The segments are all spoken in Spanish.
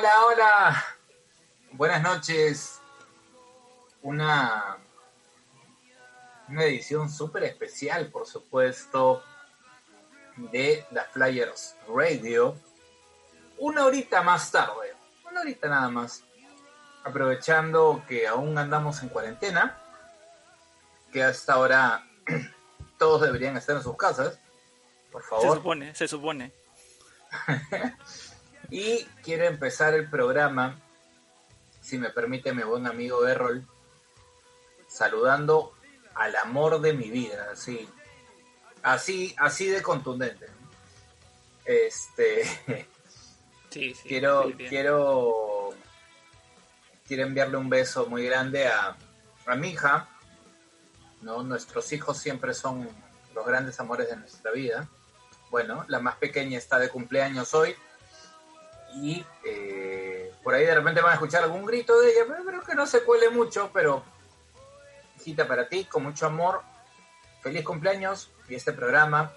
Hola, hola. Buenas noches. Una, una edición súper especial, por supuesto, de The Flyers Radio. Una horita más tarde, una horita nada más. Aprovechando que aún andamos en cuarentena, que hasta ahora todos deberían estar en sus casas. Por favor. Se supone, se supone. Y quiero empezar el programa, si me permite mi buen amigo Errol, saludando al amor de mi vida, así, así, así de contundente. Este, sí, sí, quiero, quiero, quiero enviarle un beso muy grande a, a mi hija. ¿no? Nuestros hijos siempre son los grandes amores de nuestra vida. Bueno, la más pequeña está de cumpleaños hoy y eh, por ahí de repente van a escuchar algún grito de ella, pero, que no se cuele mucho, pero hijita para ti, con mucho amor, feliz cumpleaños y este programa.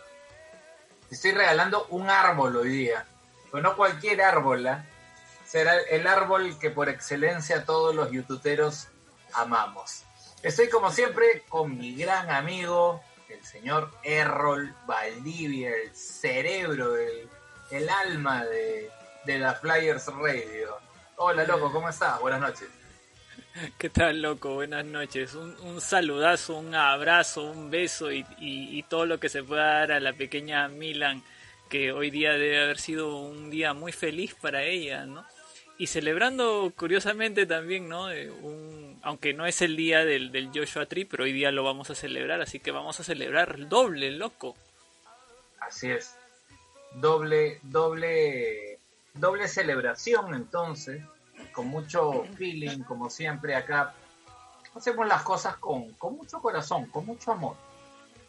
Te estoy regalando un árbol hoy día, pero no cualquier árbol, ¿eh? será el árbol que por excelencia todos los youtuberos amamos. Estoy como siempre con mi gran amigo, el señor Errol Valdivia, el cerebro, el, el alma de, de la Flyers Radio. Hola, loco, ¿cómo estás? Buenas noches. ¿Qué tal, loco? Buenas noches. Un, un saludazo, un abrazo, un beso y, y, todo lo que se pueda dar a la pequeña Milan, que hoy día debe haber sido un día muy feliz para ella, ¿no? Y celebrando, curiosamente, también, ¿no? Un, aunque no es el día del, del Joshua Tree, pero hoy día lo vamos a celebrar, así que vamos a celebrar doble, loco. Así es. Doble, doble doble celebración entonces, con mucho feeling, como siempre acá. Hacemos las cosas con, con mucho corazón, con mucho amor.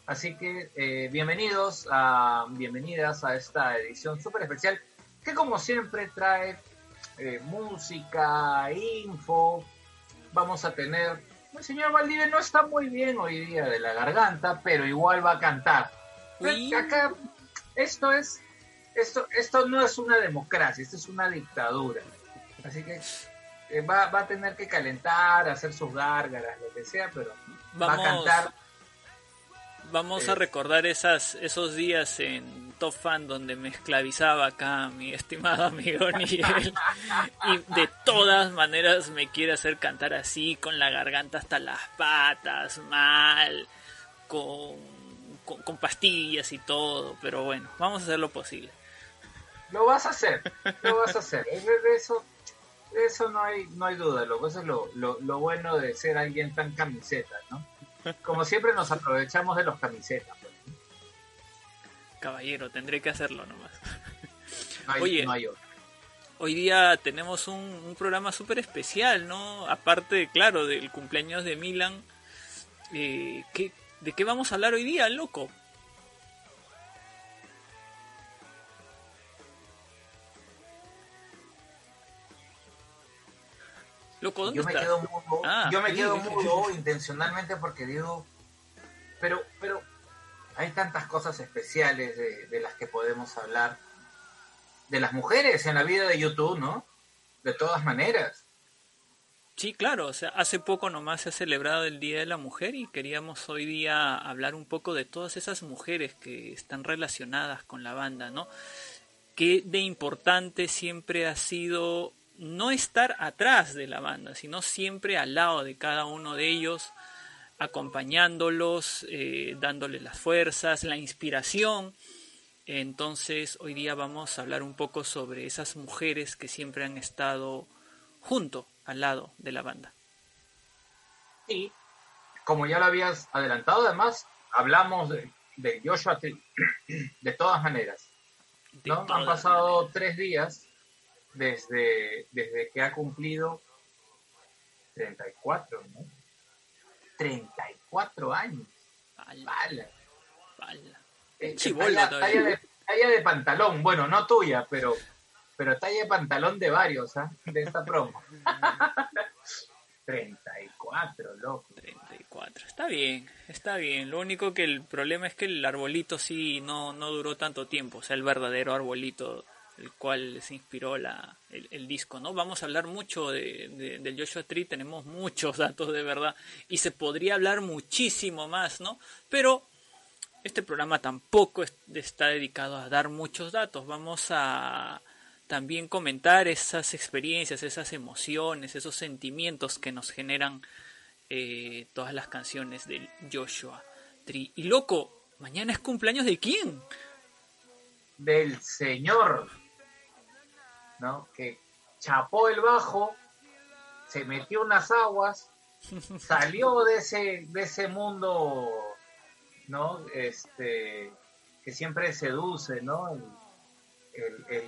Así que eh, bienvenidos a, bienvenidas a esta edición súper especial que como siempre trae eh, música, info. Vamos a tener... El señor Valdivia no está muy bien hoy día de la garganta, pero igual va a cantar. Acá esto es esto, esto no es una democracia, esto es una dictadura. Así que eh, va, va, a tener que calentar, hacer sus gárgaras, lo que sea, pero va a cantar. Vamos a eh, recordar esas, esos días en Top Fan donde me esclavizaba acá mi estimado amigo Nigel y de todas maneras me quiere hacer cantar así, con la garganta hasta las patas, mal, con, con, con pastillas y todo, pero bueno, vamos a hacer lo posible. Lo vas a hacer, lo vas a hacer. De eso, eso no hay, no hay duda. Lo, eso es lo, lo, bueno de ser alguien tan camiseta, ¿no? Como siempre nos aprovechamos de los camisetas. Pues, Caballero, tendré que hacerlo nomás. Oye, hoy día tenemos un, un programa súper especial, ¿no? Aparte, claro, del cumpleaños de Milan. Eh, ¿qué, ¿De qué vamos a hablar hoy día, loco? Yo me quedo mudo, ah, yo me quedo mudo intencionalmente porque digo, pero, pero hay tantas cosas especiales de, las que podemos hablar. De las mujeres en la vida de YouTube, ¿no? De todas maneras. Sí, claro, o sea, hace poco nomás se ha celebrado el Día de la Mujer y queríamos hoy día hablar un poco de todas esas mujeres que están relacionadas con la banda, ¿no? Que de importante siempre ha sido no estar atrás de la banda, sino siempre al lado de cada uno de ellos, acompañándolos, eh, dándoles las fuerzas, la inspiración. Entonces hoy día vamos a hablar un poco sobre esas mujeres que siempre han estado junto, al lado de la banda. Y como ya lo habías adelantado, además hablamos de, Joshua de todas maneras. ¿no? Han pasado tres días desde, desde que ha cumplido 34, ¿no? 34 años. Vale. Vale. Eh, talla, de, talla, de, pantalón, bueno, no tuya, pero, pero talla de pantalón de varios, ¿ah? De esta promo. 34, loco. 34, está bien, está bien. Lo único que el problema es que el arbolito sí no, no duró tanto tiempo, o sea, el verdadero arbolito el cual se inspiró la, el, disco, ¿no? Vamos a hablar mucho de, del Joshua Tree, tenemos muchos datos de verdad y se podría hablar muchísimo más, ¿no? Pero este programa tampoco está dedicado a dar muchos datos, vamos a también comentar esas experiencias, esas emociones, esos sentimientos que nos generan eh, todas las canciones del Joshua Tree. Y loco, mañana es cumpleaños de quién? Del señor ¿no? Que chapó el bajo, se metió unas aguas, salió de ese, de ese mundo, ¿no? Este, que siempre seduce, ¿no?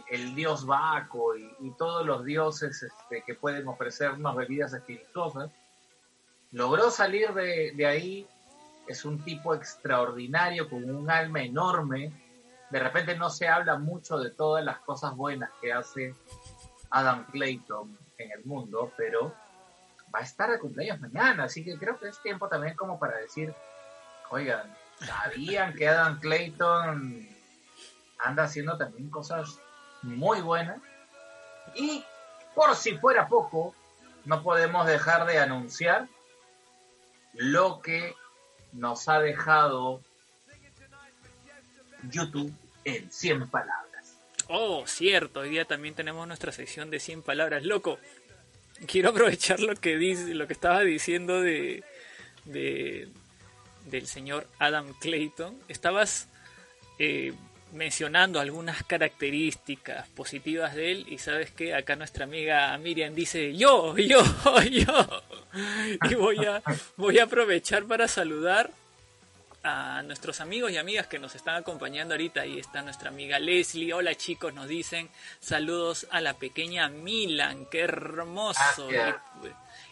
El, dios Baco y, todos los dioses este, que pueden ofrecernos bebidas espirituosas. Logró salir de, de ahí, es un tipo extraordinario, con un alma enorme, de repente no se habla mucho de todas las cosas buenas que hace Adam Clayton en el mundo, pero va a estar de cumpleaños mañana, así que creo que es tiempo también como para decir, oigan, ¿sabían que Adam Clayton anda haciendo también cosas muy buenas? Y por si fuera poco, no podemos dejar de anunciar lo que nos ha dejado YouTube en 100 palabras. Oh, cierto, hoy día también tenemos nuestra sección de 100 palabras. Loco, quiero aprovechar lo que dice, lo que estaba diciendo de, de del señor Adam Clayton. Estabas eh, mencionando algunas características positivas de él y sabes que acá nuestra amiga Miriam dice yo, yo, yo. Y voy a, voy a aprovechar para saludar a nuestros amigos y amigas que nos están acompañando ahorita. Ahí está nuestra amiga Leslie. Hola chicos, nos dicen saludos a la pequeña Milan. Qué hermoso.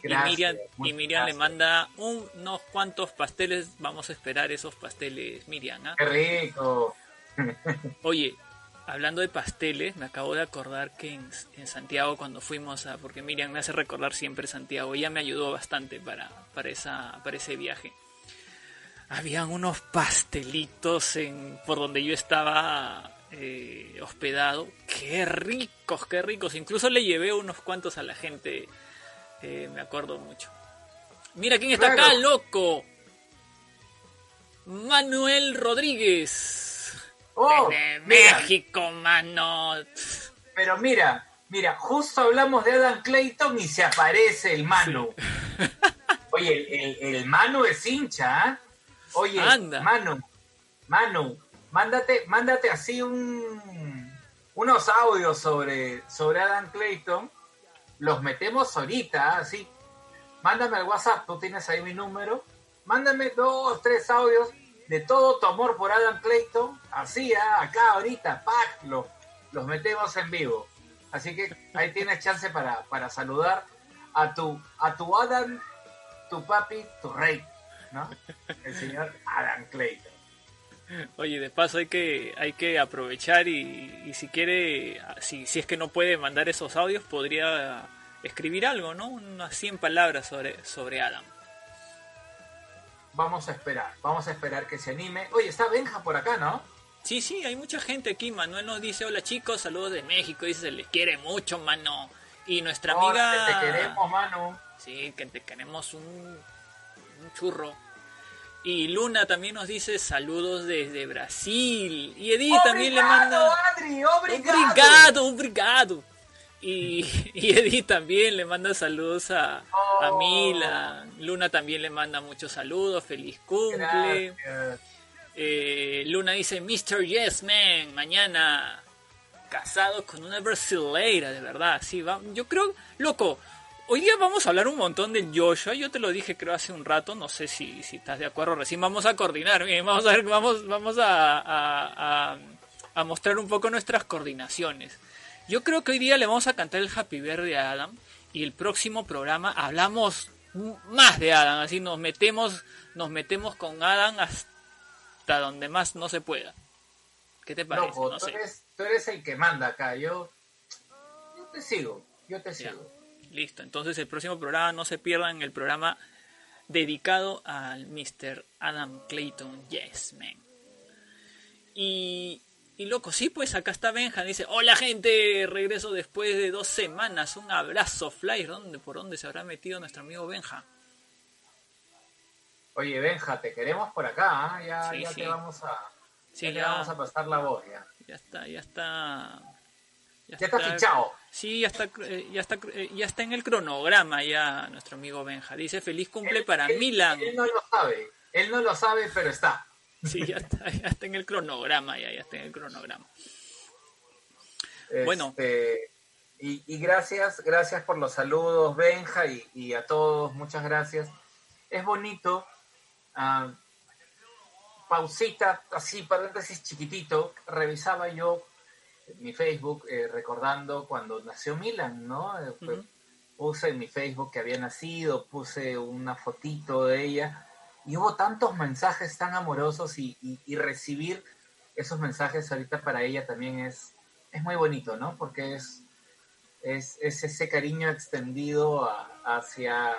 Y, Miriam, y Miriam le manda unos cuantos pasteles. Vamos a esperar esos pasteles, Miriam. ¿ah? Qué rico. Oye, hablando de pasteles, me acabo de acordar que en, en, Santiago cuando fuimos a, porque Miriam me hace recordar siempre Santiago, ella me ayudó bastante para, para, esa, para ese viaje habían unos pastelitos en, por donde yo estaba eh, hospedado. Qué ricos, qué ricos. Incluso le llevé unos cuantos a la gente. Eh, me acuerdo mucho. Mira quién está acá, loco. Manuel Rodríguez. Oh, de México, mano. Pero mira, mira, justo hablamos de Adam Clayton y se aparece el Manu. Oye, el, el, Manu es hincha, ¿ah? Oye, Manu, Manu, mándate, mándate así un, unos audios sobre, sobre Adam Clayton. Los metemos ahorita, así. Mándame al WhatsApp, tú tienes ahí mi número. Mándame dos, tres audios de todo tu amor por Adam Clayton. Así, ah, acá, ahorita, pack, los metemos en vivo. Así que ahí tienes chance para, para saludar a tu, a tu Adam, tu papi, tu rey. El señor Adam Clayton. Oye, de paso hay que, hay que aprovechar y, si quiere, si, si es que no puede mandar esos audios, podría escribir algo, ¿no? Unas 100 palabras sobre, sobre Adam. Vamos a esperar, vamos a esperar que se anime. Oye, está Benja por acá, ¿no? Sí, sí, hay mucha gente aquí. Manuel nos dice, hola chicos, saludos de México. Dice, se les quiere mucho, mano. Y nuestra amiga... te queremos, mano. Sí, que te queremos un, un churro. Y Luna también nos dice saludos desde Brasil. Y Edith también le manda. Adri, obrigado. Obrigado, obrigado. Y, y Eddie también le manda saludos a, a Oh. Mila. Luna también le manda muchos saludos. Feliz cumple. Eh, Luna dice, Mr. Yes Man, mañana casado con una brasileira, de verdad. Sí, va. Yo creo, loco, hoy día vamos a hablar un montón del Joshua. Yo te lo dije creo hace un rato, no sé si, si estás de acuerdo. Recién vamos a coordinar, bien, vamos a ver, vamos, vamos a, a, a- a mostrar un poco nuestras coordinaciones. Yo creo que hoy día le vamos a cantar el Happy Birthday a Adam y el próximo programa hablamos más de Adam, así nos metemos, nos metemos con Adam hasta donde más no se pueda. ¿Qué te parece? No tú, sé. eres, tú eres el que manda acá. Yo, yo te sigo. Yo te Ya. Listo, entonces el próximo programa no se pierdan el programa dedicado al Mr. Adam Clayton Yes Man. Y, y loco, sí, pues acá está Benja, dice, hola gente, regreso después de dos semanas, un abrazo, Fly, ¿dónde, ¿por dónde se habrá metido nuestro amigo Benja? Oye, Benja, te queremos por acá. ¿ah? Ya, Sí, ya sí. te vamos a, Sí, ya vamos a pasar la voz. Ya, ya está, ya está... ya está fichado. Sí, ya está, eh, ya está, eh, ya está en el cronograma ya nuestro amigo Benja. Dice feliz cumple Él- para él- Milan. Él no lo sabe. Él no lo sabe, pero está. Sí, ya está, ya está en el cronograma, ya, ya está en el cronograma. Bueno. Este, y, y gracias, gracias por los saludos, Benja, y, y a todos, muchas gracias. Es bonito, ah, pausita, así, paréntesis chiquitito, revisaba yo mi Facebook eh, recordando cuando nació Milan, ¿no? Eh. Puse en mi Facebook que había nacido, puse una fotito de ella, y hubo tantos mensajes tan amorosos y, y- y recibir esos mensajes ahorita para ella también es, es muy bonito, ¿no? Porque es, es, es ese cariño extendido a- hacia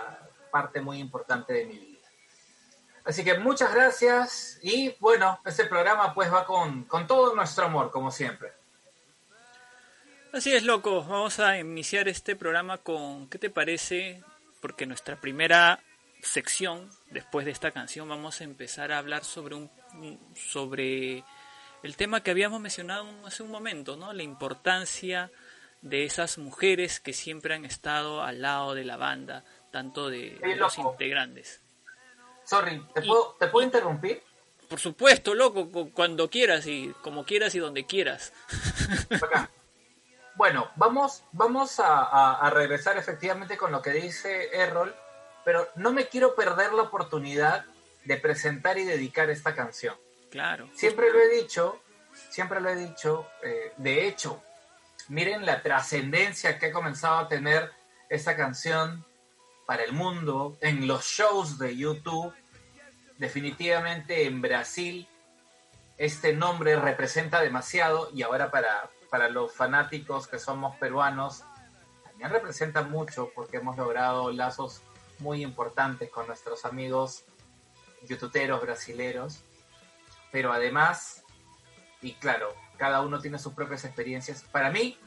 parte muy importante de mi vida. Así que muchas gracias y bueno, este programa pues va con, con todo nuestro amor, como siempre. Así es, loco. Vamos a iniciar este programa con ¿qué te parece? Porque nuestra primera sección, después de esta canción, vamos a empezar a hablar sobre un sobre el tema que habíamos mencionado hace un momento, ¿no? La importancia de esas mujeres que siempre han estado al lado de la banda, tanto de, de los integrantes. Sorry, ¿te Y- puedo, ¿te puedo interrumpir? Por supuesto, loco, cu- cuando quieras y como quieras y donde quieras. Acá. Bueno, vamos, vamos a, a- a regresar efectivamente con lo que dice Errol, pero no me quiero perder la oportunidad de presentar y dedicar esta canción. Claro. Siempre lo he dicho, siempre lo he dicho, eh, de hecho, miren la trascendencia que ha comenzado a tener esta canción para el mundo en los shows de YouTube. Definitivamente en Brasil este nombre representa demasiado y ahora para, para los fanáticos que somos peruanos también representa mucho porque hemos logrado lazos muy importantes con nuestros amigos youtuberos brasileros pero además, y claro, cada uno tiene sus propias experiencias. Para mí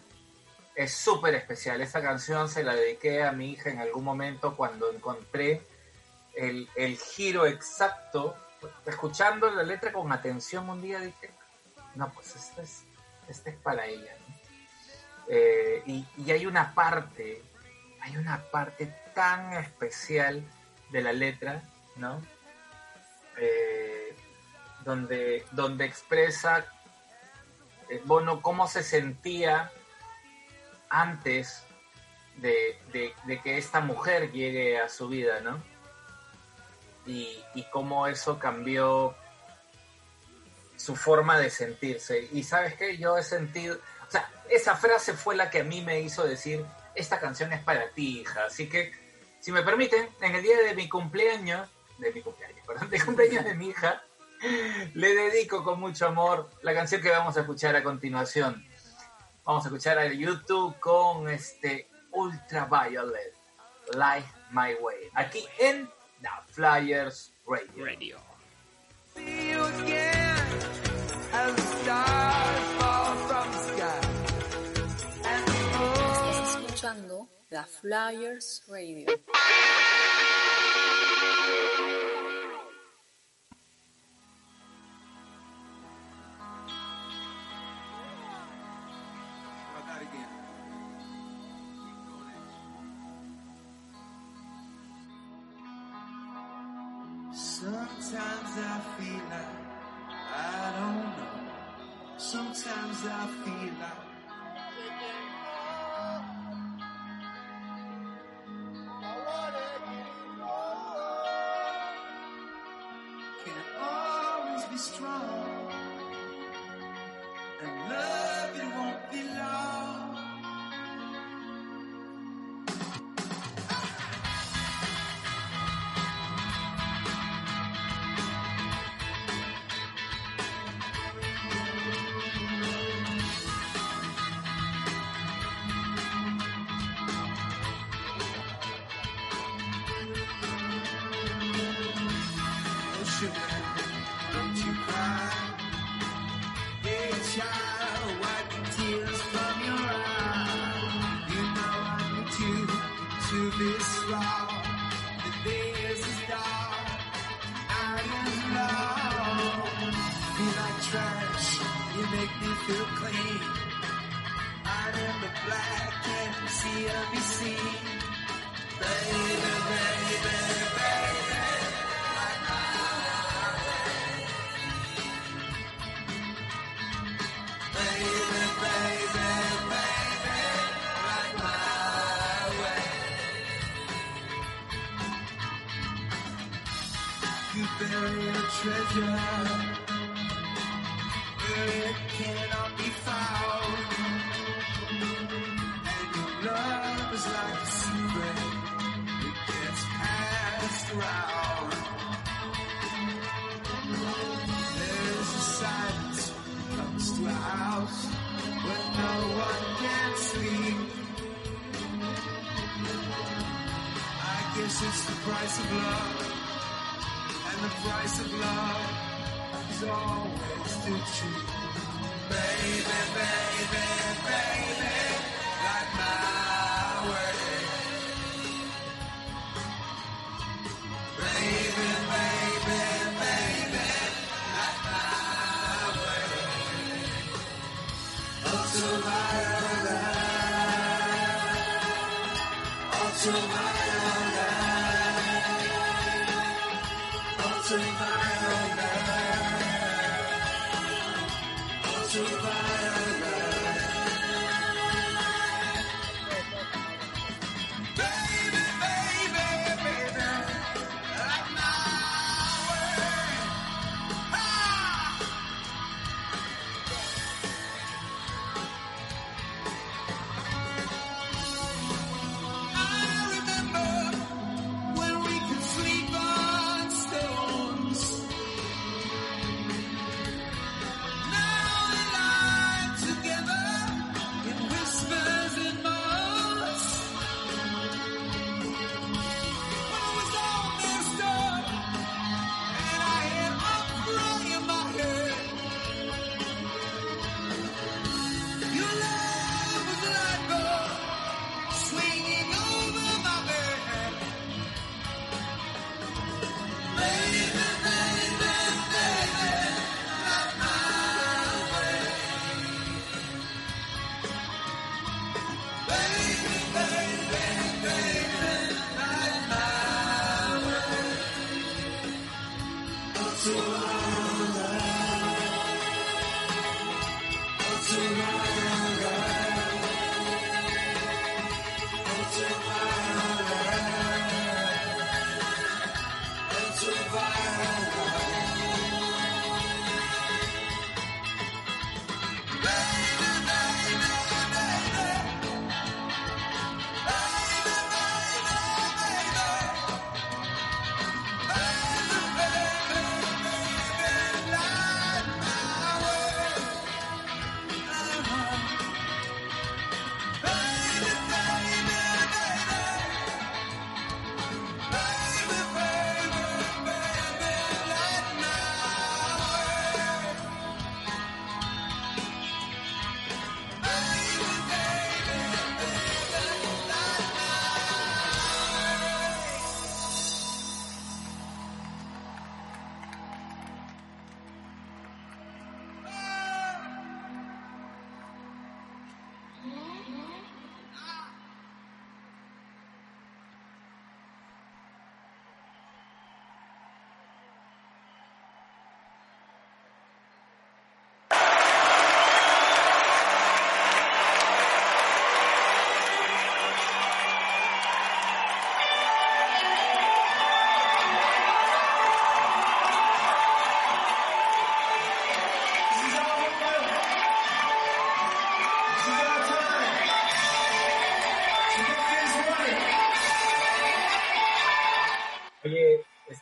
es súper especial. Esta canción se la dediqué a mi hija en algún momento cuando encontré el, el giro exacto. Escuchando la letra con atención un día dije, no, pues este es, este es para ella. Eh, y, hay una parte, hay una parte tan especial de la letra, ¿no? Eh, donde, donde expresa eh, Bono cómo se sentía antes de, de- que esta mujer llegue a su vida, ¿no? Y cómo eso cambió su forma de sentirse. Y sabes qué, yo he sentido, o sea, esa frase fue la que a mí me hizo decir, esta canción es para ti, hija. Así que, si me permiten, en el día de mi cumpleaños, de mi cumpleaños, perdón, de cumpleaños de mi hija, le dedico con mucho amor la canción que vamos a escuchar a continuación. Vamos a escuchar a YouTube con este Ultraviolet, Light My Way, aquí en The Flyers Radio. Radio. Estás escuchando The Flyers Radio.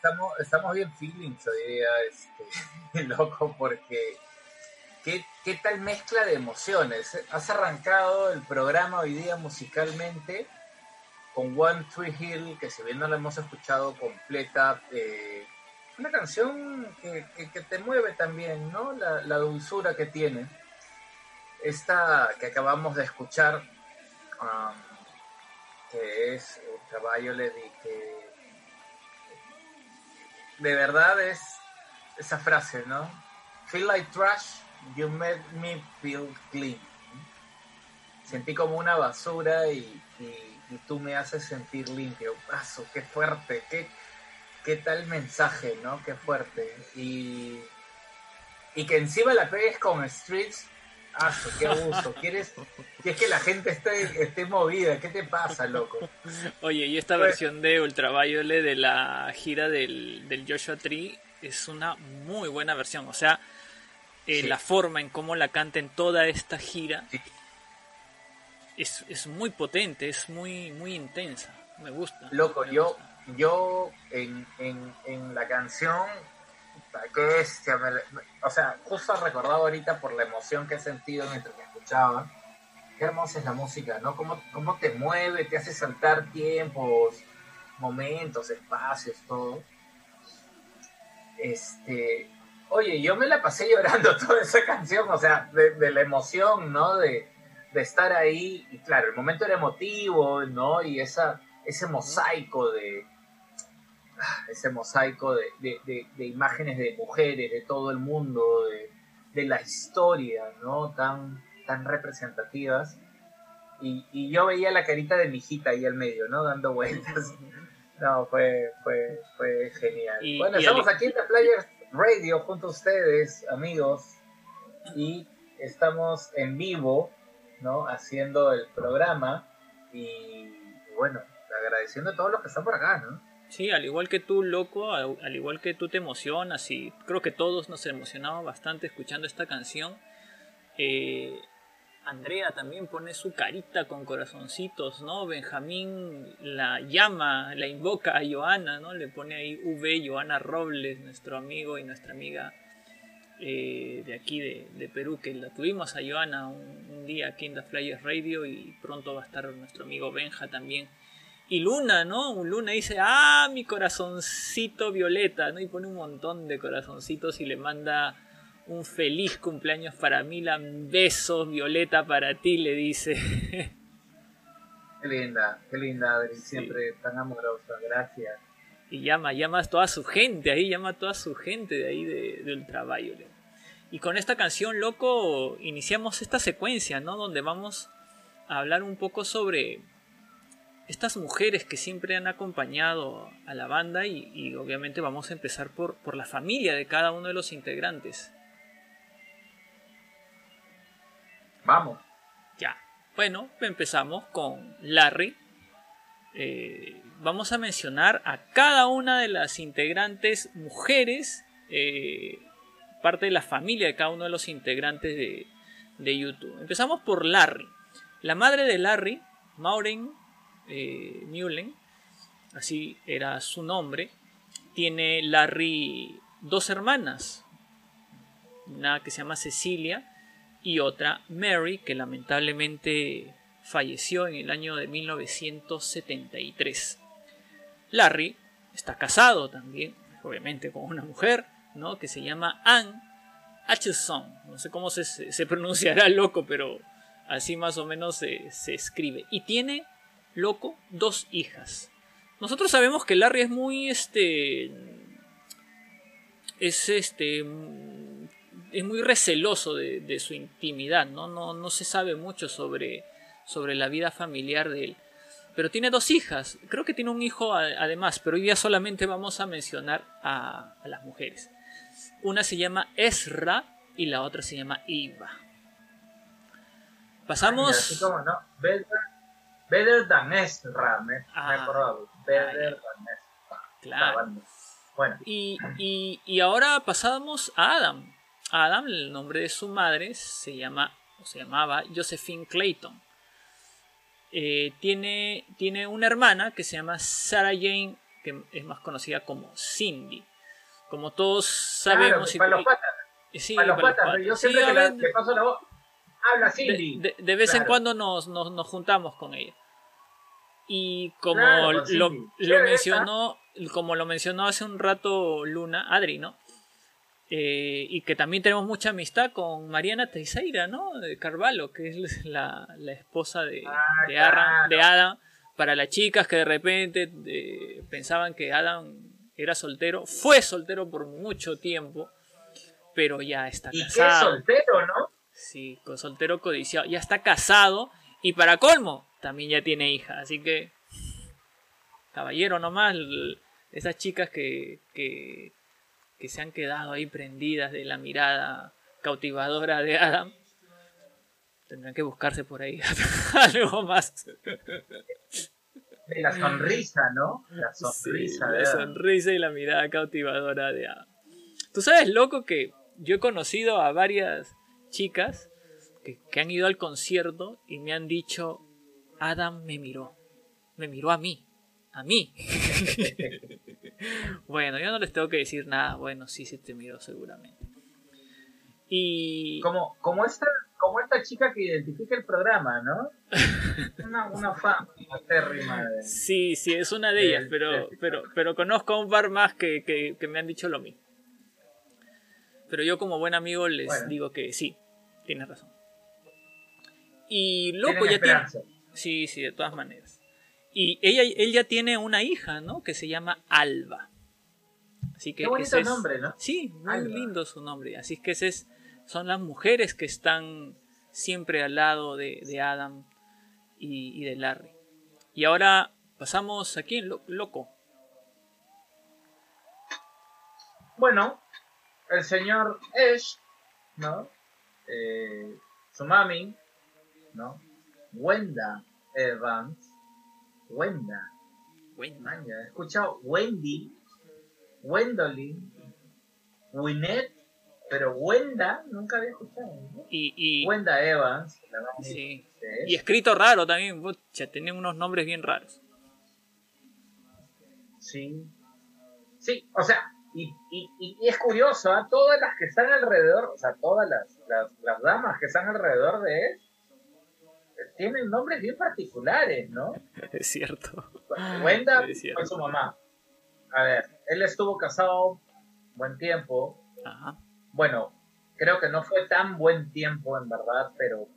Estamos, estamos bien feelings hoy día, este, loco, porque ¿qué, qué tal mezcla de emociones. Has arrancado el programa hoy día musicalmente con One Tree Hill, que si bien no la hemos escuchado completa, eh, una canción que, que- te mueve también, ¿no? La, la dulzura que tiene. Esta que acabamos de escuchar, um, que es Ultraviolet y que de verdad es esa frase, ¿no? Feel like trash, you made me feel clean. Sentí como una basura y, y- tú me haces sentir limpio. Paso, qué fuerte, qué, qué tal mensaje, ¿no? Qué fuerte. Y, y que encima la pegues con Streets. Qué abuso. ¿Quieres, quieres que la gente esté, esté movida? ¿Qué te pasa, loco? Oye, y esta Pues- versión de Ultraviolet de la gira del, del Joshua Tree es una muy buena versión. O sea, eh, Sí. la forma en cómo la canta en toda esta gira Sí. es, es muy potente, es muy, muy intensa. Me gusta. Loco, me yo, gusta. yo en, en, en la canción, qué bestia, me me- o sea, justo recordado ahorita por la emoción que he sentido mientras que escuchaba, qué hermosa es la música, ¿no? Cómo, cómo te mueve, te hace saltar tiempos, momentos, espacios, todo. Este, oye, yo me la pasé llorando toda esa canción, o sea, de, de la emoción, ¿no? De, de estar ahí, y claro, el momento era emotivo, ¿no? Y esa, ese mosaico de ese mosaico de, de- de- de imágenes de mujeres de todo el mundo, de, de la historia, ¿no? Tan, tan representativas. Y, y yo veía la carita de mi hijita ahí al medio, ¿no? Dando vueltas. No, fue, fue, fue genial. Y- bueno, y estamos aquí en The Players Radio junto a ustedes, amigos, y estamos en vivo, ¿no? Haciendo el programa y bueno, agradeciendo a todos los que están por acá, ¿no? Sí, al igual que tú, loco, al, al igual que tú te emocionas y creo que todos nos emocionamos bastante escuchando esta canción. Eh, Andrea también pone su carita con corazoncitos, ¿no? Benjamín la llama, la invoca a Joana, ¿no? Le pone ahí V, Joana Robles, nuestro amigo y nuestra amiga eh, de aquí de, de Perú, que la tuvimos a Joana un, un día aquí en The Flyers Radio y pronto va a estar nuestro amigo Benja también. Y Luna, ¿no? Luna dice, ah, mi corazoncito violeta, ¿no? Y pone un montón de corazoncitos y le manda un feliz cumpleaños para Milan, besos, Violeta para ti, le dice. Qué linda, qué linda, Adri, siempre tan amorosa, gracias. y llama, llama a toda su gente ahí, llama a toda su gente de ahí de, de Ultraviolet. Y con esta canción, loco, iniciamos esta secuencia, ¿no? Donde vamos a hablar un poco sobre estas mujeres que siempre han acompañado a la banda y, y obviamente vamos a empezar por, por la familia de cada uno de los integrantes. Vamos. Ya. Bueno, empezamos con Larry. Eh, vamos a mencionar a cada una de las integrantes mujeres, eh, parte de la familia de cada uno de los integrantes de, de YouTube. Empezamos por Larry. La madre de Larry, Maureen eh, así era su nombre, tiene Larry dos hermanas, una que se llama Cecilia y otra Mary, que lamentablemente falleció en el año de 1973. Larry está casado también, obviamente con una mujer, ¿no? Que se llama Anne Hutchison. No sé cómo se, pronunciará loco, pero así más o menos se escribe. Y tiene, loco, dos hijas. Nosotros sabemos que Larry es muy, este, es este, es muy receloso de, de su intimidad, ¿no? ¿no? No se sabe mucho sobre, sobre la vida familiar de él. Pero tiene dos hijas, creo que tiene un hijo a- además, pero hoy día solamente vamos a mencionar a, a las mujeres. Una se llama Ezra y la otra se llama Eva. Mira, Pasamos... como, ¿no? Better, than Ezra, me, me Ah. he acordado. Better Ah, than Ezra. Claro. Bueno, Y, y- y ahora pasamos a Adam. Adam, el nombre de su madre se llama o se llamaba Josephine Clayton. Eh, tiene, tiene una hermana que se llama Sarah Jane, que es más conocida como Cindy. Como todos sabemos... Claro, para los patas. Sí, para los patas, yo Sí, siempre que la- paso la voz, habla de, Cindy. de- de vez en cuando nos, nos, nos juntamos con ella. Y como Claro, lo, lo mencionó, como lo mencionó hace un rato Luna, Adri, ¿no? Eh, y que también tenemos mucha amistad con Mariana Teixeira, ¿no? De Carvalho, que es la, la esposa de, Ah, de, Adam, claro. de Adam. Para las chicas que de repente eh, pensaban que Adam era soltero, fue soltero por mucho tiempo, pero ya está Y qué casado. soltero, ¿no? Sí, con soltero codiciado. Ya está casado y para colmo, también ya tiene hija. Así que, caballero nomás, esas chicas que, que, que se han quedado ahí prendidas de la mirada cautivadora de Adam, tendrán que buscarse por ahí algo más. De la sonrisa, ¿no? La sonrisa Sí, la sonrisa y la mirada cautivadora de Adam. Tú sabes, loco, que yo he conocido a varias chicas que, que han ido al concierto y me han dicho, Adam me miró, me miró a mí, a mí. bueno, yo no les tengo que decir nada, bueno, sí, sí te miró seguramente. Y... Como, como, esta, como esta chica que identifica el programa, ¿no? Una, una fan acérrima de... Sí, sí, es una de ellas, pero, pero, pero conozco a un par más que, que- que me han dicho lo mismo. Pero yo como buen amigo les Bueno. digo que sí, tienes razón. Y loco, ya tiene... Sí, sí, de todas maneras. Y ella, él ya tiene una hija, ¿no? Que se llama Alba. Así que Qué bonito es- nombre, ¿no? Sí, muy Alba. lindo su nombre. Así que ese es, son las mujeres que están siempre al lado de, de Adam y, y de Larry. Y ahora pasamos aquí en Lo- Loco. Bueno, el señor Ash, ¿no? Eh, su mami, ¿no? Wenda Evans. Wenda. Ya he escuchado Wendy, Wendolyn, Winnet, pero Wenda nunca había escuchado. ¿no? y, y, Wenda Evans, la mami sí. y escrito raro también. Pucha, tienen unos nombres bien raros. Sí. Sí, o sea, y, y, y- es curioso, ¿ah? todas las que están alrededor, o sea, todas las, las, las damas que están alrededor de él, eh, tienen nombres bien particulares, ¿no? Es cierto. Wenda Es cierto. fue su mamá. A ver, él estuvo casado buen tiempo. Ajá. Bueno, creo que no fue tan buen tiempo en verdad, pero,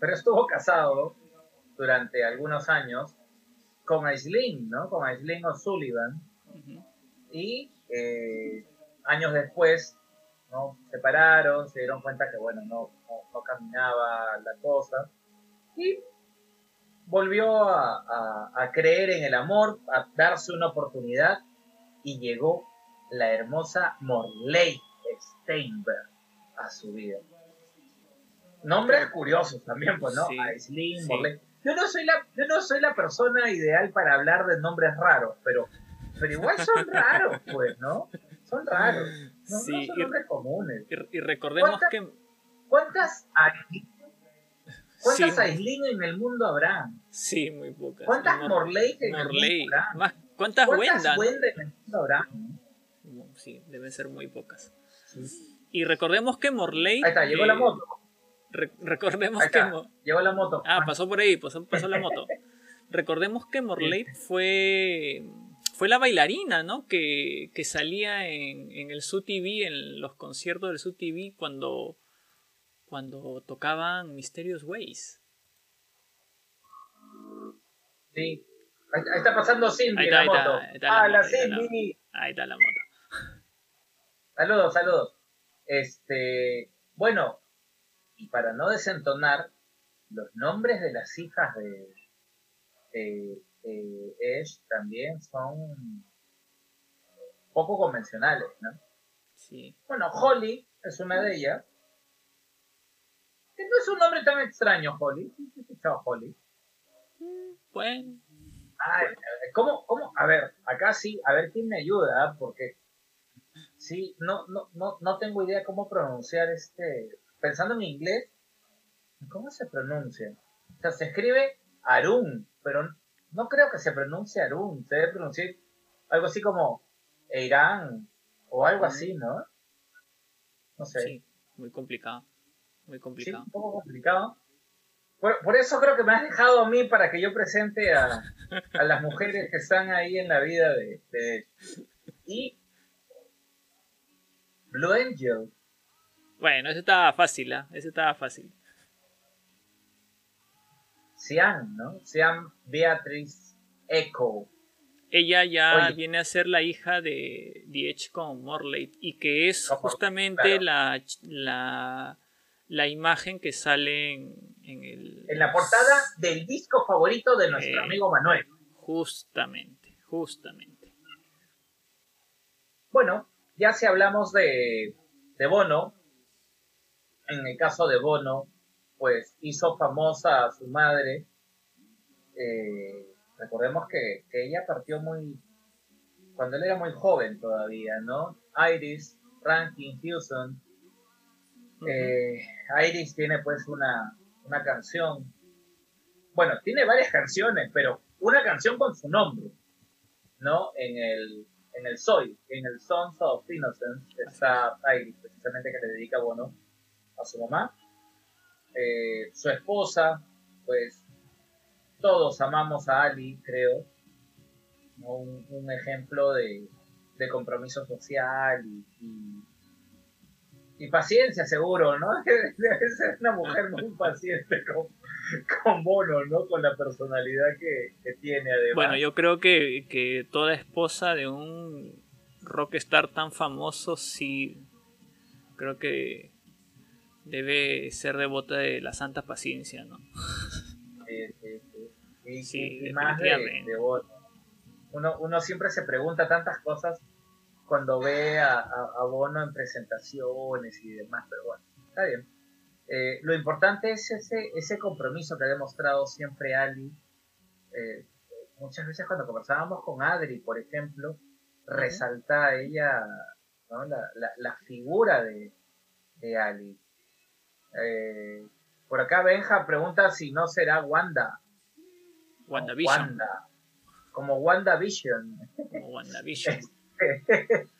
pero estuvo casado durante algunos años con Aislinn, ¿no? Con Aislinn O'Sullivan. Ujú. y eh, años después no se separaron se dieron cuenta que bueno no, no, no caminaba la cosa y volvió a, a- a creer en el amor a darse una oportunidad y llegó la hermosa Morley Steinberg a su vida. Nombres curiosos también pues no Sí, Aislinn, sí. Morley. Yo no soy la yo no soy la persona ideal para hablar de nombres raros pero pero igual son raros, pues, ¿no? Son raros. No, Sí, no son y- nombres comunes. Y, y recordemos ¿Cuánta- que... ¿Cuántas cuántas Sí. Aislinn en el mundo habrá? Sí, muy pocas. ¿Cuántas Mor- Morley en el Morley. mundo habrá? Más, ¿Cuántas ¿Cuántas Wenda? En el mundo habrá? Sí, deben ser muy pocas. Sí. Y recordemos que Morley... Ahí está, llegó eh, la moto. re- recordemos Ahí que... Mo- llegó la moto. Ah, pasó por ahí, pasó, pasó la moto. Recordemos que Morley fue, fue la bailarina, ¿no? Que, que salía en, en el SUTV, en los conciertos del SUTV cuando, cuando tocaban Mysterious Ways. Sí. Ahí, está pasando Cindy Ahí está, la ahí está, moto. ahí está la ¡Ah, la moto, ahí está la- Cindy! Ahí está la moto. Saludos, saludos. Este, bueno, y para no desentonar, los nombres de las hijas de, de, de Ash también son poco convencionales, ¿no? Sí. Bueno, Holly es una de ellas. Que no es un nombre tan extraño, Holly. He escuchado Holly. Bueno, Ay, ¿cómo, cómo? A ver, acá sí, a ver quién me ayuda, porque sí, no, no, no, no tengo idea cómo pronunciar este. Pensando en inglés, ¿Cómo se pronuncia? O sea, se escribe Arun, pero no creo que se pronuncie Arun. Se debe pronunciar algo así como Irán o algo así, ¿no? No sé. Sí, muy complicado. Muy Sí, complicado. un poco complicado. Por, por eso creo que me has dejado a mí para que yo presente a, a las mujeres que están ahí en la vida de, de Y Blue Angel, Bueno, ese estaba fácil, ¿ah? Ese estaba fácil. Sian, ¿no? Sian Beatriz Echo. Ella ya Oye. viene a ser la hija de Diech con Morley y que es justamente claro. la, la, la imagen que sale en, en el... En la portada del disco favorito de nuestro Eh. amigo Manuel. Justamente, justamente. Bueno, ya si hablamos de, de Bono, en el caso de Bono, pues hizo famosa a su madre. Eh, recordemos que, que ella partió muy, cuando él era muy joven todavía, ¿no? Iris, Rankin, Houston. Eh, Iris tiene pues una, una canción, bueno, tiene varias canciones, pero una canción con su nombre, ¿no? En el, en el Soy, en el Sons of Innocence, está Iris, precisamente que le dedica Bono a su mamá. Eh, su esposa, pues todos amamos a Ali, creo. Un, un ejemplo de, compromiso social y, paciencia, seguro, ¿no? Debe ser una mujer muy paciente con, con Bono, ¿no? Con la personalidad que, que tiene, además. Bueno, yo creo que, que toda esposa de un rockstar tan famoso sí creo que debe ser devota de la santa paciencia, ¿no? Sí, sí, sí. Y, Sí, y- y más de, definitivamente. de Bono. Uno, uno siempre se pregunta tantas cosas cuando ve a, a- a Bono en presentaciones y demás, pero bueno, está bien. Eh, lo importante es ese, ese compromiso que ha demostrado siempre Ali. Eh, muchas veces cuando conversábamos con Adri, por ejemplo, resalta a ella ¿no? la, la- la figura de, de Ali. Eh, por acá Benja pregunta si no será Wanda. WandaVision. Wanda. Como WandaVision. Como WandaVision.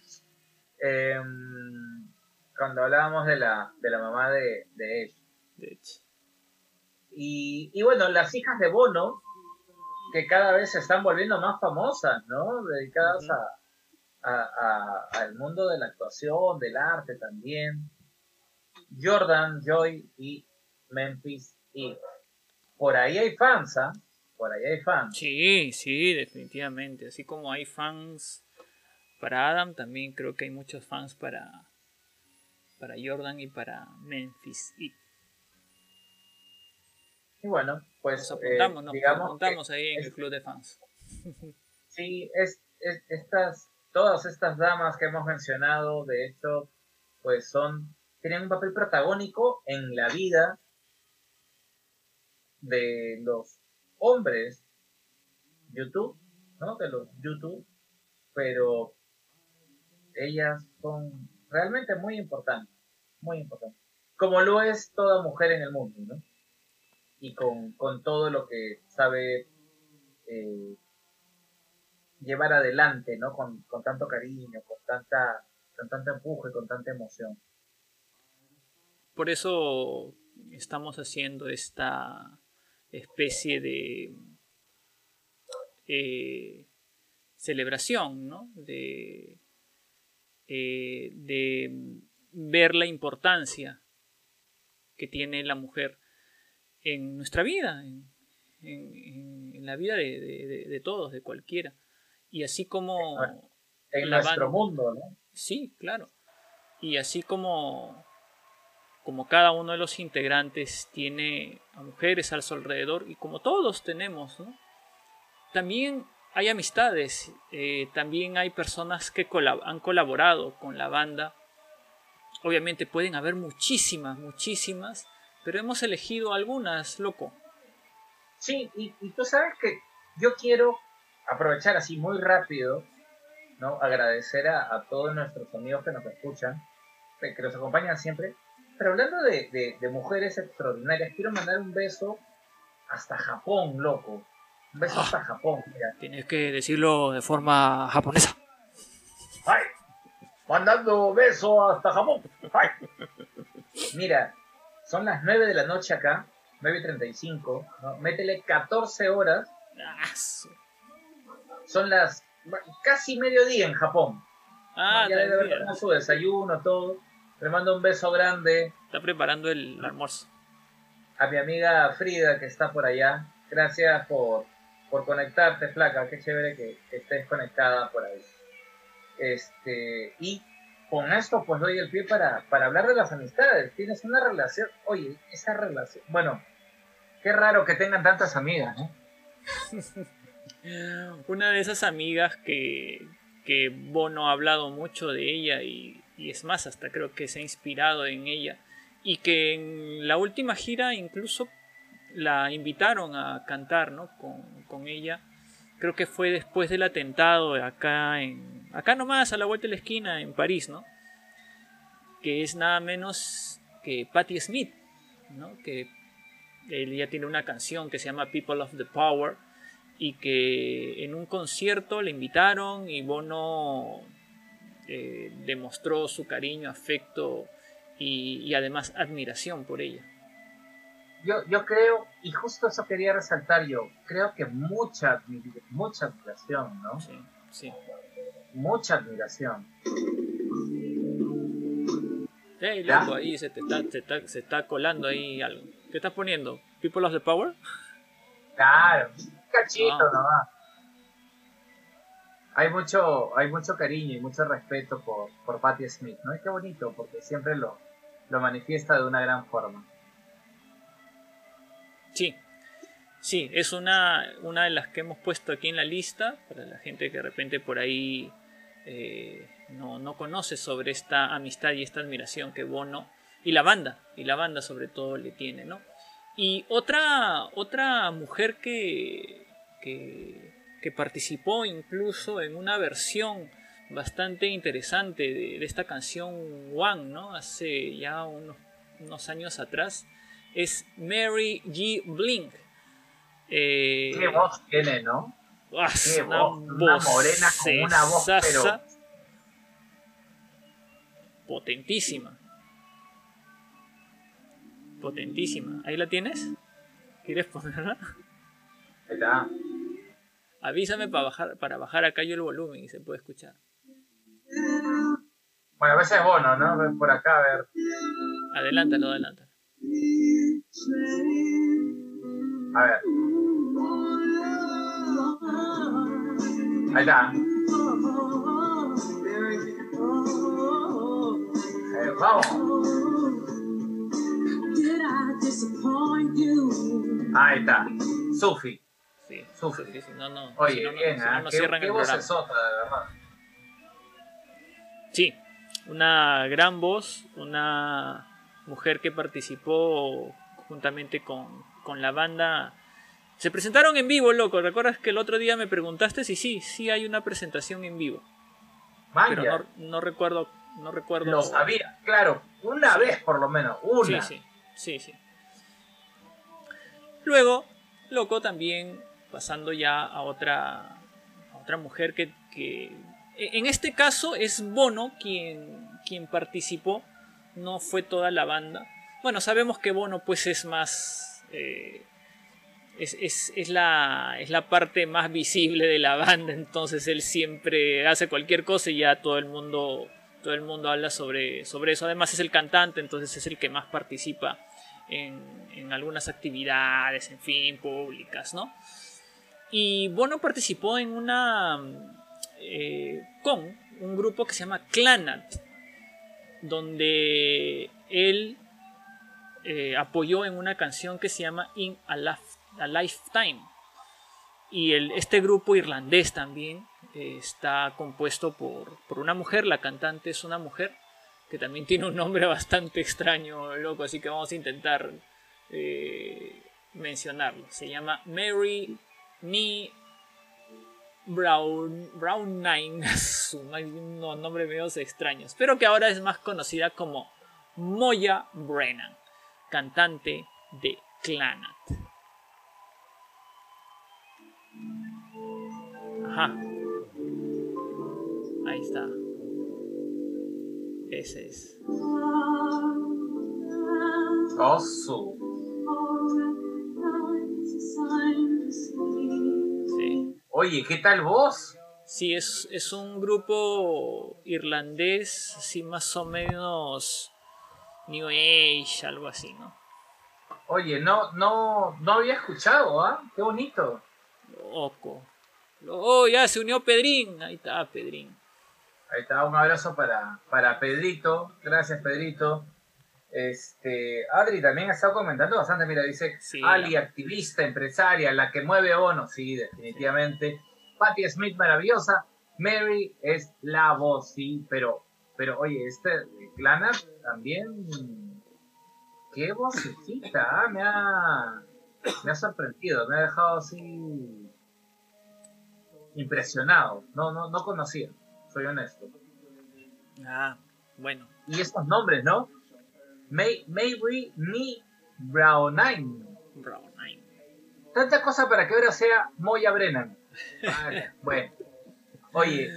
Em, cuando hablábamos de la, de la mamá de, de hecho. Y, y bueno, las hijas de Bono, que cada vez se están volviendo más famosas, ¿no? Dedicadas a, a- a- al mundo de la actuación, del arte también. Jordan, Joy y Memphis y por ahí hay fans, ¿ah? Por ahí hay fans. Sí, sí, definitivamente. Así como hay fans para Adam, también creo que hay muchos fans para, para Jordan y para Memphis. Y Y bueno, pues nos eh, apuntamos, nos digamos que- apuntamos ahí en es- el club de fans. Sí, es, es- estas, todas estas damas que hemos mencionado, de hecho, pues son, tienen un papel protagónico en la vida de los hombres YouTube, ¿no? De los YouTube, pero ellas son realmente muy importantes, muy importantes. Como lo es toda mujer en el mundo, ¿no? Y con, con todo lo que sabe eh, llevar adelante, ¿no? Con, con tanto cariño, con tanta, con tanto empuje, con tanta emoción. Por eso estamos haciendo esta especie de eh, celebración, ¿no? De, eh, de ver la importancia que tiene la mujer en nuestra vida, en, en- en la vida de, de- todos, de cualquiera. Y así como... En nuestro banda. mundo, ¿no? Sí, claro. Y así como, como cada uno de los integrantes tiene a mujeres a su alrededor, y como todos tenemos, también hay amistades, eh, también hay personas que han colaborado con la banda. Obviamente pueden haber muchísimas, muchísimas, pero hemos elegido algunas, loco. Sí, y, tú sabes que yo quiero aprovechar así muy rápido, ¿no? Agradecer a, a todos nuestros amigos que nos escuchan, que nos acompañan siempre, pero hablando de, de- de mujeres extraordinarias, quiero mandar un beso hasta Japón, loco. Un beso Ah. hasta Japón, mira. Tienes que decirlo de forma japonesa. ¡Ay! Mandando beso hasta Japón. ¡Ay! Mira, son las 9 de la noche acá, 9.35, ¿no? Métele 14 horas, Ah, son las casi mediodía en Japón. Ah, ya debe haber su desayuno, todo. Le mando un beso grande Está preparando el almuerzo. a mi amiga Frida que está por allá. Gracias por, por conectarte, flaca. Qué chévere que, que estés conectada por ahí. Este, y con esto pues doy el pie para, para hablar de las amistades. Tienes una relación, oye, esa relación, bueno, qué raro que tengan tantas amigas, ¿no? Una de esas amigas que, que Bono ha hablado mucho de ella y, es más, hasta creo que se ha inspirado en ella. Y que en la última gira incluso la invitaron a cantar ¿no? con, con ella. Creo que fue después del atentado acá en. acá nomás, a la vuelta de la esquina, en París, ¿no? Que es nada menos que Patti Smith, ¿no? Que ella tiene una canción que se llama People of the Power y que en un concierto le invitaron y Bono eh, demostró su cariño, afecto y, y además admiración por ella. Yo, yo creo, y justo eso quería resaltar yo, creo que mucha, mucha admiración, ¿no? Sí, sí. Mucha admiración. Hey, loco, ahí se te está, se está, se está colando ahí algo. ¿Qué estás poniendo? ¿People of the Power? Claro, un cachito nomás. Hay mucho, hay mucho cariño y mucho respeto por, por Patti Smith, ¿no? Y qué bonito, porque siempre lo, lo manifiesta de una gran forma. Sí, sí, es una, una de las que hemos puesto aquí en la lista para la gente que de repente por ahí eh, no, no conoce sobre esta amistad y esta admiración que Bono y la banda, y la banda sobre todo le tiene, ¿no? Y otra, otra mujer que, que, que participó incluso en una versión bastante interesante de, de esta canción One, ¿no? Hace ya unos, unos años atrás, es Mary G. Blink. Eh, Qué voz tiene, ¿no? Qué voz, una morena con una voz, pero- Potentísima. Potentísima. ¿Ahí la tienes? ¿Quieres ponerla? Ahí está. Avísame para bajar, para bajar acá yo el volumen y se puede escuchar. Bueno, a veces es Bono, ¿no? Ven Por acá, a ver. Adelántalo, adelántalo. A ver. Ahí está. Eh, vamos. Ahí está. Sufi. Sí, Sufre. sí, sí, no, no. Oye, si no, no- bien, si no, nos qué, cierran qué el voz programa. sota, de verdad. Sí, una gran voz, una mujer que participó juntamente con, con la banda. Se presentaron en vivo, loco. ¿Recuerdas que el otro día me preguntaste si sí, sí hay una presentación en vivo? Pero Vaya, no, no recuerdo, no recuerdo. lo sabía. Claro, una vez por lo menos. Una. Sí, sí, sí, sí. Luego, loco, también pasando ya a otra, a otra mujer que, que- e, en este caso es Bono quien, quien participó, no fue toda la banda. Bueno, sabemos que Bono pues es más... eh, es, es- es la, es la parte más visible de la banda, entonces él siempre hace cualquier cosa y ya todo el mundo, todo el mundo habla sobre, sobre eso. Además es el cantante, entonces es el que más participa en, algunas actividades, en fin, públicas, ¿no? Y Bono participó en una... eh, con un grupo que se llama Clanat, donde él eh, apoyó en una canción que se llama In a, a Lifetime. Y el, este grupo irlandés también está compuesto por, por una mujer, la cantante es una mujer, que también tiene un nombre bastante extraño, loco, así que vamos a intentar eh, mencionarlo. Se llama Mary Nee Brown, Brown Nine, unos nombres medio extraños, pero que ahora es más conocida como Moya Brennan, cantante de Clanat. Ajá. Ahí está. Ese es. Osu. Sí. Oye, ¿qué tal vos? Sí, es, es un grupo irlandés, así más o menos New Age, algo así, ¿no? Oye, no, no, no había escuchado, ¿ah? Qué bonito. Loco. Oh, ya se unió Pedrín. Ahí está, Pedrín. Ahí está, un abrazo para, para Pedrito. Gracias, Pedrito. Este, Adri también ha estado comentando bastante. Mira, dice Sí, Ali, la- activista, empresaria, la que mueve bono. Sí, definitivamente. Patty Smith, maravillosa. Mary es la voz, sí, pero, pero oye, este Clana también. Qué vocecita, ah, me ha, me ha sorprendido, me ha dejado así impresionado. No, no, no conocía, soy honesto. Ah, bueno. Y estos nombres, ¿no? May, Mabry Ni Brownine. Brown Nine. Tanta cosa para que ahora sea Moya Brennan. Vale, bueno. Oye,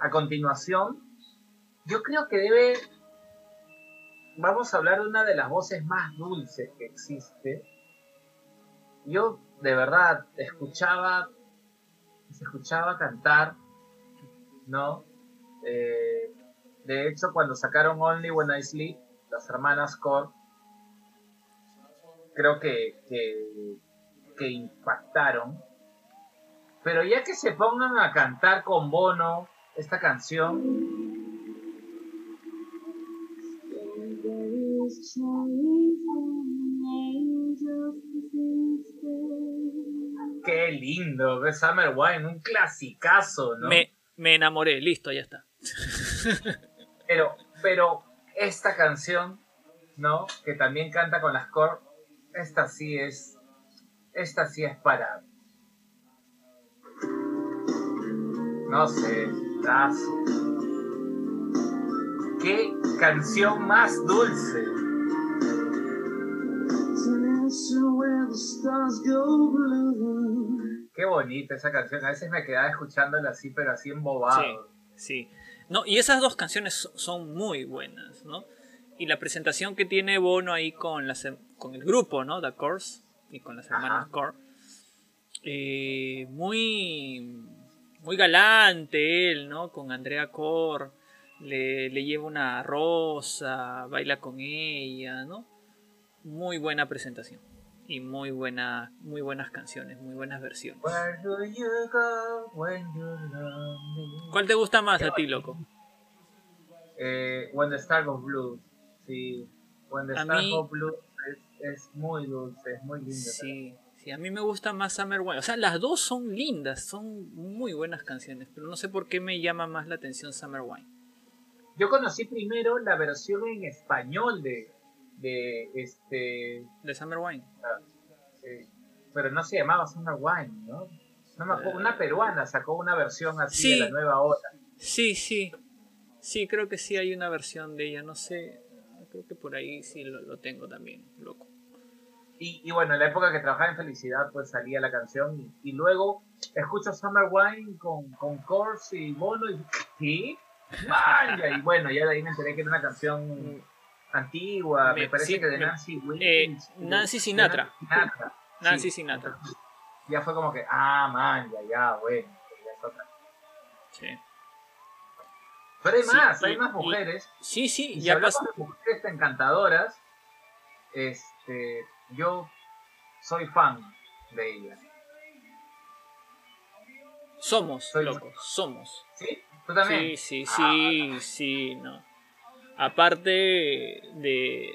a continuación, yo creo que debe. Vamos a hablar de una de las voces más dulces que existe. Yo, de verdad, escuchaba. Se escuchaba cantar, ¿no? Eh, de hecho, cuando sacaron Only When I Sleep, las hermanas Core, creo que, que, impactaron. Pero ya que se pongan a cantar con Bono esta canción, qué lindo. Summer Wine, un clasicazo, ¿no? Me enamoré, listo, ya está. Pero, pero esta canción, ¿no? Que también canta con las core, esta sí es, esta sí es para, no sé, tazo. Qué canción más dulce. Qué bonita esa canción. A veces me quedaba escuchándola así, pero así embobado. Sí. No, y esas dos canciones so- son muy buenas, ¿no? Y la presentación que tiene Bono ahí con, las, con el grupo, ¿no? The Course y con las hermanas Ajá. Core. eh, muy, muy galante él, ¿no? Con Andrea Core. Le, le lleva una rosa, baila con ella, ¿no? Muy buena presentación. Y muy, buena, muy buenas canciones, muy buenas versiones. ¿Cuál te gusta más a ti, loco? Eh, When the Star Goes Blue. Sí. When the A Star mí- Goes Blue es, es muy dulce, es muy linda. Sí, sí, a mí me gusta más Summer Wine. O sea, las dos son lindas, son muy buenas canciones, pero no sé por qué me llama más la atención Summer Wine. Yo conocí primero la versión en español de, de este. De Summer Wine. eh, pero no se llamaba Summer Wine, ¿no? No me acuerdo, una peruana sacó una versión así Sí. de la nueva ola. Sí, sí. Sí, creo que sí hay una versión de ella, no sé. Creo que por ahí sí lo, lo tengo también, loco. Y, y bueno, en la época que trabajaba en Felicidad, pues salía la canción. Y, y luego escucho Summer Wine con, con Corse y Bono y ¿qué? Vaya, y bueno, ya de ahí me enteré que era una canción antigua, me, Me- parece sí, que de Nancy Wilkins. eh, de- Nancy Sinatra. Nancy Sinatra. Nancy Sí, Sinatra. entonces, Ya fue como que, ah, man, ya, ya, bueno. ya es otra. Sí, Pero hay Sí, más, y- hay más y- mujeres. sí, sí Y si ya hablamos de mujeres encantadoras, este, yo soy fan de ellas. Somos, Soy- loco, somos. ¿Sí? ¿Tú también? Sí, sí, Ah, sí, sí, no. Aparte de,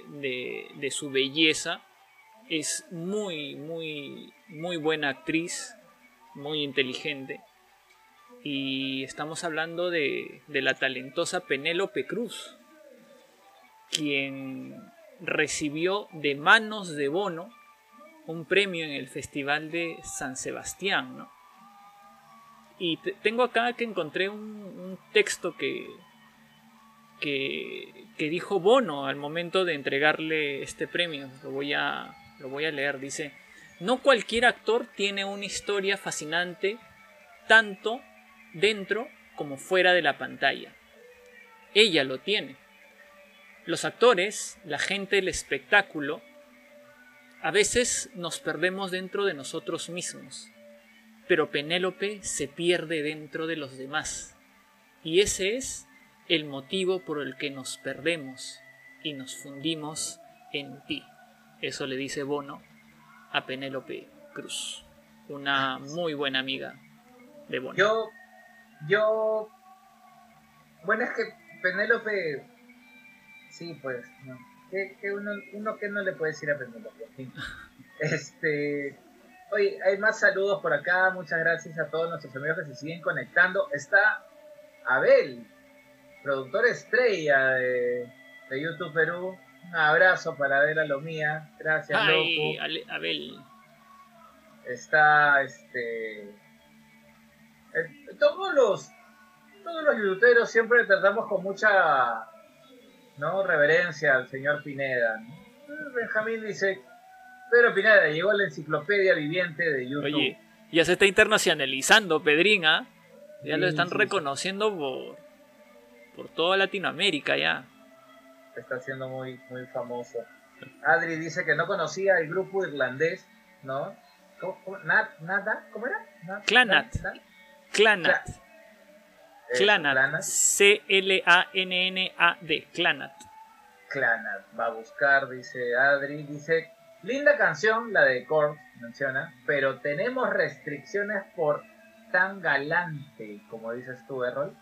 de, su belleza, es muy, muy, muy buena actriz, muy inteligente. Y estamos hablando de, de la talentosa Penélope Cruz, quien recibió de manos de Bono un premio en el Festival de San Sebastián, ¿no? Y te- tengo acá que encontré un texto que, que, dijo Bono al momento de entregarle este premio. Lo voy a, lo voy a leer. Dice, no cualquier actor tiene una historia fascinante tanto dentro como fuera de la pantalla. Ella lo tiene. Los actores, la gente del espectáculo, a veces nos perdemos dentro de nosotros mismos, pero Penélope se pierde dentro de los demás. Y ese es el motivo por el que nos perdemos y nos fundimos en ti. Eso le dice Bono a Penélope Cruz, una muy buena amiga de Bono. Yo, yo, bueno, es que Penélope, sí, pues, no. ¿Qué, qué uno, uno que no le puede decir a Penélope? Este, oye, hay más saludos por acá, muchas gracias a todos nuestros amigos que se siguen conectando. Está Abel, productor estrella de, de YouTube Perú. Un abrazo para Abel Alomía, gracias, Ay, loco. Abel. está este eh, todos los todos los youtuberos siempre tratamos con mucha no reverencia al señor Pineda ¿no? Eh, Benjamín dice Pedro Pineda llegó a la enciclopedia viviente de YouTube Oye, ya se está internacionalizando Pedrín, ¿ah? Ya lo están sí. reconociendo por, por toda Latinoamérica ya. está siendo muy muy famoso Adri dice que no conocía el grupo irlandés no ¿Cómo, cómo? Nat, nada cómo era Nat- Clanat. Nat- Clanat. Eh, Clanat. Clanat. C-L-A-N-N-A-D. Clanat. Clanat va a buscar, dice Adri, dice, linda canción, la de Korn, menciona, pero tenemos restricciones por tan galante, como dices tú, Errol.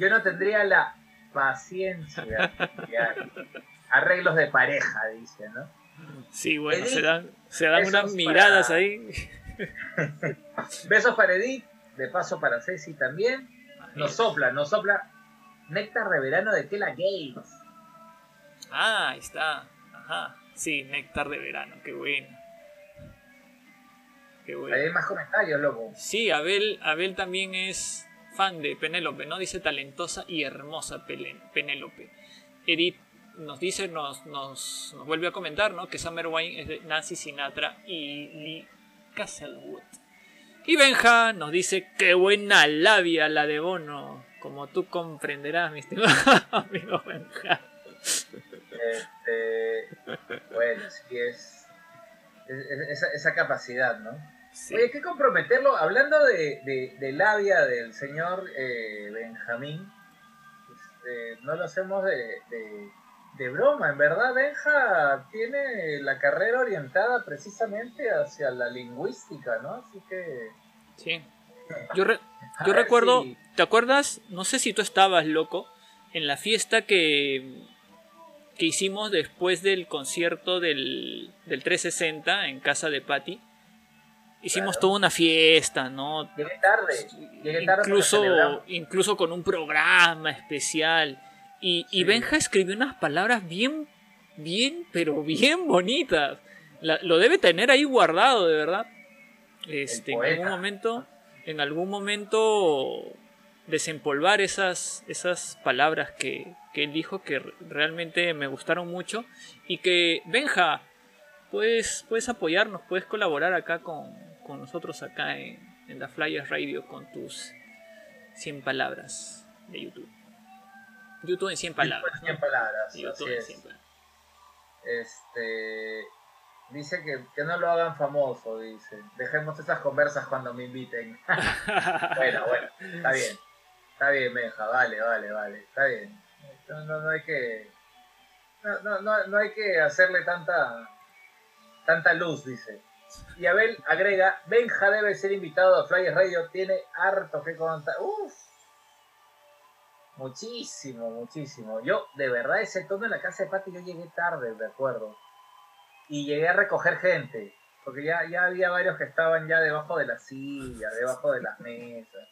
Yo no tendría la paciencia. Arreglos de pareja, dice, ¿no? Sí, bueno, Edith, se dan, se dan unas miradas para- ahí. Besos para Edith, de paso para Ceci también. Nos sopla, nos sopla. Néctar de verano de Kela Gates. Ah, ahí está. Ajá. Sí, néctar de verano, qué bueno. Qué bueno. Hay más comentarios, loco. Sí, Abel, Abel también es de Penélope, ¿no? Dice talentosa y hermosa Penélope. Edith nos dice, nos, nos, nos vuelve a comentar, ¿no? Que Summer Wine es de Nancy Sinatra y Lee Castlewood. Y Benja nos dice, qué buena labia la de Bono. Como tú comprenderás, mi estimado amigo Benja. Este, bueno, sí es, es- es- esa, esa capacidad, ¿no? Sí. Oye, hay que comprometerlo. Hablando de, de, de labia del señor eh, Benjamín, este, no lo hacemos de, de, de broma. En verdad, Benja tiene la carrera orientada precisamente hacia la lingüística, ¿no? Así que... Sí. Yo, re- yo recuerdo, si- ¿te acuerdas? No sé si tú estabas loco en la fiesta que, que hicimos después del concierto del, del 360 en casa de Patty. Hicimos Claro. toda una fiesta, ¿no? Llegué tarde. Llegué tarde Incluso, incluso con un programa especial. Y, y. Benja escribió unas palabras bien, bien, pero bien bonitas. La- lo debe tener ahí guardado, de verdad. Este, en algún momento, en algún momento desempolvar esas, esas palabras que, que él dijo que re- realmente me gustaron mucho. Y que, Benja, puedes, puedes apoyarnos, puedes colaborar acá con, con nosotros acá en, en la Flyers Radio con tus 100 palabras de YouTube. YouTube en 100 palabras. Pues, cien ¿no? palabras, YouTube en es. 100 palabras. Este dice que, que no lo hagan famoso, dice. Dejemos esas conversas cuando me inviten. bueno, bueno, está bien. Está bien, Benja, vale, vale, vale. Está bien. No, no, no hay que. No, no, no hay que hacerle tanta tanta luz, dice. Y Abel agrega, Benja debe ser invitado a Flyers Radio, tiene harto que contar. Uf. Muchísimo, muchísimo. Yo, de verdad, ese tono en la casa de Pati, yo llegué tarde, de acuerdo. Y llegué a recoger gente. Porque ya, ya había varios que estaban ya debajo de las sillas, debajo de las mesas.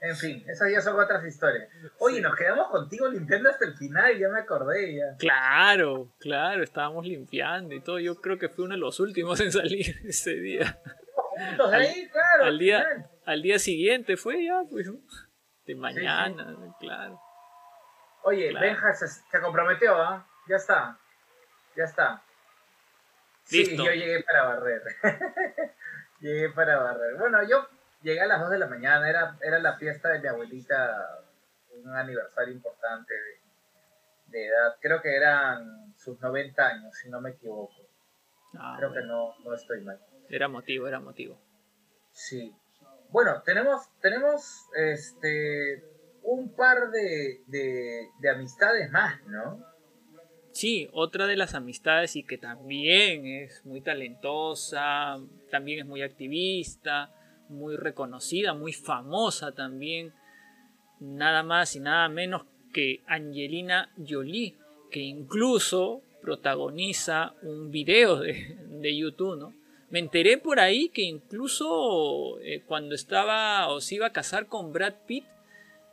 En fin, esas ya son otras historias. Oye, nos quedamos contigo limpiando hasta el final, ya me acordé ya. Claro, claro, estábamos limpiando y todo. Yo creo que fui uno de los últimos en salir ese día. Juntos ahí, claro. al día, final. al día siguiente fue ya, pues, de mañana, claro. Oye, Claro. Benja se, se comprometió, ¿ah? Ya está. Ya está. Sí, yo llegué para barrer. llegué para barrer. Bueno, yo llegué a las 2 de la mañana. Era, era la fiesta de mi abuelita, un aniversario importante de, de edad. Creo que eran sus 90 años, si no me equivoco. Ah, Creo que no, no estoy mal. Era motivo, era motivo. Sí. Bueno, tenemos, tenemos este un par de, de, de amistades más, ¿no? Sí, otra de las amistades y que también es muy talentosa, también es muy activista, muy reconocida, muy famosa también, nada más y nada menos que Angelina Jolie, que incluso protagoniza un video de, de YouTube, ¿no? Me enteré por ahí que incluso eh, cuando estaba o se iba a casar con Brad Pitt,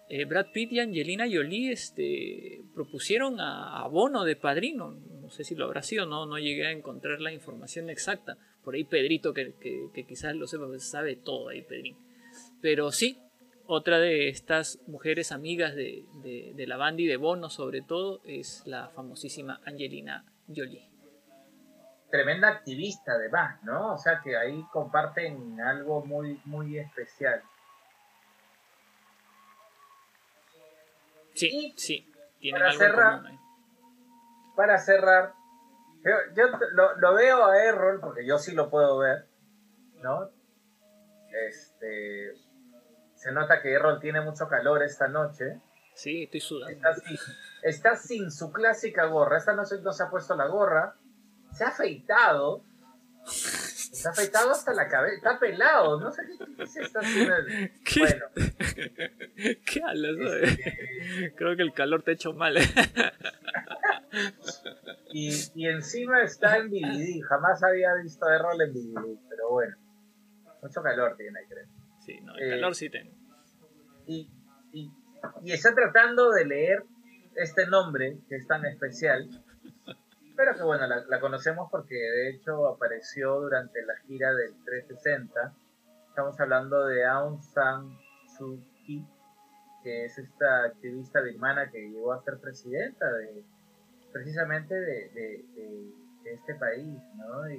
eh, Brad Pitt y Angelina Jolie este, propusieron a, a Bono de padrino. No sé si lo habrá sido, no, no llegué a encontrar la información exacta. Por ahí Pedrito, que, que- que quizás lo sepa, pues sabe todo ahí, Pedrín. Pero sí, otra de estas mujeres amigas de, de, de la banda y de Bono, sobre todo, es la famosísima Angelina Jolie. Tremenda activista además, ¿no? O sea que ahí comparten algo muy, muy especial. Sí, Y sí, tienen para algo cerrar. Para cerrar, yo, yo lo, lo veo a Errol, porque yo sí lo puedo ver, ¿no? Este, se nota que Errol tiene mucho calor esta noche. Sí, estoy sudando. Está sin, está sin su clásica gorra. Esta noche no se ha puesto la gorra. Se ha afeitado. Ha afeitado hasta la cabeza. Está pelado. No sé qué, está haciendo. ¿Qué? Bueno, ¿Qué hablas? oye? Creo que el calor te ha hecho mal. ¿eh? y, y encima está en BBD. Jamás había visto a Errol en BBD. Pero bueno. Mucho calor tiene, creo. Sí, no, el Eh, calor sí tengo. y, y, y está tratando de leer este nombre que es tan especial, pero que bueno, la, la conocemos porque de hecho apareció durante la gira del 360. Estamos hablando de Aung San Suu Kyi, que es esta activista birmana que llegó a ser presidenta de precisamente de, de- de- este país, ¿no? Y,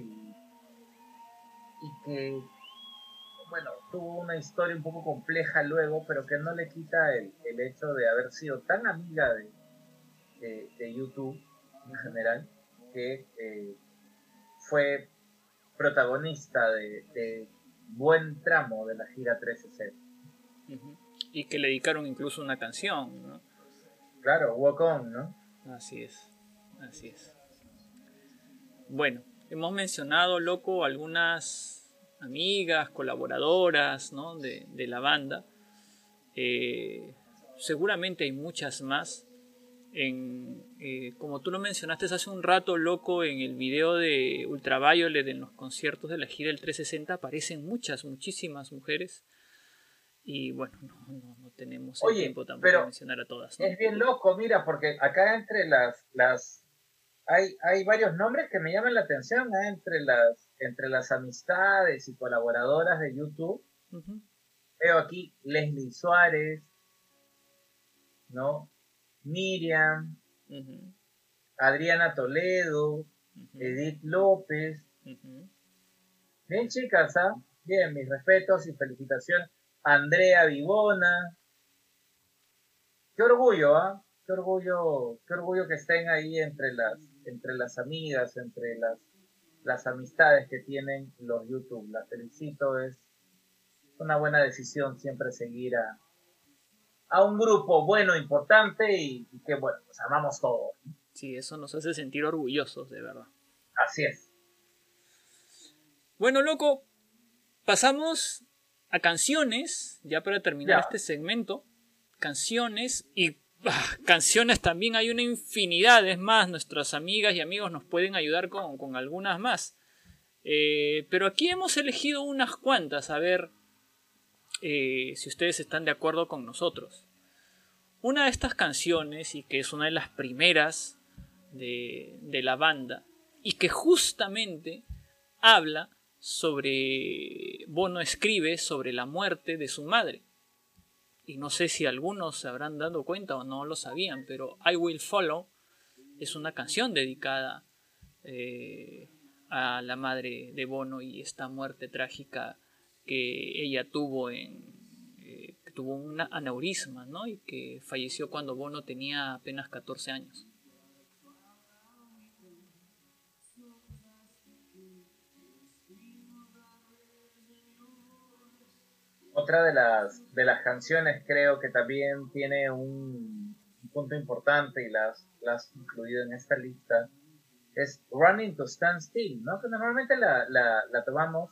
y que bueno, tuvo una historia un poco compleja luego, pero que no le quita el, el hecho de haber sido tan amiga de, de YouTube en general, que eh, fue protagonista de, de buen tramo de la gira 360. Ujú. Y que le dedicaron incluso una canción, ¿no? Claro, Walk On, ¿no? Así es, así es. Bueno, hemos mencionado, loco, algunas amigas, colaboradoras, ¿no? de, de la banda. Eh, seguramente hay muchas más. En, eh, como tú lo mencionaste hace un rato, loco, en el video de Ultraviolet en los conciertos de la gira del 360 aparecen muchas, muchísimas mujeres. Y bueno, no, no- no tenemos el Oye, tiempo tampoco de mencionar a todas. ¿no? Es bien loco, mira, porque acá entre las, las hay, hay varios nombres que me llaman la atención, ¿eh? entre las, entre las amistades y colaboradoras de YouTube. Veo aquí Leslie Suárez, ¿no? Miriam, Adriana Toledo, Edith López. Bien, chicas, ¿ah? Bien, mis respetos y felicitaciones. Andrea Vivona. Qué orgullo, ¿ah? Qué orgullo, qué orgullo que estén ahí entre las, entre las amigas, entre las, las amistades que tienen los YouTube. Las felicito, es una buena decisión siempre seguir a, a un grupo bueno, importante y, y que, bueno, pues amamos todos. Sí, eso nos hace sentir orgullosos, de verdad. Así es. Bueno, loco, pasamos a canciones, ya para terminar Ya. este segmento. Canciones y ah, canciones también hay una infinidad, es más, nuestras amigas y amigos nos pueden ayudar con, con algunas más. Eh, pero aquí hemos elegido unas cuantas, a ver eh, si ustedes están de acuerdo con nosotros. Una de estas canciones, y que es una de las primeras de, de la banda, y que justamente habla sobre. Bono escribe sobre la muerte de su madre. y no sé si algunos se habrán dado cuenta o no lo sabían, pero I Will Follow es una canción dedicada eh, a la madre de Bono y esta muerte trágica que ella tuvo en eh, tuvo un aneurisma, ¿no? Y que falleció cuando Bono tenía apenas 14 años. Otra de las, de las canciones creo que también tiene un, un punto importante y las, las incluido en esta lista es Running to Stand Still, ¿no? Que normalmente la, la tomamos,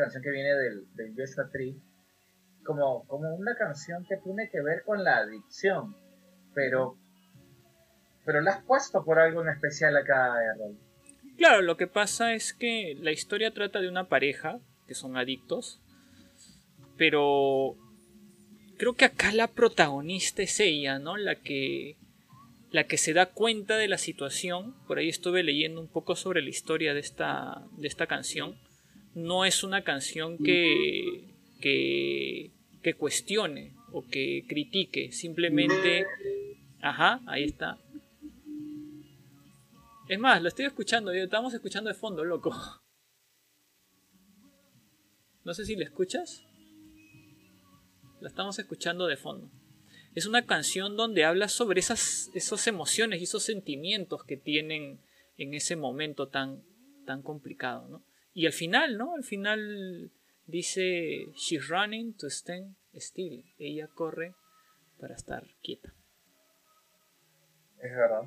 canción que viene del, del Joshua Tree, como, como una canción que tiene que ver con la adicción, pero, pero la has puesto por algo en especial acá, Errol. Claro, lo que pasa es que la historia trata de una pareja que son adictos, pero creo que acá la protagonista es ella, ¿no? La que la que se da cuenta de la situación. Por ahí estuve leyendo un poco sobre la historia de esta de esta canción. No es una canción que que que cuestione o que critique, simplemente ajá, ahí está. Es más, lo estoy escuchando, estamos escuchando de fondo, loco. No sé si le escuchas. La estamos escuchando de fondo. Es una canción donde habla sobre esas, esas emociones y esos sentimientos que tienen en ese momento tan, tan complicado, ¿no? Y al final, ¿no? Al final dice, she's running to stand still. Ella corre para estar quieta. Es verdad.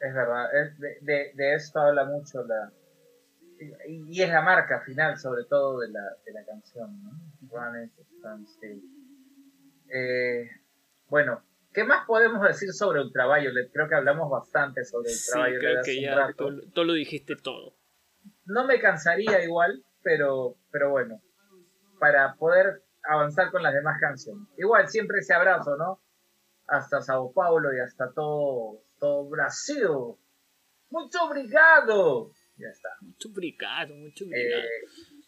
Es verdad. Es de, de, de, esto habla mucho la. Y, y, es la marca final, sobre todo, de la, de la canción, ¿no? Running to stand still. Eh, bueno, ¿qué más podemos decir sobre Ultraviolet? Creo que hablamos bastante sobre Ultraviolet. Sí, creo que ya tú, tú, lo dijiste todo. No me cansaría igual, pero, pero bueno, para poder avanzar con las demás canciones. Igual, siempre ese abrazo, ¿no? Hasta Sao Paulo y hasta todo, todo Brasil. Mucho obrigado. Ya está. Mucho obrigado, mucho obrigado. Eh,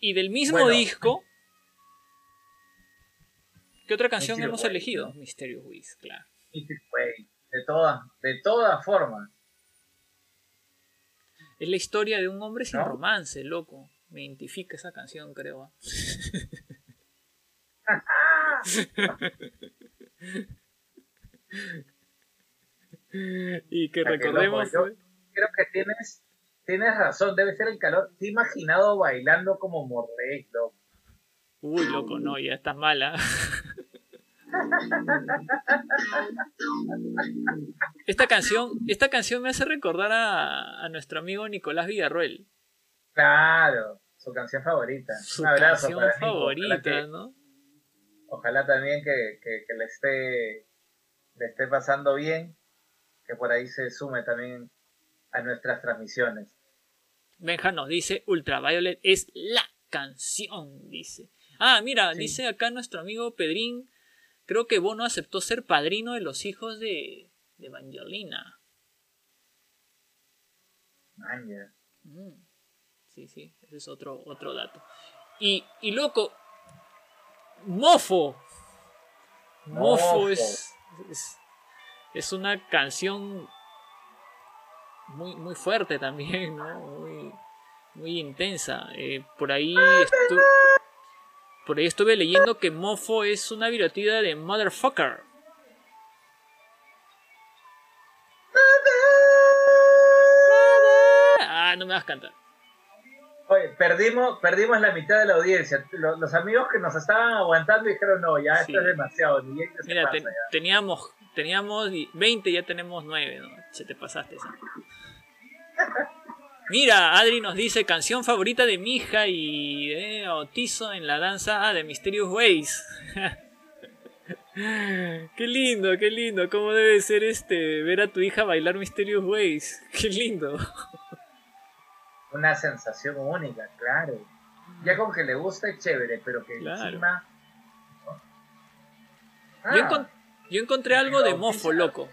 y del mismo bueno, disco, ¿qué otra canción hemos Way, elegido? ¿no? Mysterious Ways, claro. De todas, de todas formas. Es la historia de un hombre sin ¿No? romance, loco. Me identifica esa canción, creo. ¿ah? y que recordemos. loco, yo creo que tienes, tienes razón, debe ser el calor. Te he imaginado bailando como Morrey, loco. Uy, loco, no, ya estás mala. Esta canción, esta canción me hace recordar a, a nuestro amigo Nicolás Villarroel. Claro, su canción favorita. Su Un abrazo canción para Nico. favorita, Ojalá, que, ¿no? ojalá también que, que- que le esté le esté pasando bien, que por ahí se sume también a nuestras transmisiones. Benja nos dice Ultraviolet es la canción, dice. Ah, mira, Sí. dice acá nuestro amigo Pedrín, creo que Bono aceptó ser padrino de los hijos de, de Evangelina. Man, ya. Mm, Sí, sí, ese es otro, otro dato. Y, y loco, Mofo. Mofo, Mofo. Es, es, es una canción muy, muy fuerte también, ¿no? Muy, muy intensa. Eh, por ahí estu- por ahí estuve leyendo que Mofo es una virotida de Motherfucker. Ah, no me vas a cantar. Oye, perdimos, perdimos la mitad de la audiencia. Los, los amigos que nos estaban aguantando dijeron, no, ya Sí. esto es demasiado. Mira, pasa, te- ya". teníamos, teníamos 20, ya tenemos 9, ¿no? Se te pasaste. sí. Mira, Adri nos dice canción favorita de mi hija y de bautizo en la danza ah, de Mysterious Ways. qué lindo, qué lindo. ¿Cómo debe ser este ver a tu hija bailar Mysterious Ways? Qué lindo. Una sensación única, claro. Ya con que le gusta es chévere, pero que Claro. encima... Ah, Yo, encon- yo encontré algo de mofo, loco.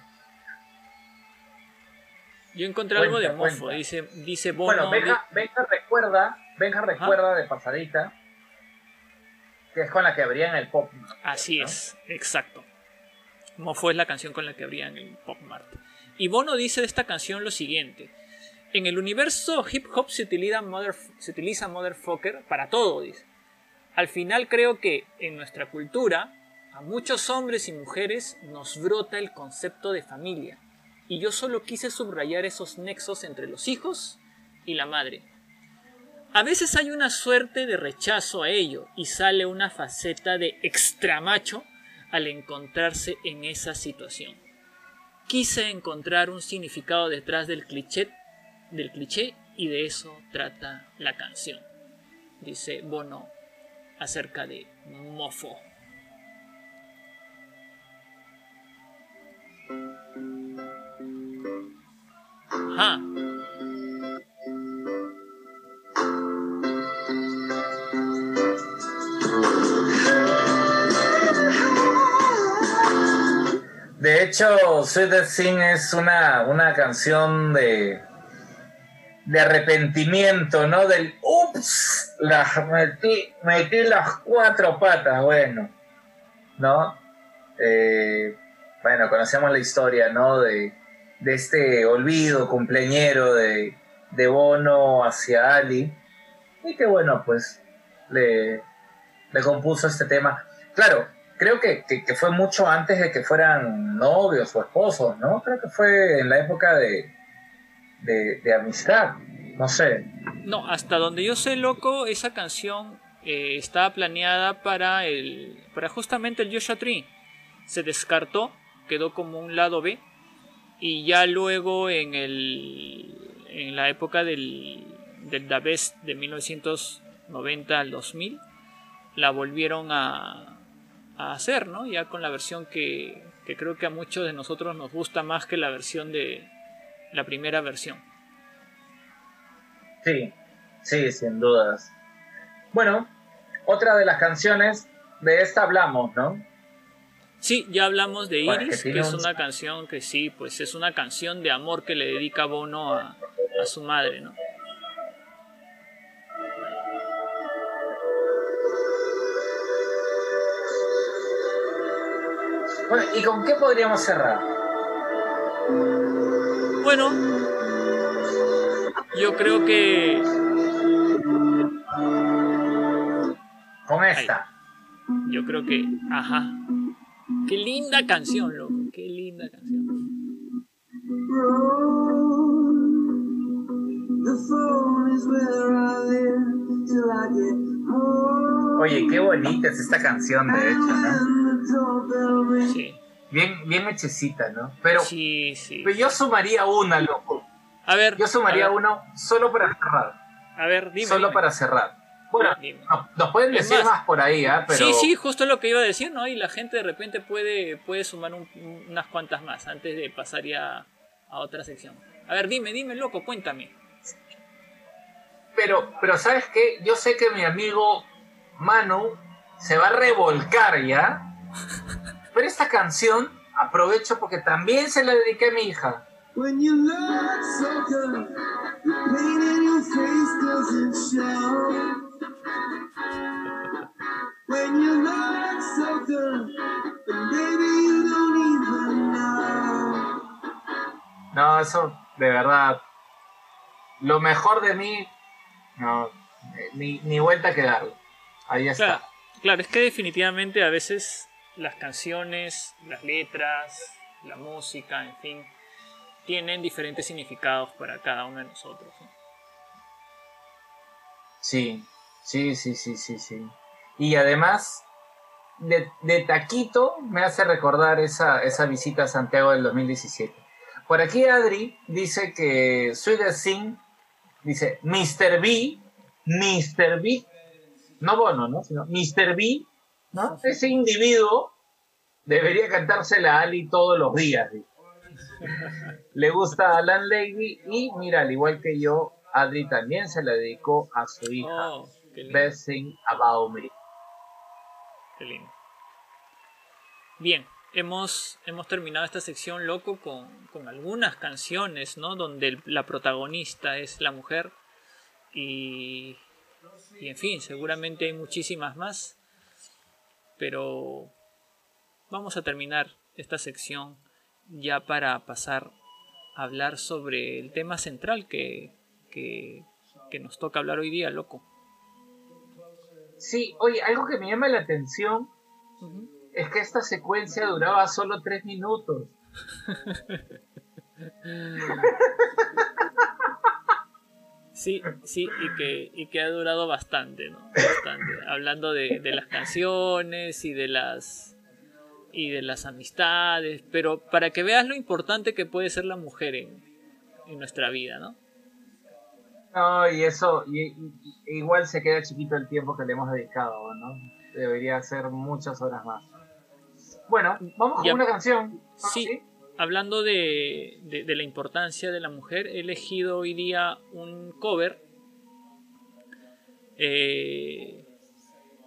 Yo encontré Cuenta, algo de mofo, cuenta. dice, dice Bono. bueno, Benja, Benja recuerda, Benja recuerda de pasadita que es con la que abrían el pop. Así ¿no? es, exacto. Mofo es la canción con la que abrían el Pop Mart. Y Bono dice de esta canción lo siguiente. En el universo hip hop se utiliza, mother, se utiliza motherfucker para todo, dice. Al final creo que en nuestra cultura, a muchos hombres y mujeres nos brota el concepto de familia. Y yo solo quise subrayar esos nexos entre los hijos y la madre. A veces hay una suerte de rechazo a ello y sale una faceta de extramacho al encontrarse en esa situación. Quise encontrar un significado detrás del cliché, del cliché y de eso trata la canción. Dice Bono acerca de Mofo. De hecho, Sweet Dead Sin es una, una canción de, de arrepentimiento, ¿no? Del ups, las metí, metí las cuatro patas, bueno, ¿no? Eh, bueno, conocemos la historia, ¿no? De, de este olvido cumpleañero de, de Bono hacia Ali. Y que bueno, pues le, le compuso este tema. Claro, creo que, que, fue mucho antes de que fueran novios o esposos, ¿no? Creo que fue en la época de, de, de amistad, no sé. No, hasta donde yo sé, loco, esa canción eh, estaba planeada para el para justamente el Joshua Tree. Se descartó, quedó como un lado B y ya luego en el en la época del del Da Best de 1990 al 2000 la volvieron a, a hacer, ¿no? Ya con la versión que, que creo que a muchos de nosotros nos gusta más que la versión de la primera versión. Sí, sí, sin dudas. Bueno, otra de las canciones, de esta hablamos, ¿no? Sí, ya hablamos de Bueno, Iris, que es un- una canción que sí, pues es una canción de amor que le dedica Bono a, a su madre, ¿no? Bueno, ¿y con qué podríamos cerrar? Bueno, yo creo que Con esta. yo creo que ajá. Qué linda canción, loco, qué linda canción. Oye, qué bonita es esta canción, de hecho, ¿no? Sí, Bien, bien hechecita, ¿no? Pero, sí, sí. pero yo sumaría una, loco. A ver, Yo sumaría ver, uno solo para cerrar. A ver, dime. solo dime. para cerrar. Bueno, nos pueden decir más, más, por ahí, ¿ah? Pero Sí, sí, justo lo que iba a decir, ¿no? Y la gente de repente puede, puede sumar un- unas cuantas más antes de pasar ya a otra sección. A ver, dime, dime, loco, cuéntame. Pero, pero ¿sabes qué? Yo sé que mi amigo Manu se va a revolcar ya. Pero esta canción aprovecho porque también se la dediqué a mi hija. When you look so good, the pain in your face doesn't show. When you look so good, but baby you don't even know. No, eso de verdad. Lo mejor de mí, no, ni, ni vuelta que darle. Ahí está. Claro, claro, es que definitivamente a veces las canciones, las letras, la música, en fin, tienen diferentes significados para cada uno de nosotros. ¿no? Sí, sí, sí, sí, sí, sí. Y además, de, de taquito me hace recordar esa, esa visita a Santiago del 2017. Por aquí Adri dice que as Sin, dice Mr. B, Mr. B, no Bono, ¿no? Sino Mr. B, ¿no? Ese individuo debería cantársela a Ali todos los días. dice. Le gusta a Alan Levy y mira, al igual que yo, Adri también se la dedicó a su hija. Oh, Thing About Me. Qué lindo. Bien, hemos, hemos terminado esta sección loco con, con algunas canciones, ¿no? Donde el- la protagonista es la mujer. Y, y en fin, seguramente hay muchísimas más. Pero vamos a terminar esta sección ya para pasar a hablar sobre el tema central que, que, que nos toca hablar hoy día, loco. Sí, oye, algo que me llama la atención es que esta secuencia duraba solo tres minutos. Sí, sí, y que, y que ha durado bastante, ¿no? Bastante. Hablando de, de las canciones y de las y de las amistades, pero para que veas lo importante que puede ser la mujer en, en nuestra vida, ¿no? No, y eso, y, y- igual se queda chiquito el tiempo que le hemos dedicado, ¿no? Debería ser muchas horas más. Bueno, vamos con una canción. Sí. Hablando de, de- de la importancia de la mujer, he elegido hoy día un cover eh,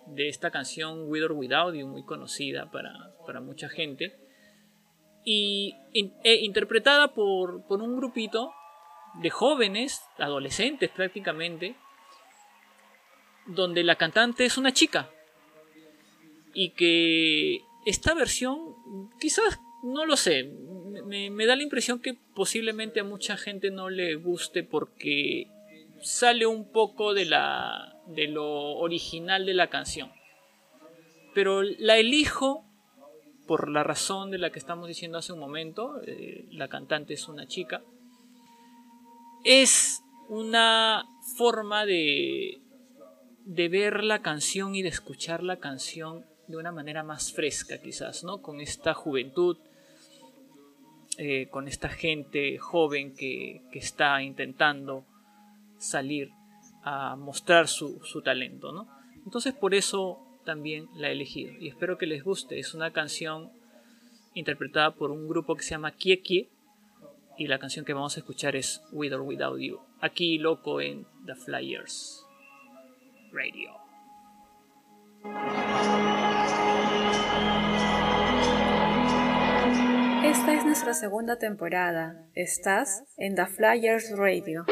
de esta canción With or Without You, muy conocida para, para mucha gente, y in- e interpretada por, por un grupito de jóvenes, adolescentes prácticamente, donde la cantante es una chica y que esta versión quizás no lo sé me, da la impresión que posiblemente a mucha gente no le guste porque sale un poco de la de lo original de la canción. Pero la elijo por la razón de la que estamos diciendo hace un momento eh, la cantante es una chica es una forma de de ver la canción y de escuchar la canción de una manera más fresca quizás, ¿no? Con esta juventud, eh, con esta gente joven que, que está intentando salir a mostrar su, su talento, ¿no? Entonces por eso también la he elegido y espero que les guste. Es una canción interpretada por un grupo que se llama Kie Kie y la canción que vamos a escuchar es With or Without You. Aquí loco en The Flyers Radio. Esta es nuestra segunda temporada. Estás en The Flyers Radio.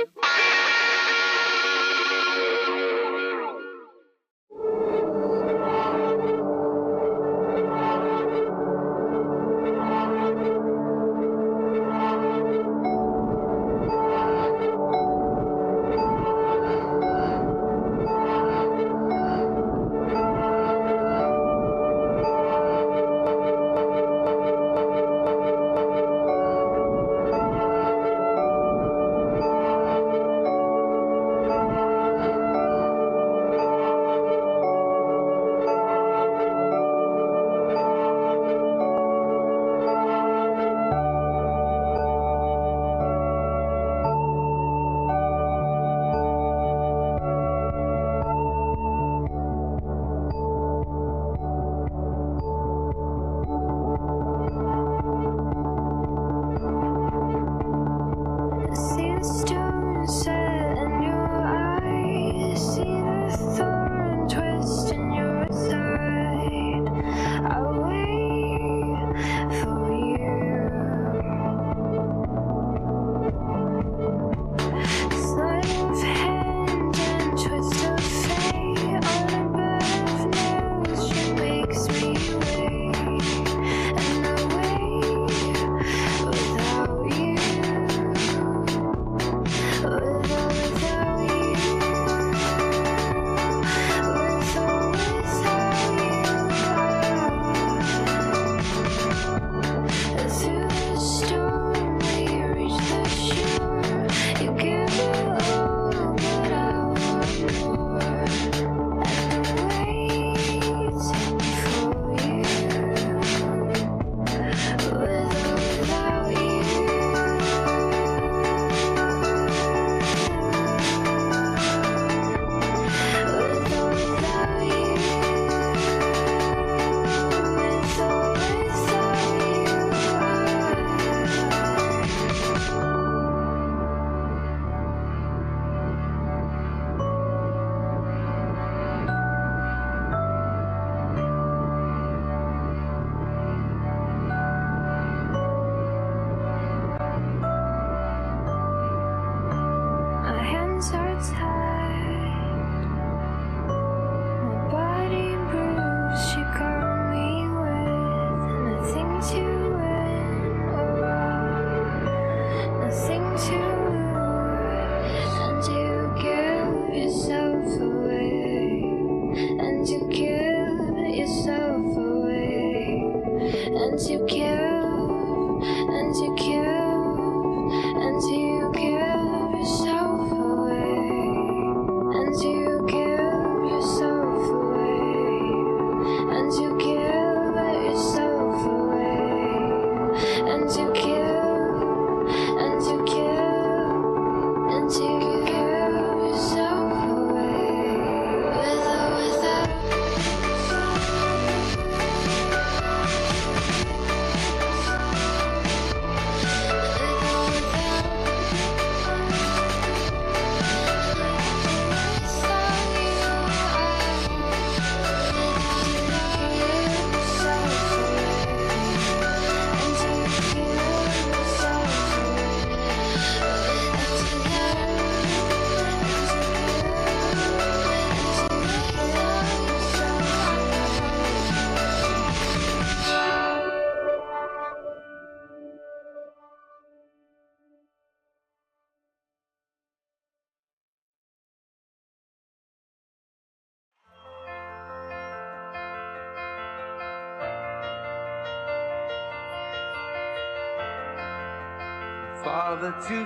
Oh, the wind.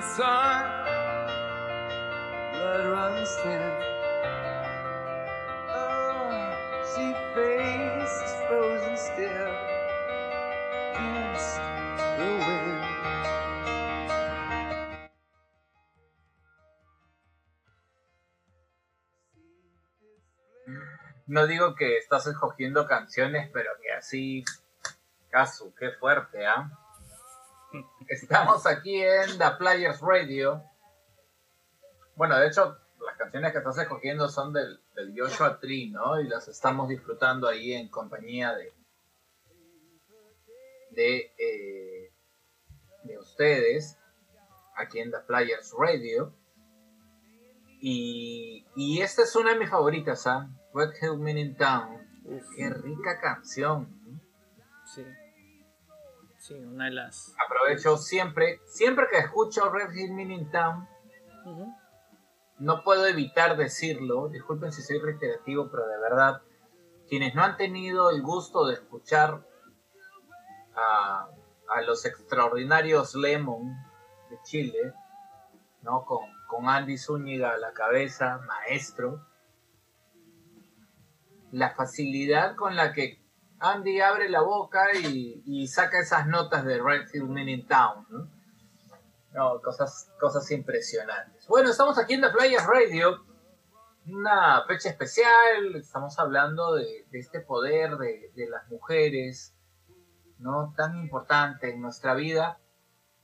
No digo que estás escogiendo canciones, pero que así. Casu, qué fuerte, ¿ah? Estamos aquí en The Players Radio. Bueno, de hecho, las canciones que estás escogiendo son del, del Joshua Tree, ¿no? Y las estamos disfrutando ahí en compañía de. de. eh, de ustedes, aquí en The Players Radio. Y, y esta es una de mis favoritas, ¿ah? Red Hill Meaning Town. Uf, Qué rica canción. Sí. Una de las. Aprovecho siempre, siempre que escucho Red Hill Meaning Town, no puedo evitar decirlo. Disculpen si soy reiterativo, pero de verdad, quienes no han tenido el gusto de escuchar a, a los extraordinarios Lemon de Chile, ¿no? Con, con Andy Zúñiga a la cabeza, maestro. La facilidad con la que Andy abre la boca y, saca esas notas de Redfield Men in Town, ¿no? Cosas, cosas impresionantes. Bueno, estamos aquí en The Players Radio, una fecha especial, estamos hablando de, este poder de, las mujeres, ¿no? Tan importante en nuestra vida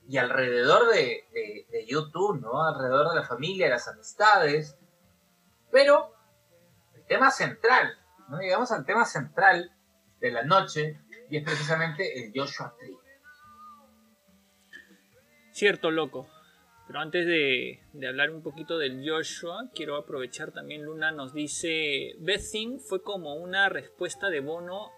y alrededor de, de- de YouTube, ¿no? Alrededor de la familia, de las amistades. Pero el tema central, ¿no? Llegamos al tema central de la noche y es precisamente el Joshua Tree. Cierto, loco. Pero antes de, de hablar un poquito del Joshua, quiero aprovechar también, Luna nos dice, Bething fue como una respuesta de Bono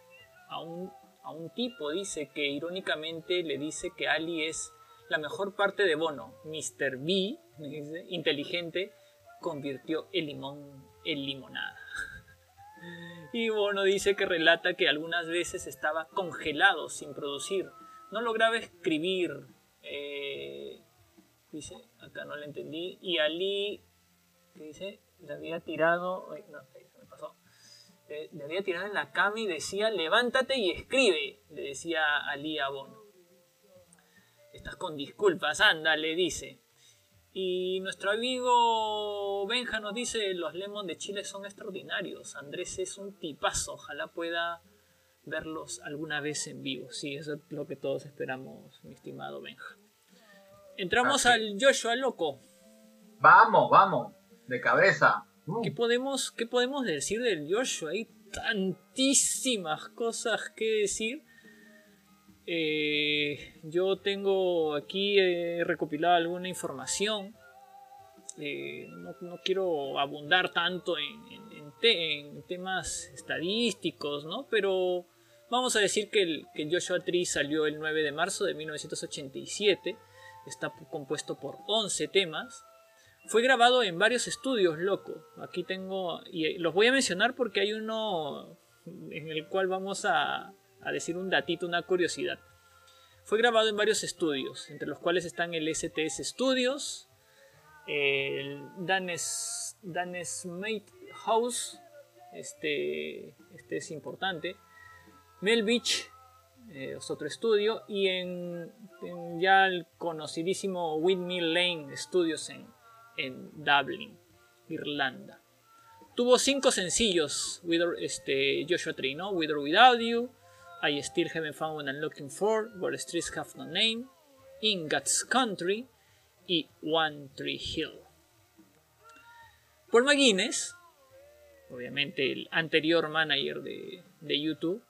a un, a un tipo, dice que irónicamente le dice que Ali es la mejor parte de Bono. Mr. B, inteligente, convirtió el limón en limonada. Y Bono dice que relata que algunas veces estaba congelado sin producir. No lograba escribir. eh, dice, acá no le entendí. Y Ali, ¿qué dice? Le había tirado. ay, no, me pasó. Le, le había tirado en la cama y decía, levántate y escribe. Le decía Ali a Bono. Estás con disculpas, anda, le dice. Y nuestro amigo Benja nos dice, los Lemon de Chile son extraordinarios. Andrés es un tipazo, ojalá pueda verlos alguna vez en vivo. Sí, eso es lo que todos esperamos, mi estimado Benja. Entramos Así. al Joshua Loco. Vamos, vamos, de cabeza. Uh, ¿Qué podemos, ¿Qué podemos decir del Joshua? Hay tantísimas cosas que decir. Eh, yo tengo aquí eh, recopilado alguna información. Eh, no, quiero abundar tanto en, en- en te- en temas estadísticos, ¿no? Pero vamos a decir que el, Joshua Tree salió el 9 de marzo de 1987. Está pu- compuesto por 11 temas. Fue grabado en varios estudios, loco. Aquí tengo, y los voy a mencionar porque hay uno en el cual vamos a, a decir un datito, una curiosidad. Fue grabado en varios estudios, entre los cuales están el STS Studios, el Danes, Danesmate House, este, este es importante, Mel Beach, eh, es otro estudio, y en, ya el conocidísimo Windmill Lane Studios en, en Dublin, Irlanda. Tuvo cinco sencillos, este, Joshua Tree, ¿no? With or Without You, I Still Haven't Found What I'm Looking For, Where Streets Have No Name, In God's Country y One Tree Hill. Paul McGuinness, obviamente el anterior manager de, de YouTube,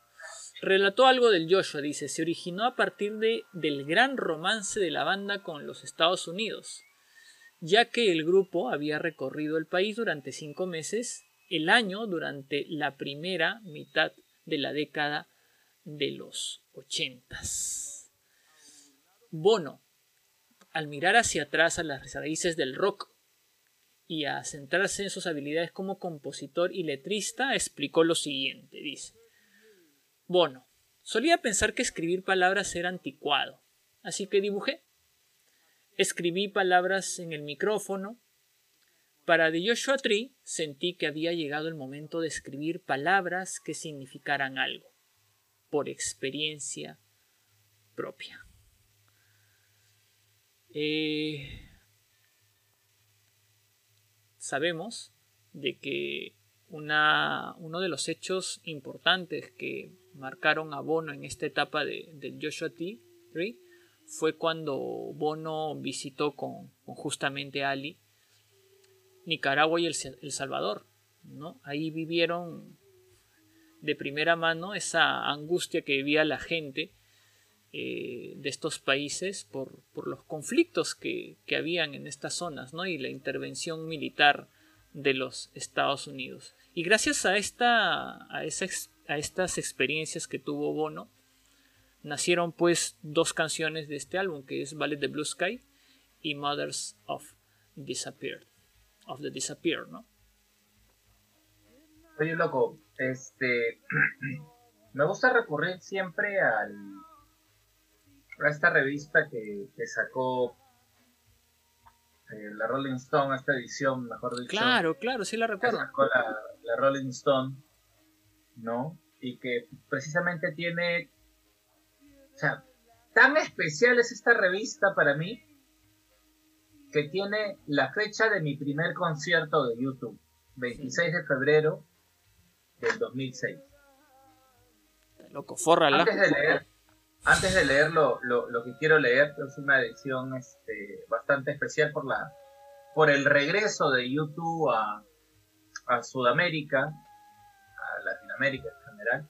relató algo del Joshua, dice, se originó a partir de, del gran romance de la banda con los Estados Unidos, ya que el grupo había recorrido el país durante cinco meses, el año durante la primera mitad de la década de los ochentas. Bono, al mirar hacia atrás a las raíces del rock y a centrarse en sus habilidades como compositor y letrista, explicó lo siguiente, dice. Bono, solía pensar que escribir palabras era anticuado, así que dibujé. escribí palabras en el micrófono. Para The Joshua Tree sentí que había llegado el momento de escribir palabras que significaran algo, por experiencia propia. Eh, sabemos de que una, uno de los hechos importantes que marcaron a Bono en esta etapa de, del Joshua Tree fue cuando Bono visitó con, con justamente Ali Nicaragua y El, el Salvador. ¿no? Ahí vivieron de primera mano esa angustia que vivía la gente eh, de estos países por, por los conflictos que, que, habían en estas zonas ¿no? y la intervención militar de los Estados Unidos. Y gracias a, esta, a, esa, a estas experiencias que tuvo Bono, nacieron pues dos canciones de este álbum, que es Ballet de Blue Sky y Mothers of Disappeared, of the Disappear, ¿no? Oye, loco, este, me gusta recurrir siempre al, a esta revista que, que sacó eh, la Rolling Stone, esta edición, mejor dicho. Claro, claro, sí la recuerdo. Sacó la, la Rolling Stone, ¿no? Y que precisamente tiene o sea, tan especial es esta revista para mí que tiene la fecha de mi primer concierto de YouTube, 26 de febrero del 2006. Loco, fórrala. Antes de leer, antes de leer lo, lo, lo que quiero leer, es una edición este, bastante especial por la por el regreso de YouTube a, a Sudamérica, a Latinoamérica en general,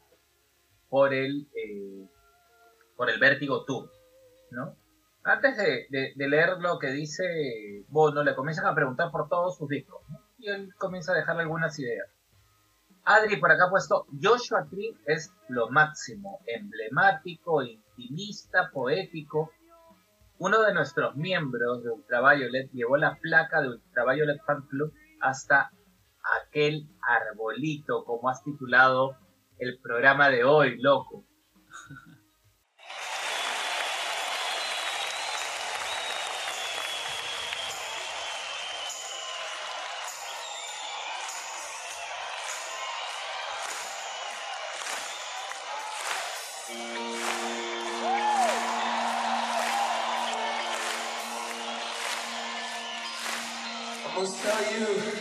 por el eh, por el Vértigo Tour, ¿no? Antes de, de, de, leer lo que dice Bono, le comienzan a preguntar por todos sus discos, ¿no? y él comienza a dejarle algunas ideas. Adri por acá puesto, Joshua Tree es lo máximo, emblemático, intimista, poético. Uno de nuestros miembros de Ultraviolet llevó la placa de Ultraviolet Fan Club hasta aquel arbolito, como has titulado el programa de hoy, loco. You.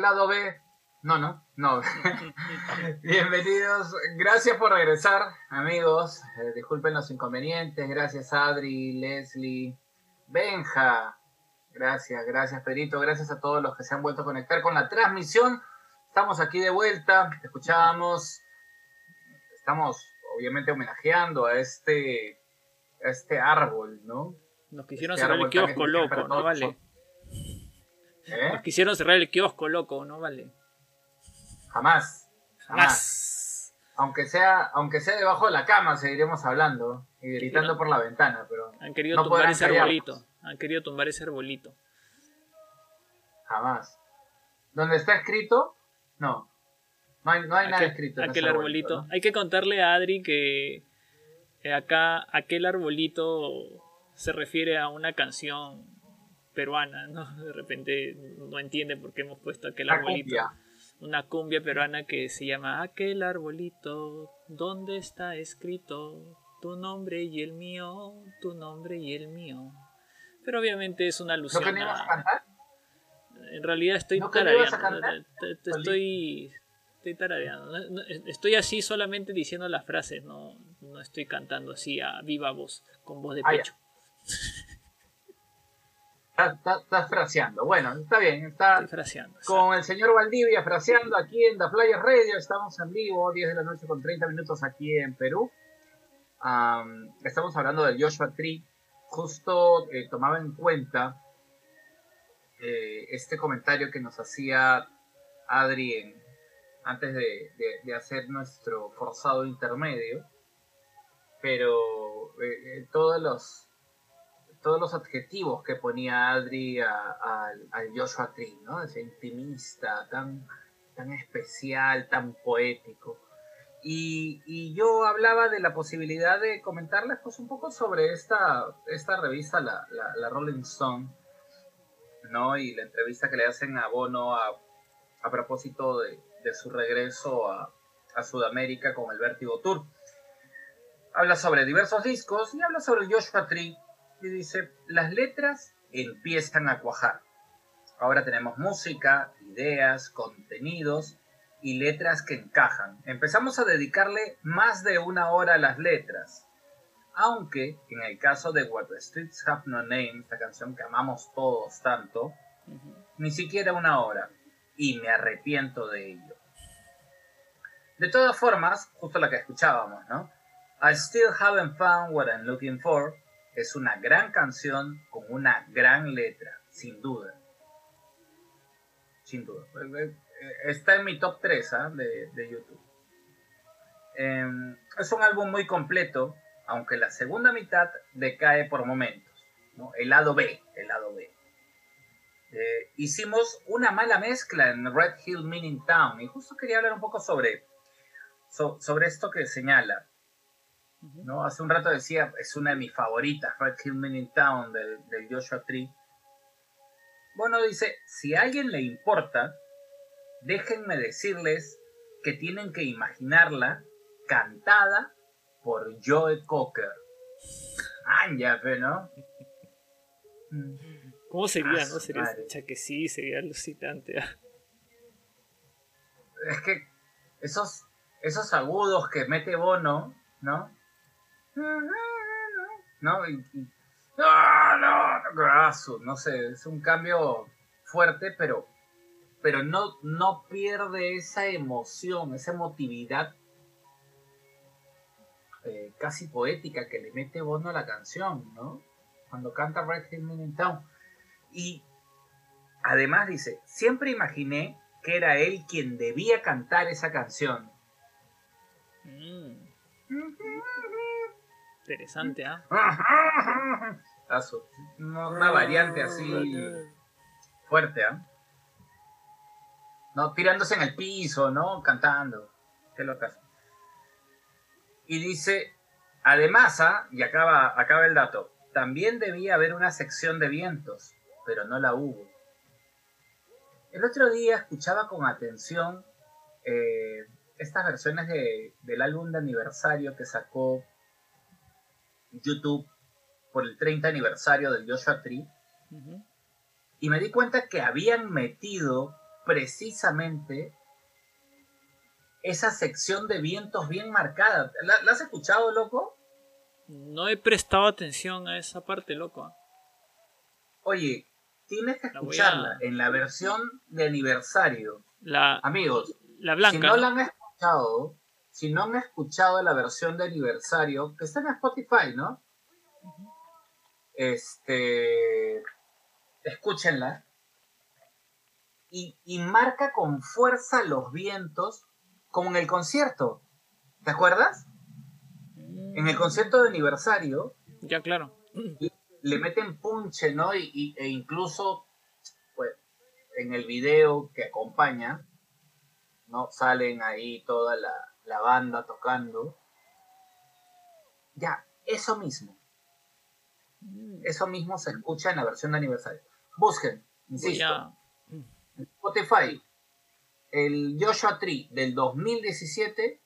Al lado B. No, no, no. Bienvenidos. Gracias por regresar, amigos. Eh, disculpen los inconvenientes. Gracias, Adri, Leslie, Benja. Gracias, gracias, Perito. Gracias a todos los que se han vuelto a conectar con la transmisión. Estamos aquí de vuelta. Escuchábamos. Estamos, obviamente, homenajeando a este, a este árbol, ¿no? Nos quisieron Este cerrar el kiosco, loco, no vale. ¿Eh? Nos quisieron cerrar el kiosco, loco, no vale. Jamás. Jamás. Aunque sea, aunque sea debajo de la cama, seguiremos hablando y gritando por la ventana, pero Han querido No tumbar ese callarnos. arbolito. Han querido tumbar ese arbolito. jamás. ¿Dónde está escrito? No. No hay, no hay nada escrito. en aquel ese arbolito. ¿no? Hay que contarle a Adri que eh, acá aquel arbolito se refiere a una canción peruana, ¿no? De repente no entiende por qué hemos puesto aquel La arbolito. cumbia. Una cumbia peruana que se llama Aquel arbolito, donde está escrito tu nombre y el mío, tu nombre y el mío. Pero obviamente es una ¿No alusión no a cantar? en realidad estoy ¿No tarareando. estoy, estoy tarareando. No, Estoy así solamente diciendo las frases, no, no estoy cantando así a viva voz, con voz de Ah, pecho. Estás, estás fraseando. Bueno, está bien. Está fraseando. con el señor Valdivia fraseando aquí en The Flyer Radio. Estamos en vivo, 10 de la noche con 30 minutos aquí en Perú. am, estamos hablando del Joshua Tree, justo eh, tomaba en cuenta eh, este comentario que nos hacía Adri en- antes de, de- de hacer nuestro forzado intermedio, pero eh, eh, todos los todos los adjetivos que ponía Adri al- Joshua Tree, ¿no? Ese intimista, tan, tan especial, tan poético. Y, y yo hablaba de la posibilidad de comentarles pues un poco sobre esta, esta revista, la, la, la Rolling Stone, ¿no? Y la entrevista que le hacen a Bono a, a propósito de, de su regreso a, a Sudamérica con el Vértigo Tour. Habla sobre diversos discos y habla sobre Joshua Tree y dice, las letras empiezan a cuajar. Ahora tenemos música, ideas, contenidos y letras que encajan. Empezamos a dedicarle más de una hora a las letras. Aunque en el caso de What the Streets Have No Name, esta canción que amamos todos tanto, Ujú. ni siquiera una hora. Y me arrepiento de ello. De todas formas, justo la que escuchábamos, ¿no? I Still Haven't Found What I'm Looking For es una gran canción con una gran letra, sin duda. Sin duda. Eh, eh, Está en mi top 3 ¿ah? de, de YouTube. Em, es un álbum muy completo, aunque la segunda mitad decae por momentos. ¿no? El lado B, el lado B. Eh, hicimos una mala mezcla en Red Hill Meaning Town y justo quería hablar un poco sobre, so- sobre esto que señala. ¿No? Hace un rato decía, es una de mis favoritas, Red Hill Meaning Town del, del Joshua Tree. Bueno, dice, si a alguien le importa, déjenme decirles que tienen que imaginarla cantada por Joe Cocker. Anja, pe, ¿no? ¿Cómo sería, Ah, no? Sería, que sí, sería alucinante. ah. Es que esos, esos agudos que mete Bono, ¿no? ¿No? Y, y- ¡Ah, no! No sé, es un cambio fuerte, pero, pero no, no pierde esa emoción, esa emotividad eh, casi poética que le mete Bono a la canción, ¿no? Cuando canta Red Hill Meaning Town. Y además dice, siempre imaginé que era él quien debía cantar esa canción. Mm, interesante, ¿ah? No, Una variante así fuerte, ¿ah? No, tirándose en el piso, ¿no? Cantando. Qué locas. Y dice, además, ¿ah? y acaba, acaba el dato, también debía haber una sección de vientos, pero no la hubo. El otro día escuchaba con atención eh, estas versiones de- del álbum de aniversario que sacó YouTube por el 30 aniversario del Joshua Tree y me di cuenta que habían metido precisamente esa sección de vientos bien marcada. ¿La, la has escuchado, loco? No he prestado atención a esa parte, loco. Oye, tienes que escucharla a- en la versión de aniversario. La, Amigos, la si blanca. no ¿no? la han escuchado, si no han escuchado la versión de aniversario, que está en Spotify, ¿no? Este, escúchenla. Y, y marca con fuerza los vientos, como en el concierto. ¿Te acuerdas? En el concierto de aniversario, Ya, claro. le meten punche, ¿no? Y, y- e incluso, pues, en el video que acompaña, ¿no? Salen ahí toda la, la banda tocando. Ya, eso mismo. Mm, Eso mismo se escucha en la versión de aniversario. Busquen, insisto, en Spotify, el Joshua Tree del 2017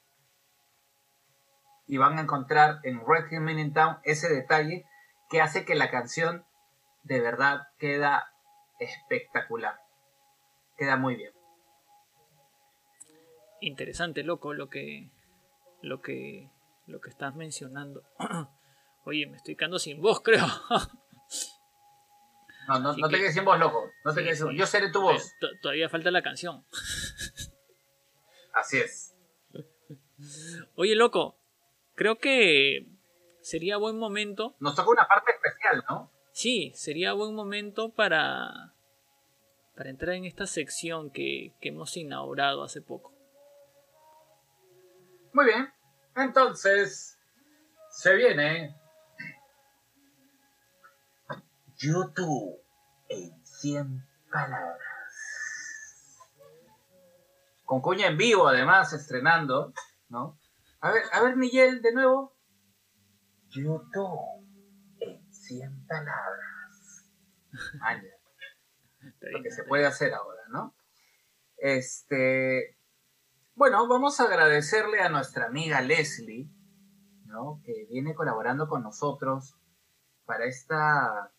y van a encontrar en Red Hill Meaning Town ese detalle que hace que la canción de verdad queda espectacular. Queda muy bien. Interesante, loco, lo que. Lo que. Lo que estás mencionando. Oye, me estoy quedando sin voz, creo. No, no, no te que- quedes sin voz, loco. No te Sí, quedes sin voz. Yo seré tu voz. To- Todavía falta la canción. Así es. Oye, loco, creo que sería buen momento. Nos toca una parte especial, ¿no? Sí, sería buen momento para, para entrar en esta sección que, que hemos inaugurado hace poco. Muy bien. Entonces, se viene YouTube en 100 palabras. Con cuña en vivo, además, estrenando, ¿no? A ver, a ver, Miguel, de nuevo. YouTube en 100 palabras. Ah, ya. Está lo que se puede hacer ahora, ¿no? Este, bueno, vamos a agradecerle a nuestra amiga Leslie. Que viene colaborando con nosotros para esta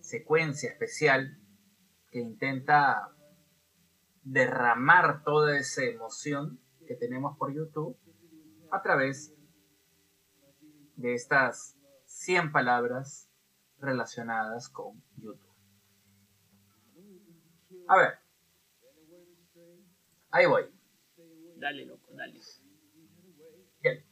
secuencia especial que intenta derramar toda esa emoción que tenemos por YouTube a través de estas 100 palabras relacionadas con YouTube. A ver. Ahí voy. Dale, loco, dale.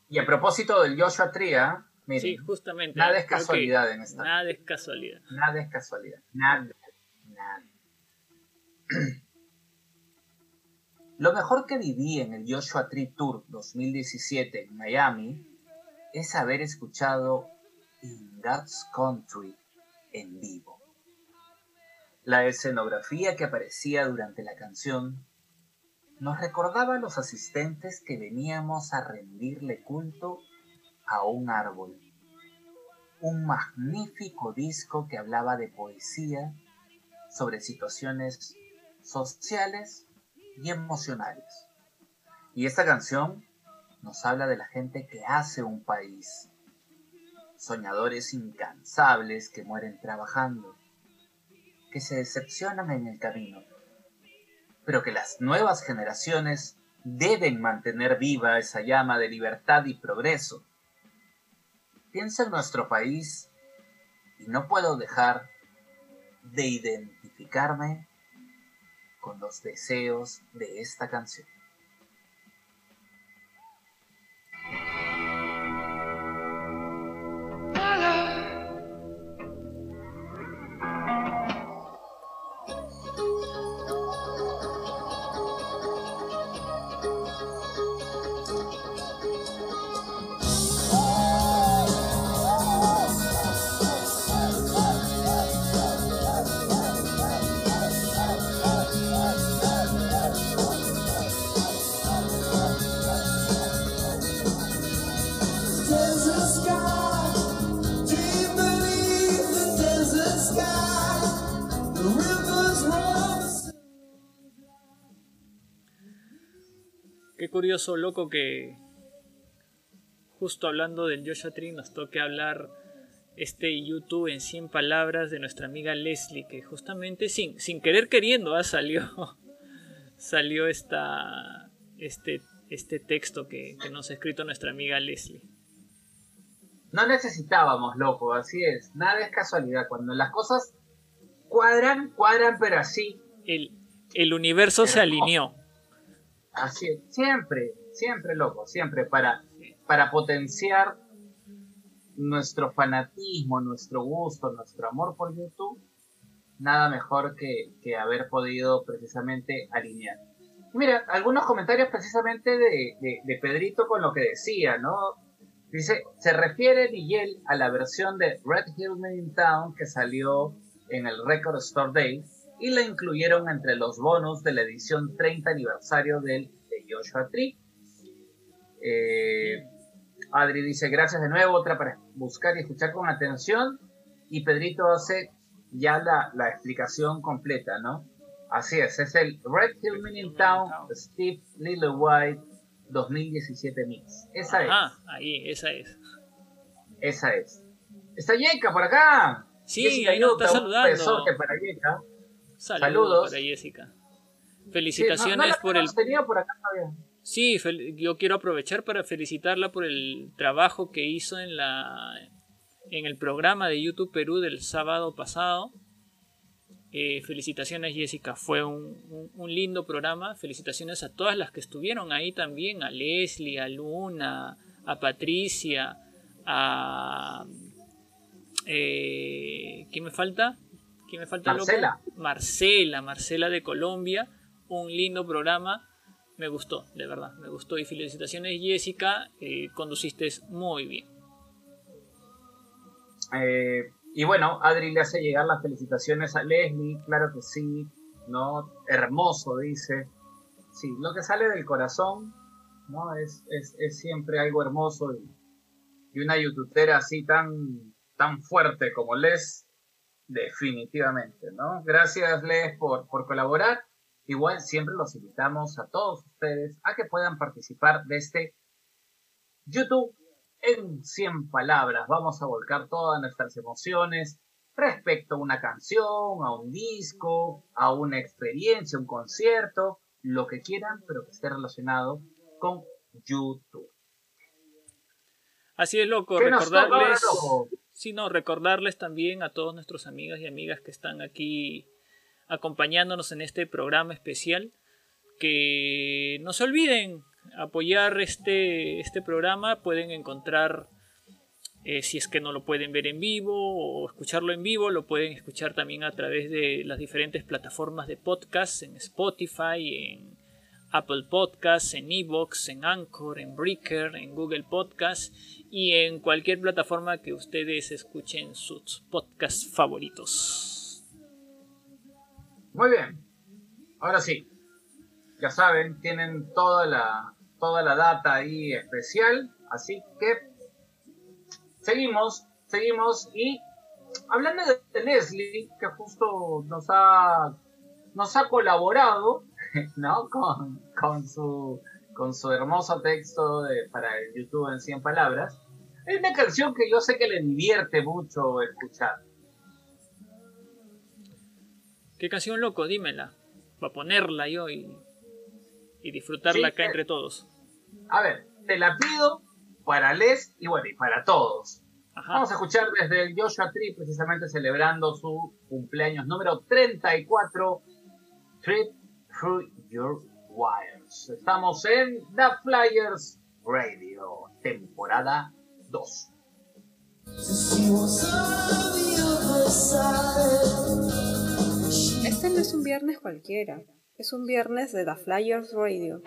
Y a propósito del Joshua Tree, ¿ah? Miren, Sí, justamente. nada es casualidad en esta. Nada es casualidad. Nada es casualidad. Nada. Nada. Lo mejor que viví en el Joshua Tree Tour 2017 en Miami es haber escuchado In God's Country en vivo. La escenografía que aparecía durante la canción nos recordaba a los asistentes que veníamos a rendirle culto a un árbol. Un magnífico disco que hablaba de poesía sobre situaciones sociales y emocionales. Y esta canción nos habla de la gente que hace un país. Soñadores incansables que mueren trabajando, que se decepcionan en el camino, pero que las nuevas generaciones deben mantener viva esa llama de libertad y progreso. Pienso en nuestro país y no puedo dejar de identificarme con los deseos de esta canción. Curioso, loco, que justo hablando del Joshua Tree nos toque hablar este YouTube en 100 palabras de nuestra amiga Leslie, que justamente sin, sin querer queriendo ah, salió, salió esta, este, este texto que, que nos ha escrito nuestra amiga Leslie. No necesitábamos, loco, así es. Nada es casualidad. Cuando las cosas cuadran, cuadran, pero así. El, el universo se alineó. Así es. Siempre, siempre, loco, siempre. Para, para potenciar nuestro fanatismo, nuestro gusto, nuestro amor por YouTube, nada mejor que, que haber podido precisamente alinear. Mira, algunos comentarios precisamente de, de, Pedrito con lo que decía, ¿no? Dice, se refiere Miguel a la versión de Red Hill Town que salió en el Record Store Day y la incluyeron entre los bonus de la edición 30 aniversario del de Joshua Tree. Eh, Adri dice, gracias de nuevo, otra para buscar y escuchar con atención. Y Pedrito hace ya la, la explicación completa, ¿no? Así es, es el Red Hill Men in Town Steve Lillywhite 2017 Mix. Esa es. Ah, ahí, esa es. Esa es. Está Yeka por acá. Sí, ahí nos está Yuta, un saludando. besote para Yeka. Saludos, Saludos. para Jessica. Sí, no- Felicitaciones no la por el por acá. Sí, fel- yo quiero aprovechar para felicitarla por el trabajo que hizo en la en el programa de YouTube Perú del sábado pasado. Eh, felicitaciones Jessica, fue un, un- un lindo programa. Felicitaciones a todas las que estuvieron ahí también, a Leslie, a Luna, a Patricia, a eh, ¿quién me falta? ¿Quién me falta? loco? Marcela. Marcela, Marcela de Colombia, un lindo programa, me gustó, de verdad, me gustó y felicitaciones Jessica, eh, conduciste muy bien. Eh, y bueno, Adri le hace llegar las felicitaciones a Leslie, claro que sí, ¿no? Hermoso, dice. Sí, lo que sale del corazón, ¿no? Es, es, es siempre algo hermoso y, y una youtubera así tan, tan fuerte como Les, definitivamente, ¿no? Gracias Les por, por colaborar. Igual siempre los invitamos a todos ustedes a que puedan participar de este YouTube en 100 palabras. Vamos a volcar todas nuestras emociones respecto a una canción, a un disco, a una experiencia, un concierto, lo que quieran, pero que esté relacionado con YouTube. Así es, loco, ¿Qué nos toca ahora, recordarles, loco? Sí, no, recordarles también a todos nuestros amigas y amigas que están aquí acompañándonos en este programa especial que no se olviden apoyar este, este programa, pueden encontrar eh, si es que no lo pueden ver en vivo o escucharlo en vivo, lo pueden escuchar también a través de las diferentes plataformas de podcast en Spotify, en Apple Podcasts, en Evox, en Anchor, en Breaker, en Google Podcasts y en cualquier plataforma que ustedes escuchen sus podcasts favoritos. Muy bien. Ahora sí. Ya saben, tienen toda la, toda la data ahí especial. Así que seguimos, seguimos. Y hablando de, Leslie, que justo nos ha, nos ha colaborado ¿no? con, con, su, con su hermoso texto de, para el YouTube en 100 palabras. Hay una canción que yo sé que le divierte mucho escuchar. ¿Qué canción loco? Dímela. Para ponerla yo y, y disfrutarla Sí, acá eh. entre todos. A ver, te la pido para Les y bueno, y para todos. Ajá. Vamos a escuchar desde el Joshua Tree, precisamente celebrando su cumpleaños número 34, Trip Through Your Wires. Estamos en The Flyers Radio, temporada 2. Este no es un viernes cualquiera, es un viernes de The Flyers Radio.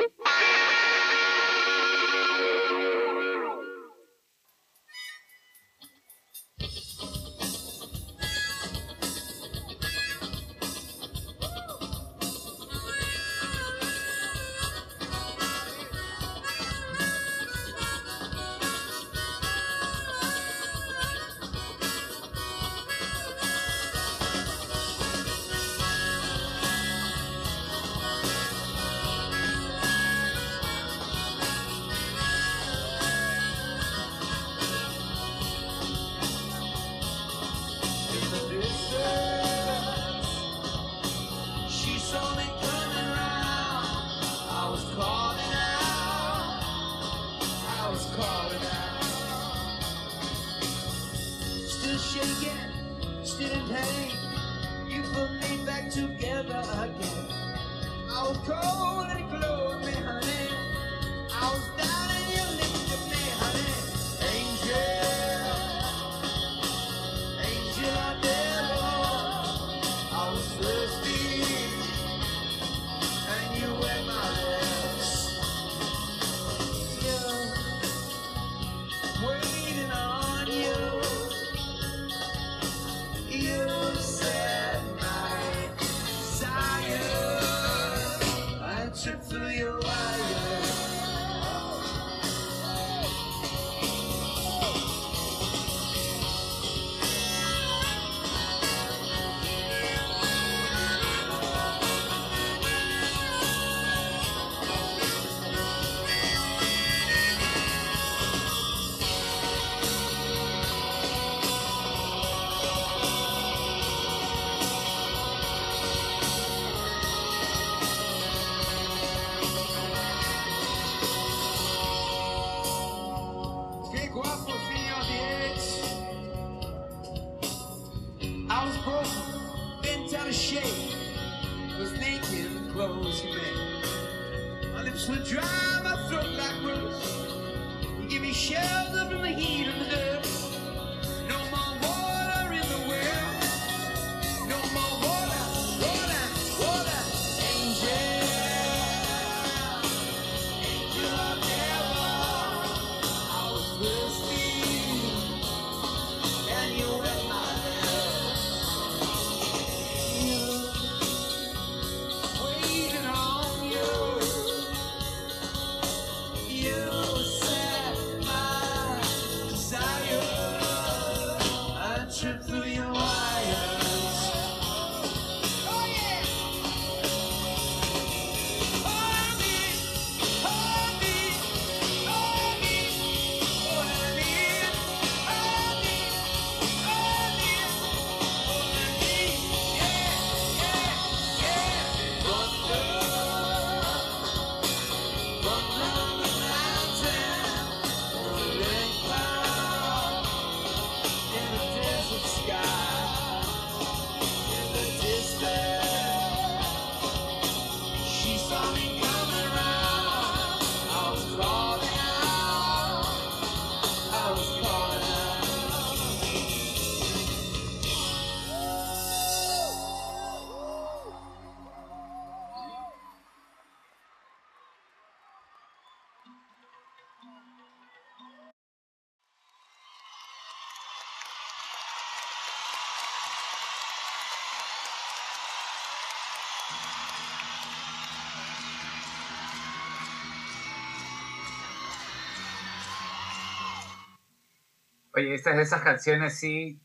Oye, esas canciones sí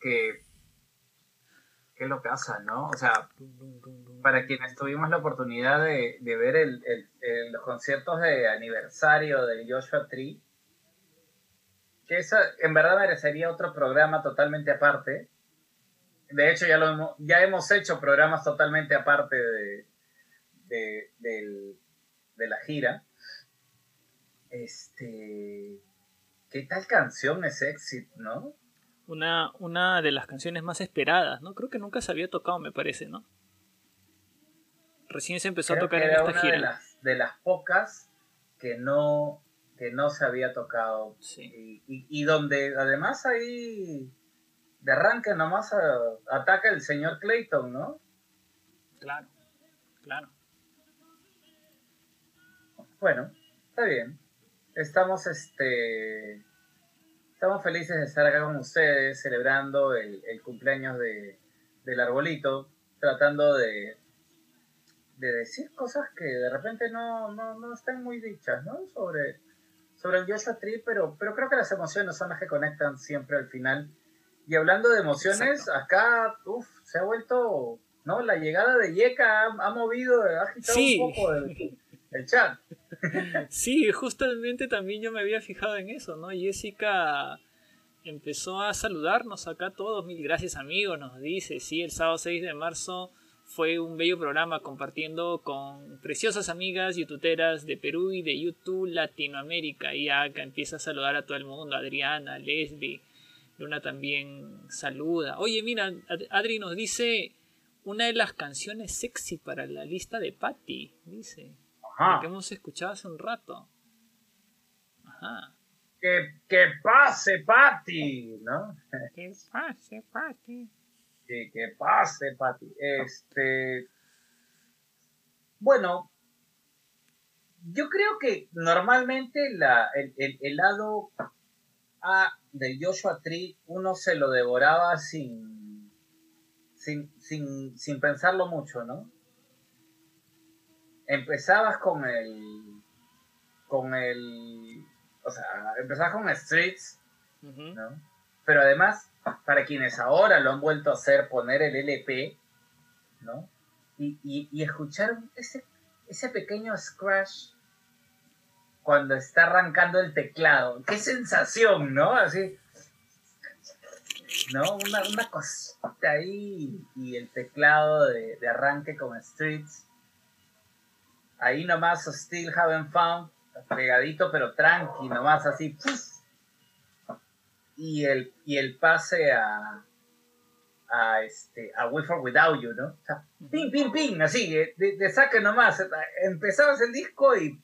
que... ¿Qué lo pasa, no? O sea, para quienes tuvimos la oportunidad de, ver el- los conciertos de aniversario del Joshua Tree, que eso en verdad merecería otro programa totalmente aparte. De hecho, ya, lo hemos, ya hemos hecho programas totalmente aparte de, de, de la gira. Este. ¿Qué tal canción es Exit, no? Una, una de las canciones más esperadas, ¿no? Creo que nunca se había tocado, me parece, ¿no? Recién se empezó Creo a tocar que en era esta una gira. de las, de las pocas que no, que no se había tocado. Sí. Y, y- y donde además ahí de arranque nomás a- ataca el señor Clayton, ¿no? Claro, claro. Bueno, está bien. Estamos este estamos felices de estar acá con ustedes, celebrando el, el cumpleaños de, del arbolito, tratando de, de decir cosas que de repente no, no, no están muy dichas, ¿no? Sobre, sobre el Joshua Tree, pero, pero creo que las emociones son las que conectan siempre al final. Y hablando de emociones, acá uf, se ha vuelto, ¿no? La llegada de Yeka ha, ha movido, ha agitado Sí. un poco el, el chat. Sí, justamente también yo me había fijado en eso, ¿no? Jessica empezó a saludarnos acá todos, mil gracias amigos, nos dice, sí, el sábado 6 de marzo fue un bello programa compartiendo con preciosas amigas youtuberas de Perú y de YouTube Latinoamérica y acá empieza a saludar a todo el mundo, Adriana, Leslie, Luna también saluda. Oye, mira, Ad- Adri nos dice una de las canciones sexy para la lista de Patty, dice. Ajá. Que hemos escuchado hace un rato. Ajá. que, que pase, Patty, ¿no? Que pase, Patty. Que, que pase, Patty. Este. Bueno, yo creo que normalmente la, el, el- el lado A del Joshua Tree uno se lo devoraba sin, sin, sin, sin pensarlo mucho, ¿no? Empezabas con el. con el. O sea, empezabas con Streets. ¿no? Pero además, para quienes ahora lo han vuelto a hacer, poner el LP, ¿no? Y, y, y escuchar ese, ese pequeño scratch cuando está arrancando el teclado. ¡Qué sensación, ¿no? Así. ¿No? Una, una cosita ahí y el teclado de, de arranque con Streets. Ahí nomás Still Haven't Found, pegadito pero tranqui, nomás así. ¡puf! y el, y el pase a, a, este, a With or Without You, ¿no? O sea, ping, ping, ping, así, de saque nomás. Empezabas el disco y.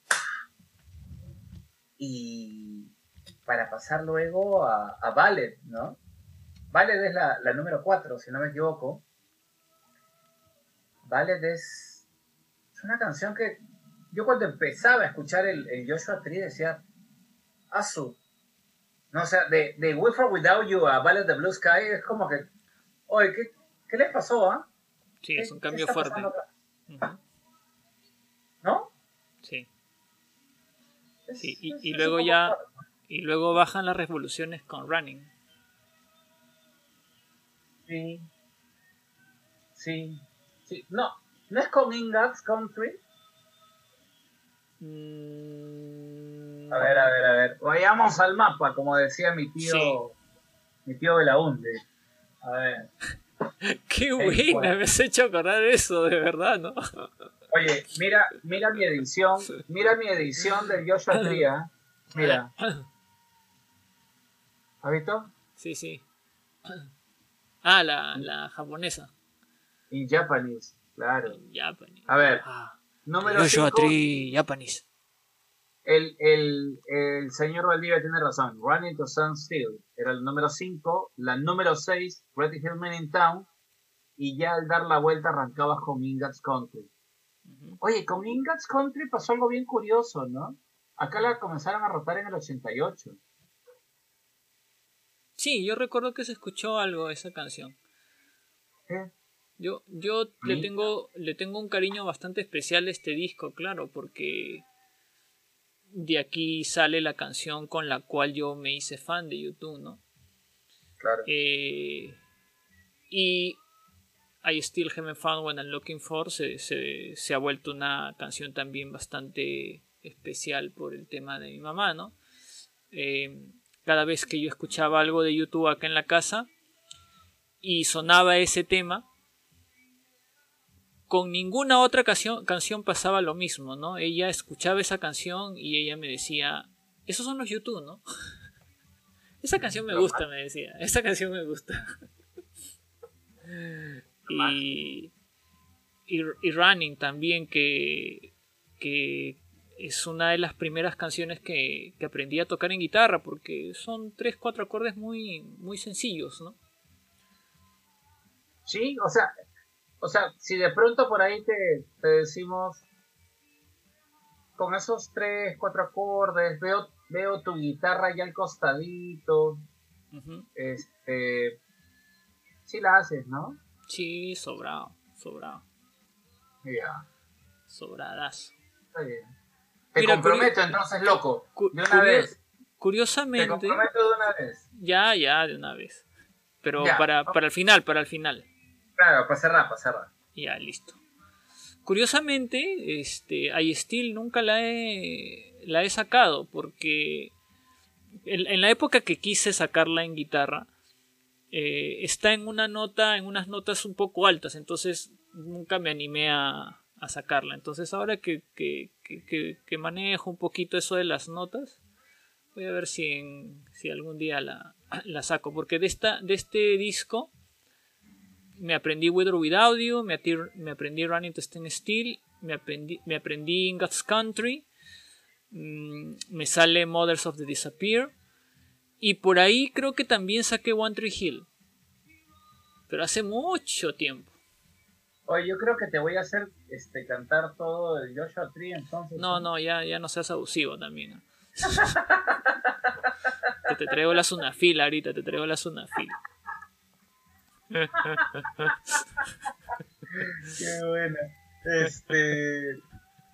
Y, para pasar luego a, a Ballet, ¿no? Ballet es la, la número 4, si no me equivoco. Ballet es, es una canción que yo cuando empezaba a escuchar el, el Joshua Tree decía, Asu. No, o sea, de, de We For Without You a Ballet the Blue Sky es como que, oye, ¿qué, qué les pasó, ah? Sí, ¿Qué- es un cambio fuerte. ¿No? Sí. Es- Sí, y- es- y luego ya- fuerte. Y luego bajan las revoluciones con Running. Sí. Sí. Sí. No, ¿no es con Ingalls Country? Mm, A ver, a ver, a ver. Vayamos al mapa, como decía mi tío, Sí. mi tío Belaunde. A ver. Qué buena, me has hecho acordar eso, de verdad, ¿no? Oye, mira, mira mi edición, mira mi edición del Joshua ¿ah? Mira. ¿Has visto? Sí, sí. Ah, la, la japonesa. In Japanese, claro. Japanese. A ver, Ah, número Joshua 5. Tree Japanese. El, el, el señor Valdivia tiene razón. Running to Sun Still era el número 5. La número 6, Pretty Hill Men in Town. Y ya al dar la vuelta arrancabas con Ingalls Country. Oye, con Ingalls Country pasó algo bien curioso, ¿no? Acá la comenzaron a rotar en el 88. Sí, yo recuerdo que se escuchó algo de esa canción. ¿Eh? Yo, yo le tengo, le tengo un cariño bastante especial a este disco, claro, porque de aquí sale la canción con la cual yo me hice fan de YouTube, ¿no? Claro. Eh, y I Still Haven't Found What I'm Looking For se, se- se ha vuelto una canción también bastante especial por el tema de mi mamá, ¿no? Eh, cada vez que yo escuchaba algo de YouTube acá en la casa y sonaba ese tema, con ninguna otra canción, canción pasaba lo mismo, ¿no? Ella escuchaba esa canción y ella me decía, esos son los YouTube, ¿no? Esa canción me gusta, me decía. Esa canción me gusta. y, y, y Running también, que, que es una de las primeras canciones que, que aprendí a tocar en guitarra, porque son tres, cuatro acordes muy, muy sencillos, ¿no? Sí, o sea, o sea, si de pronto por ahí te, te decimos con esos tres, cuatro acordes, veo, veo tu guitarra ya al costadito, este, sí la haces, ¿no? Sí, sobrado, sobrado, Ya, sobradazo. está bien. Te Mira, comprometo entonces, loco, cu- de una vez. Te Curiosamente, comprometo de una vez. ya, ya, de una vez. Pero Ya. para, para el final, para el final. Claro, para cerrar, para cerrar. Ya, listo. Curiosamente, este, I Still nunca la he, la he sacado porque en, la época que quise sacarla en guitarra, eh, está en una nota, en unas notas un poco altas, entonces nunca me animé a, a sacarla. Entonces ahora que, que, que- que- manejo un poquito eso de las notas, voy a ver si, si algún día la, la saco, porque de, esta, de este disco me aprendí With or Without You, me, me aprendí Running to Stand Still, me aprendí, me aprendí In God's Country, mm, me sale Mothers of the Disappear, y por ahí creo que también saqué One Tree Hill, pero hace mucho tiempo. Oye, yo creo que te voy a hacer este cantar todo el Joshua Tree entonces. No, no, ya, ya no seas abusivo también. te traigo la sunafila ahorita, te traigo la sunafila. Qué buena. Este,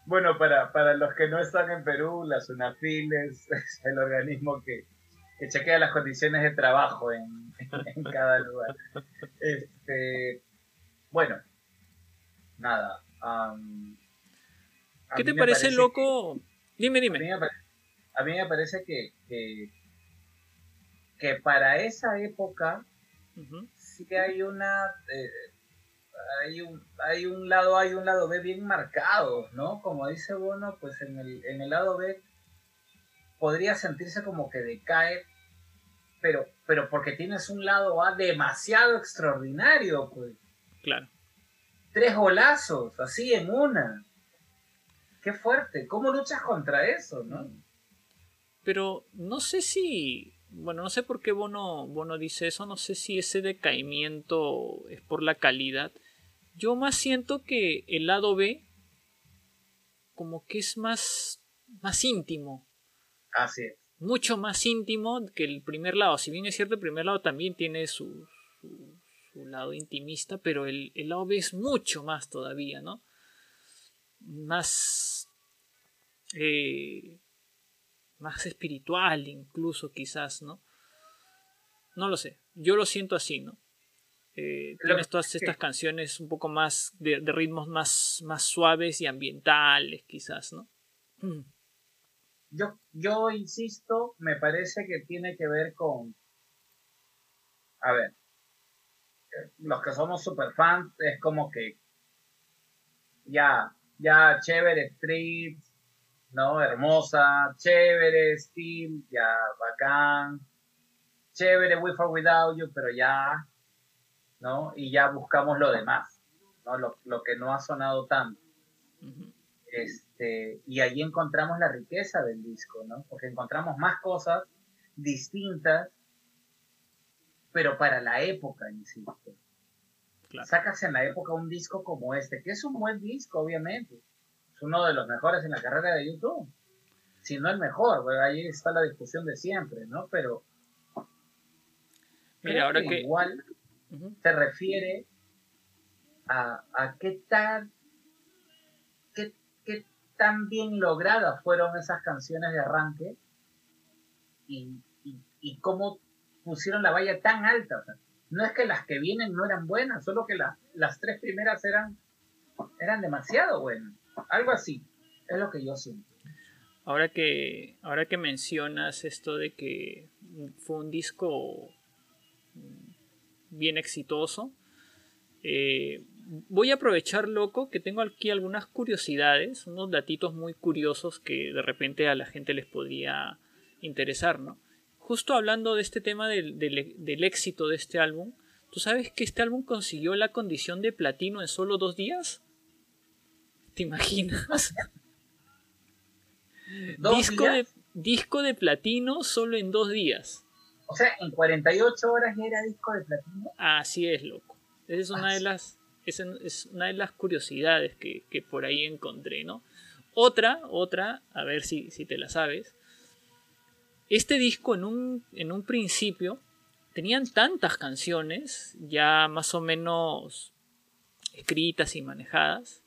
bueno, para, para los que no están en Perú, la SUNAFIL es, es el organismo que, que chequea las condiciones de trabajo en, en cada lugar. Este, bueno, nada. a ¿Qué te me parece, que- loco? Dime, a mí, dime. me pare- a mí me parece que, que, que para esa época. Sí hay una eh, hay un hay un lado A y un lado B bien marcados no como dice Bono pues en el en el lado B podría sentirse como que decae pero pero porque tienes un lado A demasiado extraordinario pues Claro. tres golazos así en una qué fuerte cómo luchas contra eso no Pero no sé si. Bueno, no sé por qué Bono, Bono dice eso. No sé si ese decaimiento es por la calidad. Yo más siento que el lado B. Como que es más. más íntimo. Así es. Mucho más íntimo que el primer lado. Si bien es cierto, el primer lado también tiene su, su, su lado intimista. Pero el, el lado B es mucho más todavía, ¿no? Más. eh, más espiritual incluso quizás, ¿no? No lo sé, yo lo siento así, ¿no? Eh, tienes todas estas canciones un poco más de, de ritmos más, más suaves y ambientales quizás, ¿no? Mm, Yo, yo insisto, me parece que tiene que ver con. A ver. Los que somos super fans es como que. Ya, ya, chévere, Street, ¿no? Hermosa, chévere, Steel, ya, bacán. Chévere, With or Without You, pero ya, ¿no? Y ya buscamos lo demás, ¿no? Lo, lo que no ha sonado tanto. Este, y allí encontramos la riqueza del disco, ¿no? Porque encontramos más cosas distintas, pero para la época, insisto. Claro. Sacas en la época un disco como este, que es un buen disco, obviamente. Es uno de los mejores en la carrera de YouTube. Si no el mejor, bueno, ahí está la discusión de siempre, ¿no? Pero Mira, ahora que que... igual ujú. se refiere a, a qué tan qué, qué tan bien logradas fueron esas canciones de arranque y, y, y cómo pusieron la valla tan alta. o sea, no es que las que vienen no eran buenas, solo que la- las tres primeras eran, eran demasiado buenas. Algo así, es lo que yo siento. Ahora que, ahora que mencionas esto de que fue un disco bien exitoso, eh, voy a aprovechar, loco, que tengo aquí algunas curiosidades, unos datitos muy curiosos que de repente a la gente les podría interesar, ¿no? Justo hablando de este tema del- del éxito de este álbum, ¿tú sabes que este álbum consiguió la condición de platino en solo dos días? ¿Te imaginas? Dos disco días, de, disco de platino solo en dos días. O sea, en 48 horas ya era disco de platino. Así es, loco. Esa es una de las, esa es una de las curiosidades que, que por ahí encontré, ¿no? Otra, otra, a ver si, si te la sabes. Este disco en un, en un principio tenían tantas canciones ya más o menos escritas y manejadas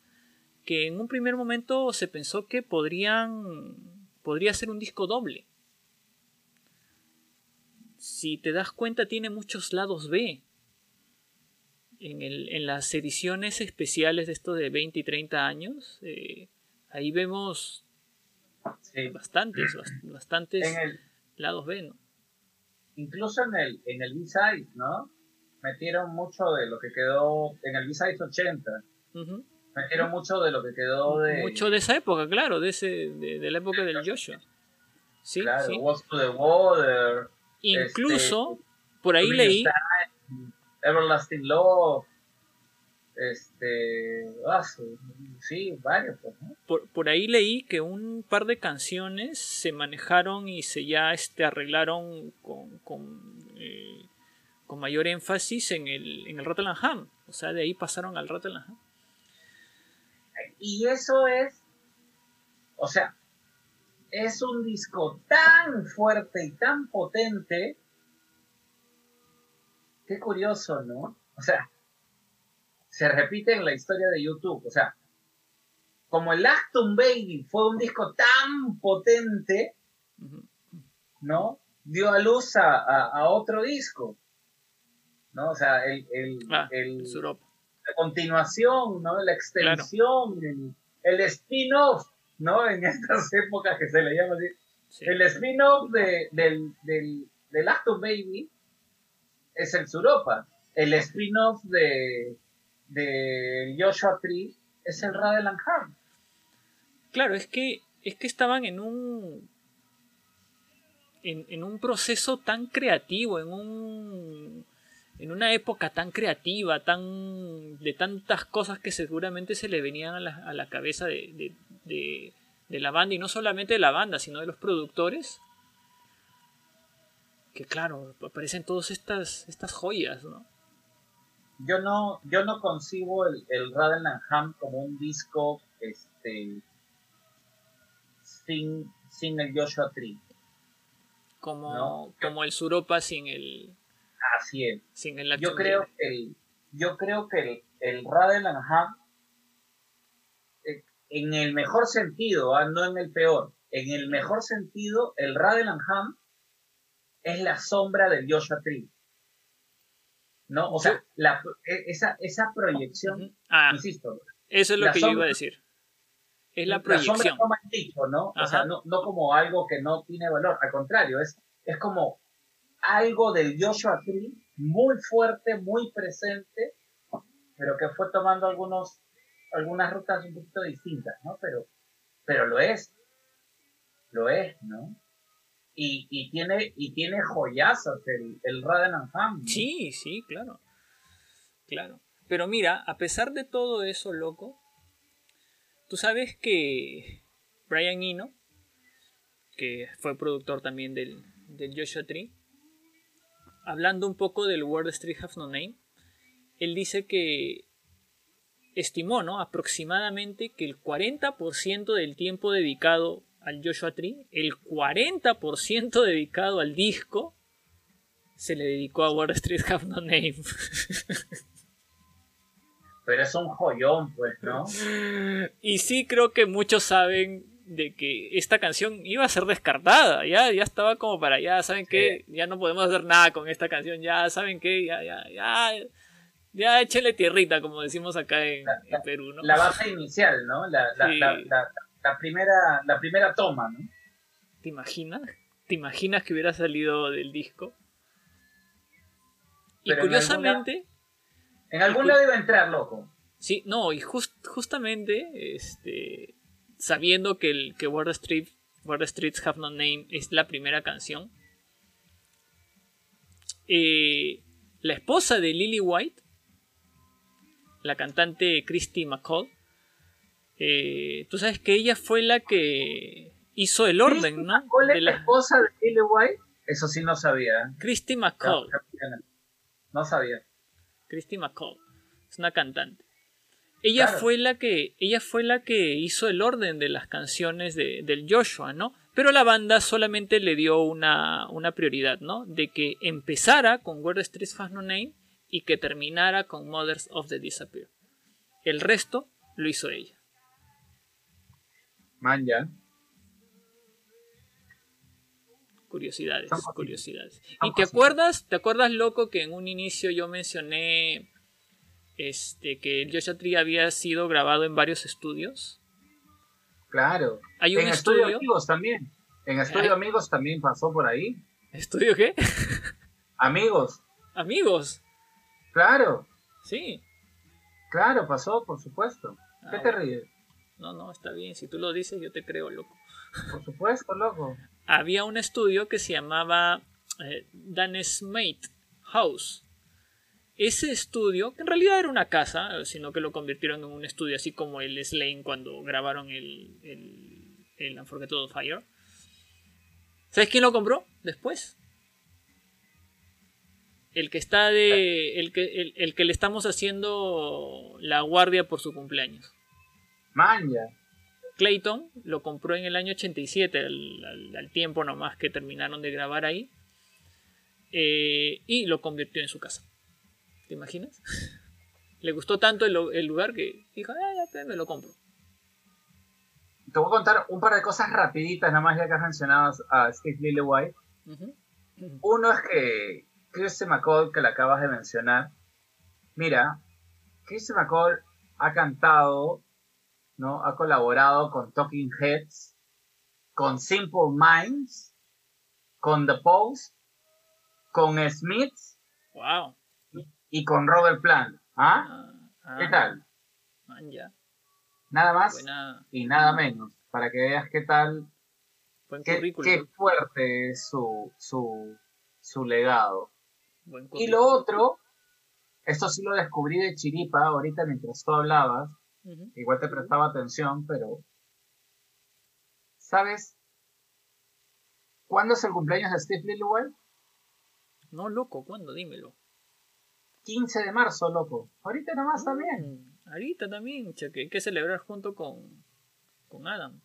que en un primer momento se pensó que podrían podría ser un disco doble. Si te das cuenta tiene muchos lados B. En, el- en las ediciones especiales de esto de 20 y 30 años, eh, ahí vemos Sí. bastantes, bast- bastantes En el, lados B, ¿no? incluso en el, en el B-Side, ¿no? Metieron mucho de lo que quedó en el B-Side 80. Ujú. Metieron mucho de lo que quedó de. Mucho de esa época, claro, de, ese, de, de la época del Joshua. Sí, claro, sí. Walks to the Water. Incluso, por ahí leí, Time, Everlasting Love. Este. ah, sí, sí, varios, pues, ¿no? por, por ahí leí que un par de canciones se manejaron y se ya este, arreglaron con, con, eh, con mayor énfasis en el, en el Rotterdam Ham. O sea, de ahí pasaron al Rotterdam Ham. Y eso es. O sea, es un disco tan fuerte y tan potente. Qué curioso, ¿no? O sea, se repite en la historia de YouTube. O sea, como el Acton Baby fue un disco tan potente. ¿no? Dio a luz a, a- a otro disco. ¿No? O sea, el, el, Ah, el- Europa. La continuación, ¿no? La extensión, el, el spin-off, ¿no? En estas épocas que se le llama así. Sí. El spin-off de, del, del, del Baby es el Suropa. El spin-off de, de Joshua Tree es el Radeland Ham. Claro, es que, es que estaban en un. En, en un proceso tan creativo, en un. En una época tan creativa, tan. de tantas cosas que seguramente se le venían a la, a la cabeza de, de, de- de la banda, y no solamente de la banda, sino de los productores, que claro, aparecen todas estas, estas joyas, ¿no? Yo no, yo no concibo el, el Ham como un disco este, sin, sin el Joshua Tree. Como, No. como el Suropa sin el, Así es. sin el Yo creo que el, yo creo que el, el Radel eh, en el mejor sentido, ah, no en el peor, en el mejor sentido, el Radel and Ham es la sombra del Joshua Tree. ¿No? O sea, la, e- esa, esa proyección. Ah, insisto, eso es lo que yo iba sombra- a decir. Es la la sombra proyección. no dicho, ¿no? O sea, no, no como algo que no tiene valor, al contrario, es, es como algo del Joshua Tree muy fuerte, muy presente, pero que fue tomando algunos, algunas rutas un poquito distintas, ¿no? Pero, pero lo es, lo es, ¿no? Y, y tiene, y tiene el, el Raden and Ham, ¿no? Sí, sí, claro. Claro. Pero mira, a pesar de todo eso, loco, tú sabes que Brian Eno, que fue productor también del, del Joshua Tree, hablando un poco del World Street Have No Name, él dice que estimó, ¿no? Aproximadamente que el 40% del tiempo dedicado al Joshua Tree, el 40% dedicado al disco, se le dedicó a Wall Street Have No Name. Pero es un joyón, pues, ¿no? y sí creo que muchos saben de que esta canción iba a ser descartada. Ya, ya estaba como para ya, ¿saben qué? Ya no podemos hacer nada con esta canción. Ya, ¿saben qué? Ya, ya, ya. Ya échele tierrita, como decimos acá en, en Perú, ¿no? La base inicial, ¿no? La, la, Sí. la, primera, la primera toma, ¿no? ¿Te imaginas? ¿Te imaginas que hubiera salido del disco? Y Pero curiosamente, En algún lado iba a entrar, loco. Sí, no, y jus- justamente, este, sabiendo que, el, que Word, Street, Word Streets Have No Name es la primera canción, eh, la esposa de Lily White, la cantante Christy McCall, eh, tú sabes que ella fue la que hizo el orden, ¿no? ¿Cuál De es la esposa de Lily White? Eso sí no sabía. ¿eh? Christy No, McCall. no sabía. Christy McCall. Es una cantante. Ella Claro. fue la que. Ella fue la que hizo el orden de las canciones de- del Joshua, ¿no? Pero la banda solamente le dio una, una prioridad, ¿no? De que empezara con Word Street Fast No Name y que terminara con Mothers of the Disappear. El resto lo hizo ella. Man, ya. Curiosidades, curiosidades. ¿Y te acuerdas? ¿Te acuerdas, loco, que en un inicio yo mencioné este que el Joshua Tree había sido grabado en varios estudios? Claro. Hay un en Estudio estudio. Amigos también. En Estudio Ay. Amigos también pasó por ahí. ¿Estudio qué? Amigos. Amigos. Claro. Sí. Claro, pasó, por supuesto. ¿Qué Ah, te bueno. ríes? No, no, está bien. Si tú lo dices, yo te creo, loco. Por supuesto, loco. Había un estudio que se llamaba eh, Dan Smith House. Ese estudio, que en realidad era una casa, sino que lo convirtieron en un estudio así como el Slane cuando grabaron el, el, el Unforgettable Fire. ¿Sabes quién lo compró después? El que está de. El que, el, el que le estamos haciendo la guardia por su cumpleaños. Man, ya. Clayton lo compró en el año 87, al, al- al tiempo nomás que terminaron de grabar ahí, eh, y lo convirtió en su casa. ¿Te imaginas? Le gustó tanto el, el lugar que dijo, "Ah, ya, me lo compro. Te voy a contar un par de cosas rapiditas, nada más ya que has mencionado a Steve Lillywhite. Ujú. Uno es que Christy McCall, que la acabas de mencionar, mira, Christy McCall ha cantado, ¿no? Ha colaborado con Talking Heads, con Simple Minds, con The Post, con Smiths Wow. Y con Robert Plant. ¿Ah? Ah, ah, ¿Qué tal? man, ya. Nada más Buena, y nada menos, para que veas qué tal, buen qué, qué fuerte es su, su, su legado. buen Y lo otro, esto sí lo descubrí de chiripa ahorita mientras tú hablabas, igual te prestaba atención, pero ¿sabes cuándo es el cumpleaños de Steve Lillywhite? No, loco, ¿cuándo? Dímelo. 15 de marzo, loco. Ahorita nomás también. Mm, ahorita también, che, que hay que celebrar junto con, con Adam.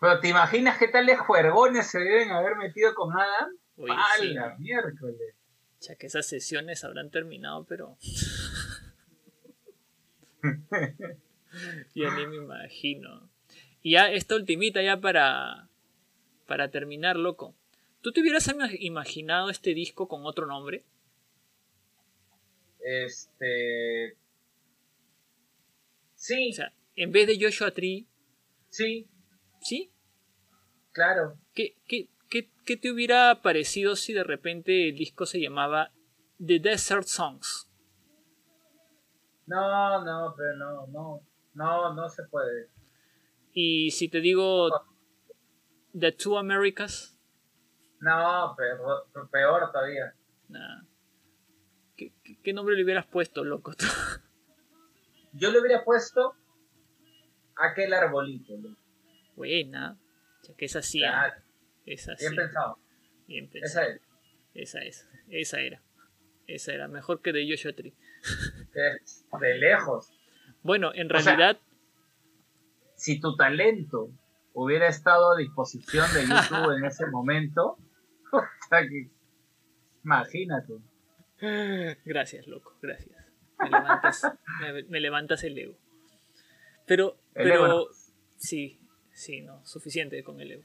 Pero ¿te imaginas qué tales juergones se deben haber metido con Adam? Oye, ¡Hala, sí. miércoles! Ya que esas sesiones habrán terminado, pero. ya ni me imagino. Y ya esta ultimita, ya para. Para terminar, loco. ¿Tú te hubieras ima- imaginado este disco con otro nombre? Este. Sí, O sea, en vez de Joshua Tree, sí, ¿sí? claro. ¿Qué, qué, qué, qué te hubiera parecido si de repente el disco se llamaba The Desert Songs? No, no, pero no, no, no, no se puede. Y si te digo The Two Americas, No, peor, peor todavía. Nah. ¿Qué, nombre le hubieras puesto, loco? Yo le hubiera puesto aquel arbolito. loco. Buena. Ya que esa sí. Claro, Esa sí. bien pensado. Bien pensado. Esa es. Esa es. Esa era. Esa era. Mejor que de Joshua Tree. Es de lejos. Bueno, en O sea, realidad, Si tu talento hubiera estado a disposición de YouTube en ese momento, imagínate. Gracias, loco, gracias. Me levantas, me, me levantas el ego. Pero, El pero, ego no. sí, sí, no, suficiente con el ego.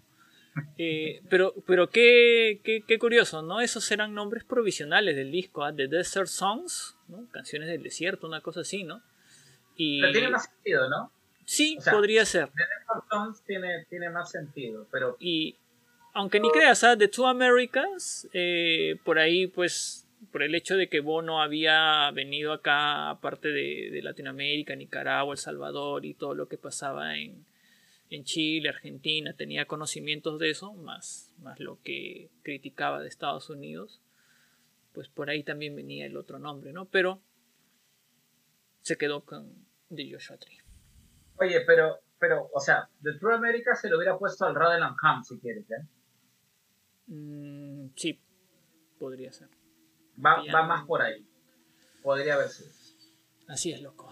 Eh, pero, pero qué, qué, qué curioso, ¿no? Esos eran nombres provisionales del disco, ¿ah? The Desert Songs, ¿no? Canciones del desierto, una cosa así, ¿no? Y Pero tiene más sentido, ¿no? sí, o sea, podría ser. The Desert Songs tiene, tiene más sentido, pero Y aunque ni creas, ¿ah? The Two Americas, eh, por ahí, pues, por el hecho de que Bono había venido acá, aparte de, de Latinoamérica, Nicaragua, El Salvador y todo lo que pasaba en, en Chile, Argentina, tenía conocimientos de eso, más, más lo que criticaba de Estados Unidos, pues por ahí también venía el otro nombre, ¿no? Pero se quedó con The Joshua Tree. Oye, pero, pero, o sea, The True America se lo hubiera puesto al Radeland Ham si quieres, ¿eh? Mm, sí, podría ser. Va, va más por ahí. Podría haber sido. Así es, loco.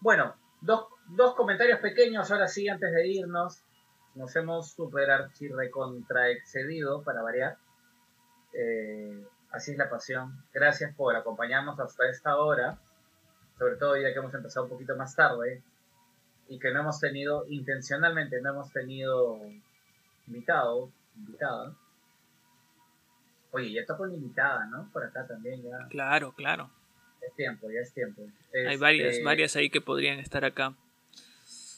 Bueno, dos, dos comentarios pequeños ahora sí antes de irnos. Nos hemos super archi recontra excedido para variar. Eh, así es la pasión. Gracias por acompañarnos hasta esta hora. Sobre todo ya que hemos empezado un poquito más tarde. Y que no hemos tenido, intencionalmente no hemos tenido invitado, invitada. Oye, ya toca una invitada, ¿no? Por acá también ya Claro, claro. es tiempo, ya es tiempo. Hay Este, varias, varias ahí que podrían estar acá.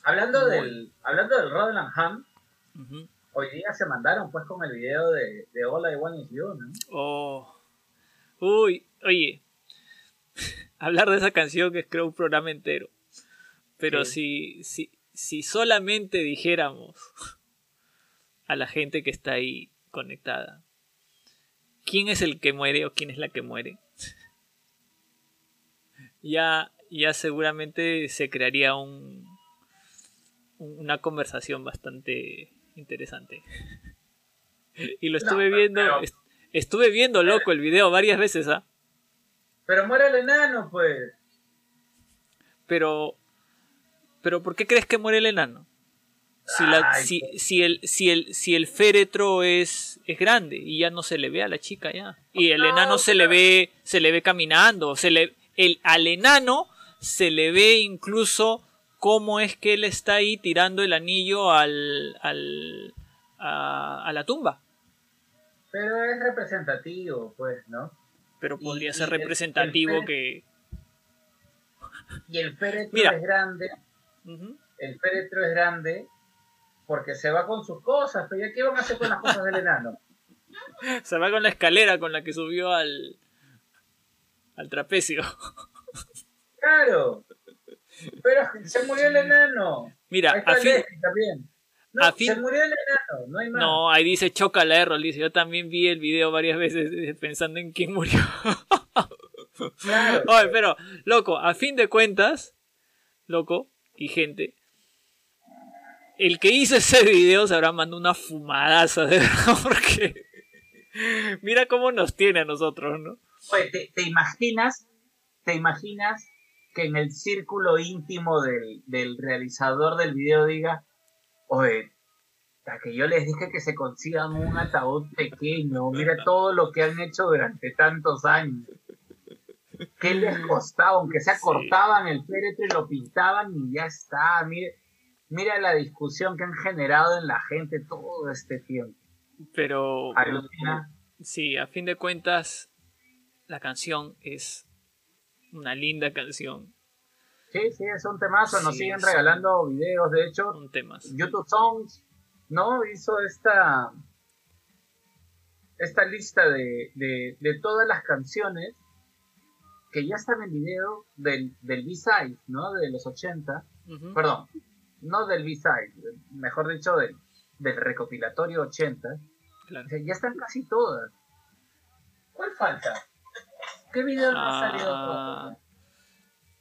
Hablando Muy. del, hablando del Rodeland Ham, hoy día se mandaron pues con el video de, de All I Want Is You, ¿no? Oh. Uy, oye. Hablar de esa canción es creo un programa entero. Pero si, si, si solamente dijéramos a la gente que está ahí conectada, ¿quién es el que muere o quién es la que muere? ya, ya seguramente se crearía un, un- una conversación bastante interesante. y lo estuve viendo, pero- est- estuve viendo loco el video varias veces, ¿ah? Pero muere el enano, pues. Pero, pero ¿por qué crees que muere el enano? Si, la- Ay, si, pues. si el, si, el, si el féretro es, es grande y ya no se le ve a la chica ya. Y el No, enano se le ve, se le ve caminando, se le, el, al enano se le ve incluso cómo es que él está ahí tirando el anillo al, al, a, a la tumba. Pero es representativo, pues, ¿no? Pero Y- podría y ser el- el representativo que... Y el féretro Mira. es grande, el féretro es grande porque se va con sus cosas, pero ¿ya qué van a hacer con las cosas del enano? Se va con la escalera con la que subió al, al trapecio. Claro. Pero se murió el enano. Mira, a fin- también. No, a fin- se murió el enano, no hay más. No, ahí dice choca la error, dice. Yo también vi el video varias veces pensando en quién murió. Claro. Oye, pero, loco, a fin de cuentas, loco y gente, el que hizo ese video se habrá mandado una fumadaza, de verdad, porque Mira cómo nos tiene a nosotros, ¿no? Oye, ¿te, te imaginas? ¿Te imaginas que en el círculo íntimo del, del realizador del video diga, oye, a que yo les dije que se consigan un ataúd pequeño, mira todo lo que han hecho durante tantos años. ¿Qué les costaba? Aunque sea Sí. cortaban el féretro y lo pintaban y ya está. Mire, mira la discusión que han generado en la gente todo este tiempo. Pero Alucina. sí, a fin de cuentas, la canción es una linda canción. Sí, sí, es un temazo. Nos Sí, siguen regalando videos. De hecho, Un tema. YouTube Songs, ¿no? Hizo esta, esta lista de, de, de todas las canciones que ya están en video del, del B-Side, ¿no? De los 80. Ujú. Perdón, no del B-Side, mejor dicho, del, del recopilatorio 80. Claro. O sea, ya están casi todas. ¿Cuál falta? ¿Qué video no ha salido Ah, todavía?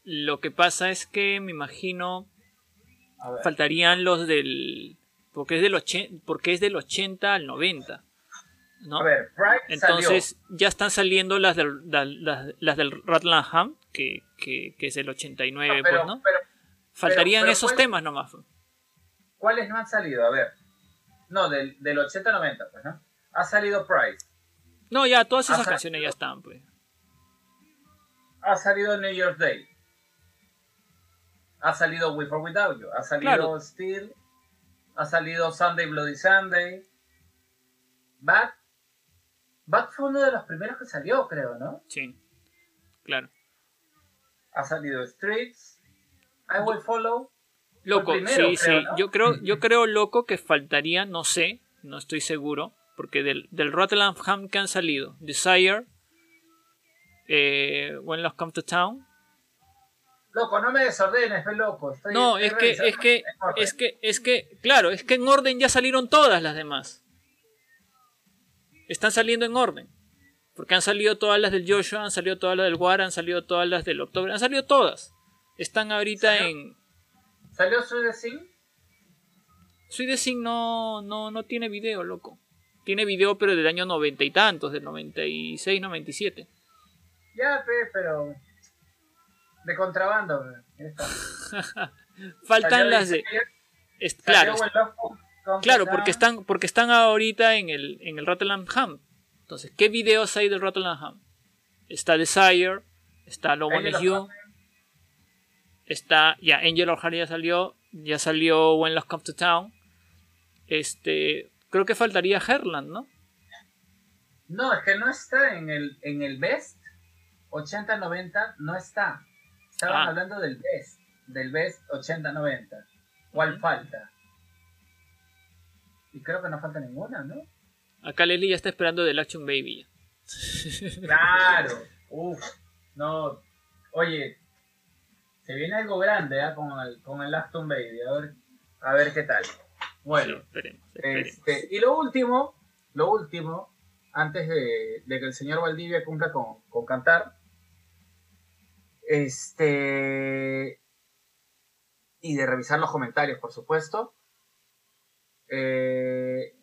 Lo que pasa es que me imagino faltarían los del porque es del 80, porque es del 80 al 90, ¿no? A ver, Pride Entonces ya están saliendo las del las, las del Ratlanham que, que, que es el 89, salió. No, pero, pues, ¿no? pero, Faltarían pero esos ¿cuál- temas nomás. ¿cuáles no han salido? A ver. No, del, del 80-90, pues, ¿no? Ha salido Pride. No, ya todas esas canciones ya están, pues. Ha salido New Year's Day. Ha salido With or Without You. Ha salido Claro. Still. Ha salido Sunday Bloody Sunday. Bad. Bad fue uno de los primeros que salió, creo, ¿no? Sí. Claro. Ha salido Streets. I Will Follow. Loco, primero, sí, creo, sí. ¿no? Yo creo, yo creo, loco, que faltaría, no sé, no estoy seguro, porque del, del Rotherham que han salido, Desire, eh, When Love Come to Town. Loco, no me desordenes, fe loco. Estoy- No, estoy es que, es que, es que, es que, claro, es que en orden ya salieron todas las demás. Están saliendo en orden. Porque han salido todas las del Joshua, han salido todas las del War, han salido todas las del October, han salido todas. Están ahorita ¿Salió? en, ¿Salió Sweet Sing? Sweet Sing no, no, no tiene video, loco. Tiene video, pero del año noventa y tantos, del 96, 97. Ya, pe, pero. De contrabando. Faltan Salió las de. Es- claro, claro, porque están, porque están ahorita en el, en el Rotterdam Entonces, ¿qué videos hay del Rotterdam Está Desire, está Love One está. Ya, Angel of Heart ya salió. Ya salió When Love Comes to Town. Este. Creo que faltaría Herland, ¿no? No, es que no está en el, en el Best 80-90, no está. Estaban Ah. hablando del Best, del Best 80-90. ¿Cuál falta? Y creo que no falta ninguna, ¿no? Acá Leslie ya está esperando del Action Baby. Claro, uff, no. Oye, se viene algo grande ¿ah? con el, con el Aston Baby, a ver, a ver qué tal. Sí, Bueno, esperemos, esperemos. Este, y lo último, lo último, antes de, de que el señor Valdivia cumpla con, con cantar, este, y de revisar los comentarios, por supuesto. Eh,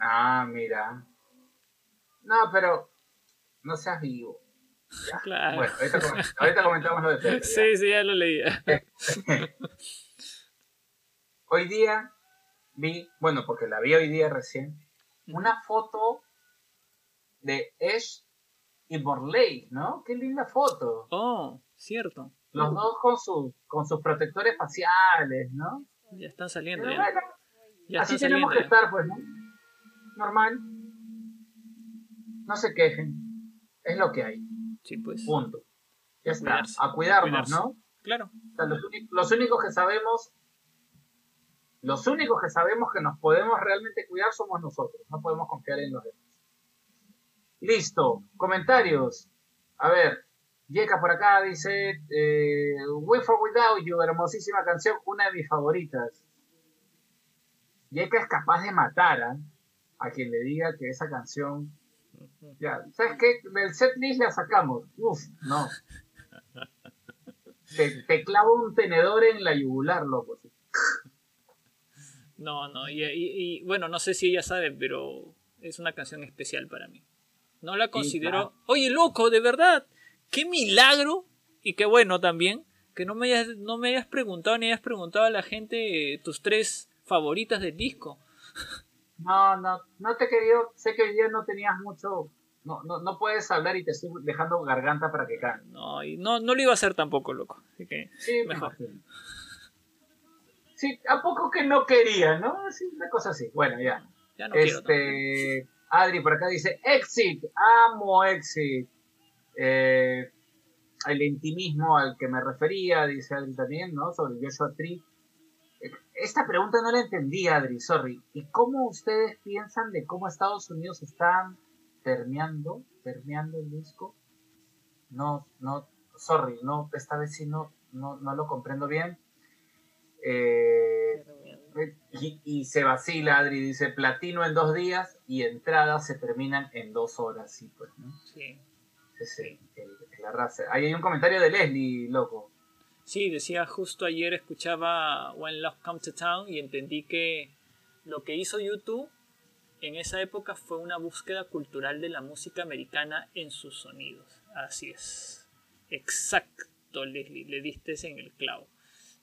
ah, mira. No, pero no seas vivo. Claro. Bueno, ahorita, coment- ahorita comentamos lo de. Sí, sí, ya lo leía. hoy día vi, bueno, porque la vi hoy día recién, una foto de Ash y Borley, ¿no? Qué linda foto. Oh, cierto. Los dos con sus con sus protectores faciales, ¿no? Ya están saliendo. Pero Ya, bueno, ya así están tenemos saliendo. que ya. estar, pues, ¿no? Normal. No se quejen. Es lo que hay. Sí, pues. Punto. Ya A está. cuidarse, A cuidarnos, cuidarse. ¿no? Claro. O sea, los, únicos que sabemos, los únicos que sabemos que nos podemos realmente cuidar somos nosotros. No podemos confiar en los demás. Listo. Comentarios. A ver. Yeka por acá dice, eh, With or Without You, hermosísima canción, una de mis favoritas. Yeka es capaz de matar ¿ah? a quien le diga que esa canción... Ya, ¿sabes qué? Del setlist la sacamos. Uf, no. Te, te clavo un tenedor en la yugular, loco. No, no, y, y- y, bueno, no sé si ella sabe, pero es una canción especial para mí. No la considero. Oye, loco, de verdad, qué milagro y qué bueno también que no me hayas, no me hayas preguntado ni hayas preguntado a la gente eh, tus tres favoritas del disco. No, no, no te he querido, sé que hoy día no tenías mucho, no, no, no puedes hablar y te estoy dejando garganta para que cante. No, y no, no lo iba a hacer tampoco, loco. Así que Sí, me Mejor. imagino. Sí, a poco que no quería, ¿no? Sí, una cosa así. Bueno, ya. ya no quiero. este, Adri por acá dice, Exit, amo Exit. Eh, el intimismo al que me refería, dice Adri también, ¿no? Sobre Joshua Tree. Esta pregunta no la entendí, Adri, sorry. ¿Y cómo ustedes piensan de cómo Estados Unidos está permeando, permeando el disco? No, no, sorry, no, esta vez sí no, no, no lo comprendo bien. Eh, y, y se vacila, Adri dice, platino en dos días y entradas se terminan en dos horas, sí, pues, ¿no? Sí. Es el- el- la raza. Ahí hay un comentario de Leslie, loco. Sí, decía justo ayer escuchaba When Love Comes to Town y entendí que lo que hizo YouTube en esa época fue una búsqueda cultural de la música americana en sus sonidos. Así es. Exacto, Leslie, le diste en el clavo.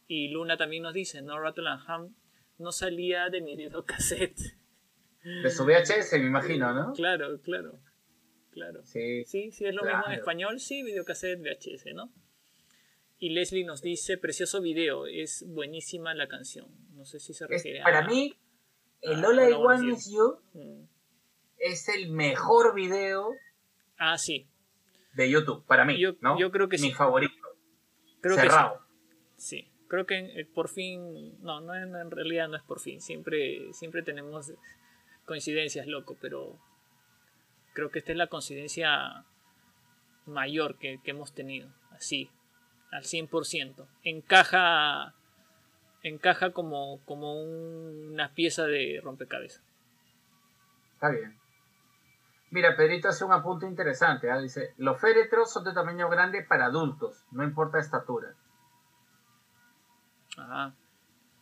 Y Luna también nos dice, no Rattle and Ham no salía de mi videocassette. De su VHS, me imagino, ¿no? Claro, claro, claro. Sí. Sí, sí, es lo mismo en español, sí, videocassette, VHS, ¿no? Y Leslie nos dice, precioso video, es buenísima la canción. No sé si se Es- refiere a... para mí, el All I Want Is You Mm. es el mejor video Ah, sí, de YouTube, para mí, Yo- ¿no? yo creo que Mi sí. favorito. creo que Cerrado. sí. Sí, creo que eh, por fin... No, no, en en realidad no es por fin. Siempre, siempre tenemos coincidencias, loco, pero creo que esta es la coincidencia mayor que, que hemos tenido. Así, al 100%. Encaja, encaja como, como un- una pieza de rompecabezas. Está bien. Mira, Pedrito hace un apunte interesante. ¿ah? Dice, los féretros son de tamaño grande para adultos, no importa estatura. Ajá,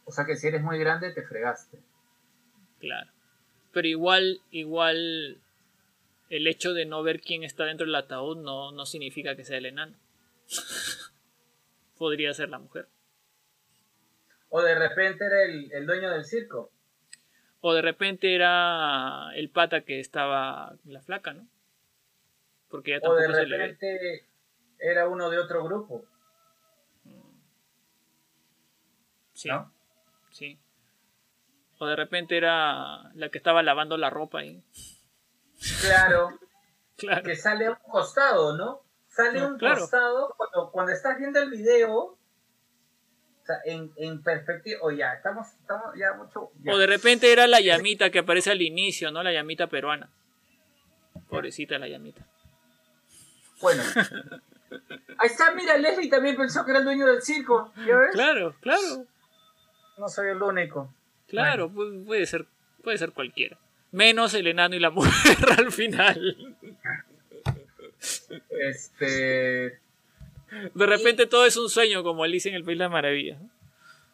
O sea que si eres muy grande, te fregaste. claro. Pero igual, igual, el hecho de no ver quién está dentro del ataúd no, no significa que sea el enano. Podría ser la mujer. O de repente era el, el dueño del circo. O de repente era el pata que estaba la flaca, ¿no? Porque ya O de tampoco se le ve. repente era uno de otro grupo, Sí, ¿no? sí. O de repente era la que estaba lavando la ropa ahí. Claro, Claro. que sale a un costado, ¿no? Sale No, un claro. costado cuando, cuando estás viendo el video. O sea, en, en perspectiva. O ya, estamos, estamos ya mucho. ya. O de repente era la llamita que aparece al inicio, ¿no? La llamita peruana. Pobrecita la llamita. Bueno. Ahí está, mira, Leslie también pensó que era el dueño del circo. ¿Ya ves? Claro, claro, No soy el único. claro. pu- Puede ser, puede ser cualquiera. Menos el enano y la mujer al final. Este. De repente todo es un sueño, como Alicia en el País de las Maravillas.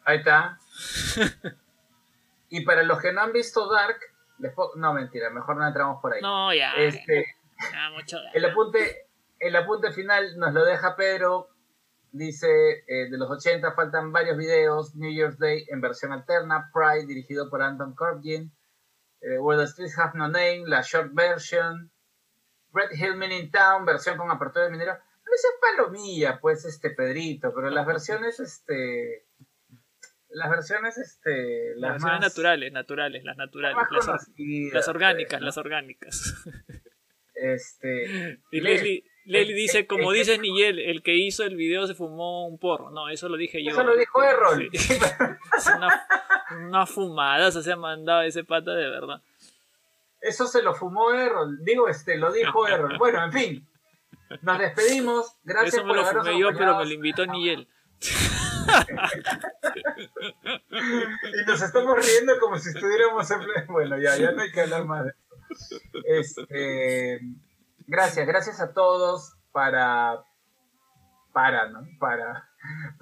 Ahí está. y para los que no han visto Dark, les no mentira, mejor no entramos por ahí. No, ya. Este, ya, mucho- el apunte, el apunte final nos lo deja Pedro. Dice, eh, de los 80 faltan varios videos. New Year's Day en versión alterna. Pride, dirigido por Anton Corbijn. Eh, Where the Streets Have No Name, la short version. Red Hillman in Town, versión con apertura de minero. No es palomilla, pues, este Pedrito, pero las versiones, este... Las versiones, este... Las Las versiones más, naturales, naturales, las naturales. Las, orgánicas, ¿no? las orgánicas. Este... Y Le- Leslie, Leslie eh, dice, como dice Nigel, el que hizo el video se fumó un porro. No, eso lo dije yo. Eso lo dijo Errol. Sí. Una, una fumada se ha mandado ese pata de verdad. Eso se lo fumó Errol. Digo, este, lo dijo Errol. Bueno, en fin. Nos despedimos. Gracias Eso me por lo fumé yo, pero me lo invitó Nigel. Y nos estamos riendo como si estuviéramos en pleno- Bueno, ya, ya no hay que hablar más de esto. Este, gracias, gracias a todos para para, ¿no? Para,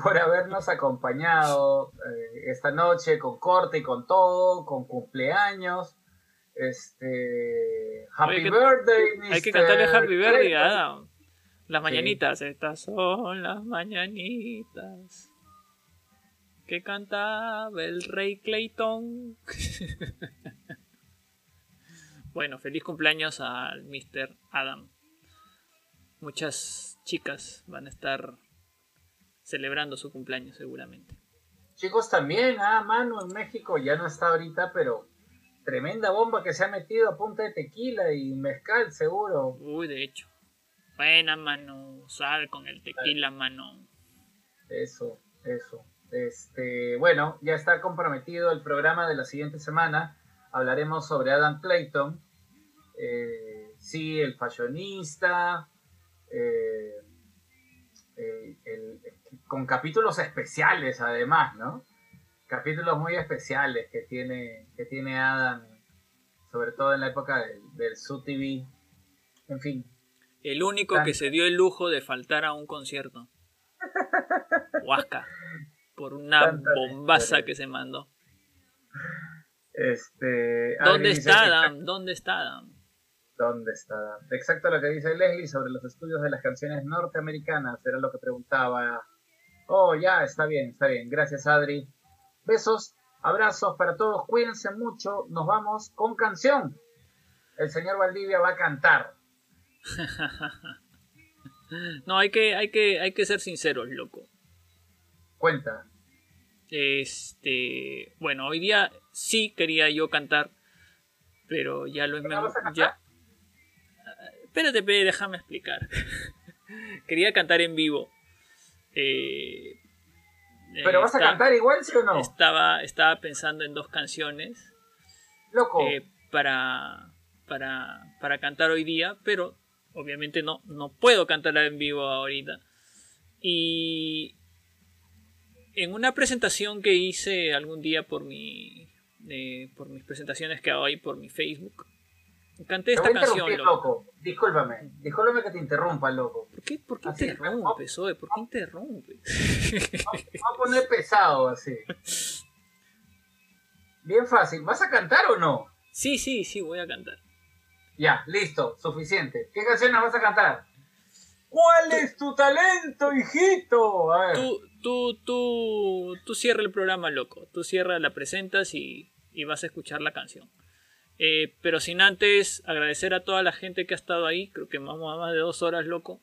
por habernos acompañado eh, esta noche con corte y con todo, con cumpleaños. Este, Happy Oye, Birthday, Hay que Mr. cantarle Happy Birthday a. Adam. Las mañanitas, estas son las mañanitas que cantaba el rey Clayton. bueno, feliz cumpleaños al Mr. Adam. Muchas chicas van a estar celebrando su cumpleaños seguramente. Chicos también, ah, mano, en México ya no está ahorita, pero tremenda bomba que se ha metido a punta de tequila y mezcal, seguro. Uy, de hecho. Buena mano, sal con el tequila, mano. Eso, eso. Este, bueno, ya está comprometido el programa de la siguiente semana. Hablaremos sobre Adam Clayton. Eh, sí, el fashionista. eh, eh, el- con capítulos especiales además, ¿no? Capítulos muy especiales que tiene, que tiene Adam, sobre todo en la época del, del TV. En fin, El único que se dio el lujo de faltar a un concierto. Huasca. Por una bombaza que se mandó. este... ¿Dónde está Adam? ¿Dónde está Adam? ¿Dónde está? Exacto lo que dice Leslie sobre los estudios de las canciones norteamericanas, era lo que preguntaba. Oh, ya, está bien, está bien. Gracias, Adri. Besos, abrazos para todos, cuídense mucho. Nos vamos con canción. El señor Valdivia va a cantar. No, hay que, hay que, hay que ser sinceros, loco. Cuenta. Este, bueno, hoy día sí quería yo cantar, pero ya lo he ya. Ah, Espérate, déjame explicar. quería cantar en vivo. Eh, ¿Pero vas a cantar igual, sí o no? Estaba, estaba pensando en dos canciones Loco. eh, para, para, para cantar hoy día, pero obviamente no, no puedo cantarla en vivo ahorita. Y en una presentación que hice algún día por mi eh, por mis presentaciones que hago ahí por mi Facebook, canté esta canción. loco. loco. Discúlpame. Discúlpame que te interrumpa, loco. ¿Por qué, por qué Así, interrumpes, oye? ¿Por qué interrumpes? Vamos a poner pesado así. Bien fácil. ¿Vas a cantar o no? sí, sí, sí, voy a cantar. Ya, listo, suficiente. ¿Qué canciones vas a cantar? ¿Cuál es tu talento, hijito? A ver. Tú, tú, tú, tú cierra el programa, loco. Tú cierra, la presentas y, y vas a escuchar la canción. Eh, pero sin antes agradecer a toda la gente que ha estado ahí. Creo que vamos a más de dos horas, loco.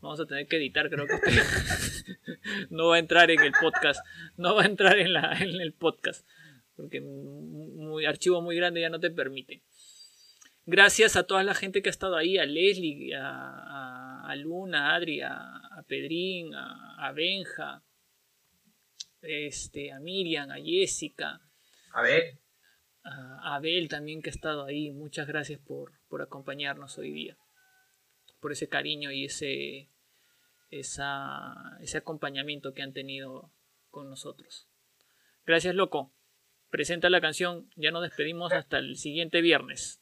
Vamos a tener que editar, creo que no va a entrar en el podcast. No va a entrar en, la, en el podcast. Porque muy, archivo muy grande ya no te permite. Gracias a toda la gente que ha estado ahí, a Leslie, a, a- a Luna, a Adri, a, a Pedrín, a, a Benja, este, a Miriam, a Jessica, A ver. A Abel también que ha estado ahí. Muchas gracias por, por acompañarnos hoy día. Por ese cariño y ese, esa, ese acompañamiento que han tenido con nosotros. Gracias, loco. Presenta la canción. Ya nos despedimos hasta el siguiente viernes.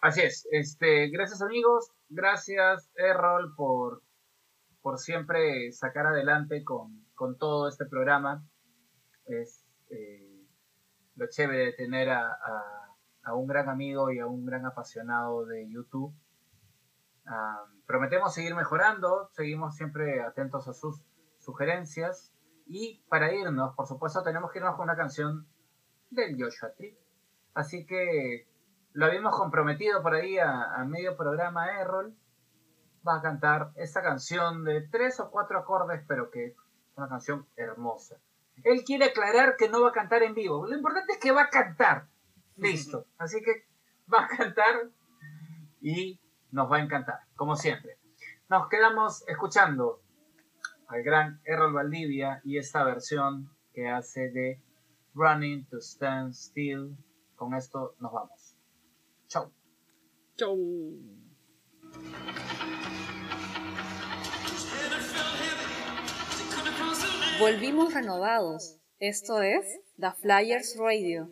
Así es. Este, gracias amigos. Gracias, Errol, por, por siempre sacar adelante con, con todo este programa. Es eh, lo chévere de tener a, un gran amigo y a un gran apasionado de YouTube. Prometemos seguir mejorando, seguimos siempre atentos a sus sugerencias. Y para irnos, por supuesto, tenemos que irnos con una canción del Joshua Tree. Así que lo habíamos comprometido por ahí a, a medio programa Errol. Va a cantar esta canción de tres o cuatro acordes, pero que es una canción hermosa. Él quiere aclarar que no va a cantar en vivo. Lo importante es que va a cantar. Listo. Así que va a cantar y nos va a encantar, como siempre. Nos quedamos escuchando al gran Errol Valdivia y esta versión que hace de Running to Stand Still. Con esto nos vamos. Chau. Chau. Volvimos renovados. Esto es The Flyers Radio.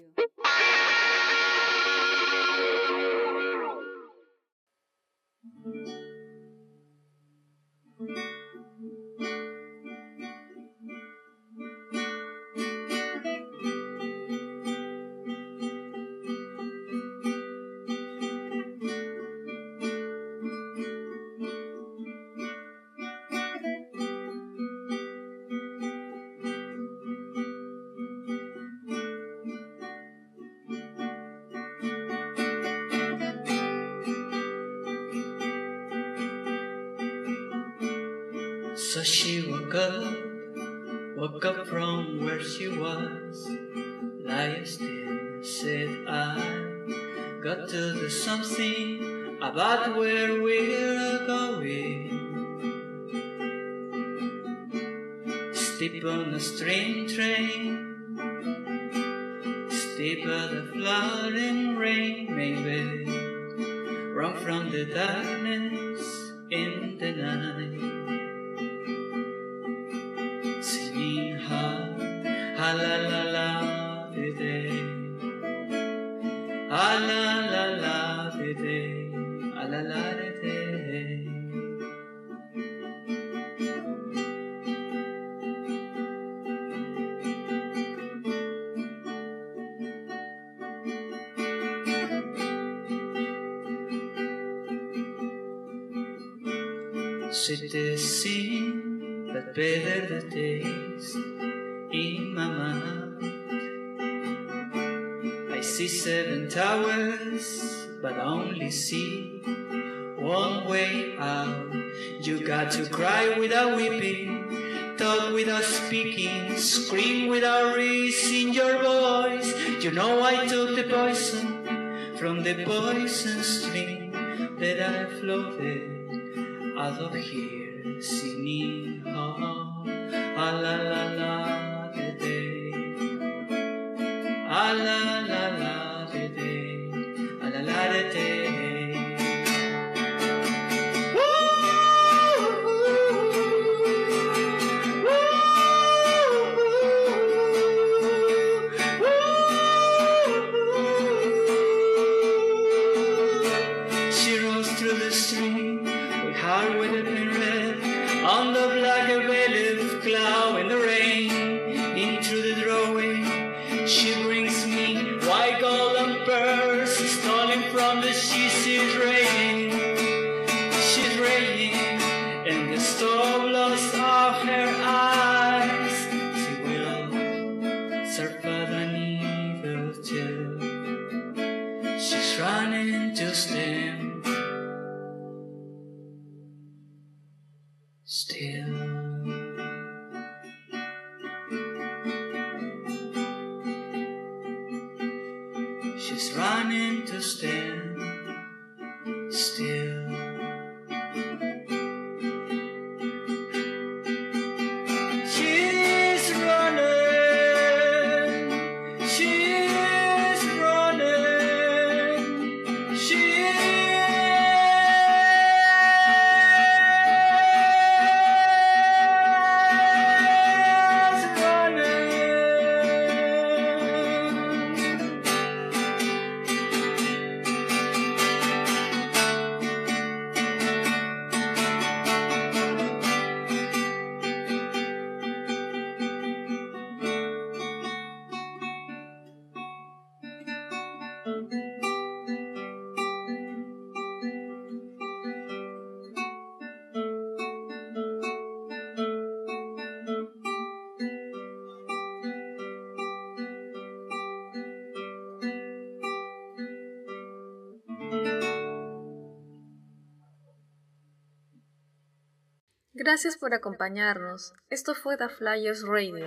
So she woke up, woke up from where she was. Lying still, said I. Got to do something about where we're going. Step on a train train. Step at the flooding rain, maybe. Run from the darkness see one way out. You got to cry without weeping, talk without speaking, scream without raising your voice. You know I took the poison from the poison stream that I floated out of here singing oh, ah la la la de day Gracias por acompañarnos. Esto fue The Flyers Radio.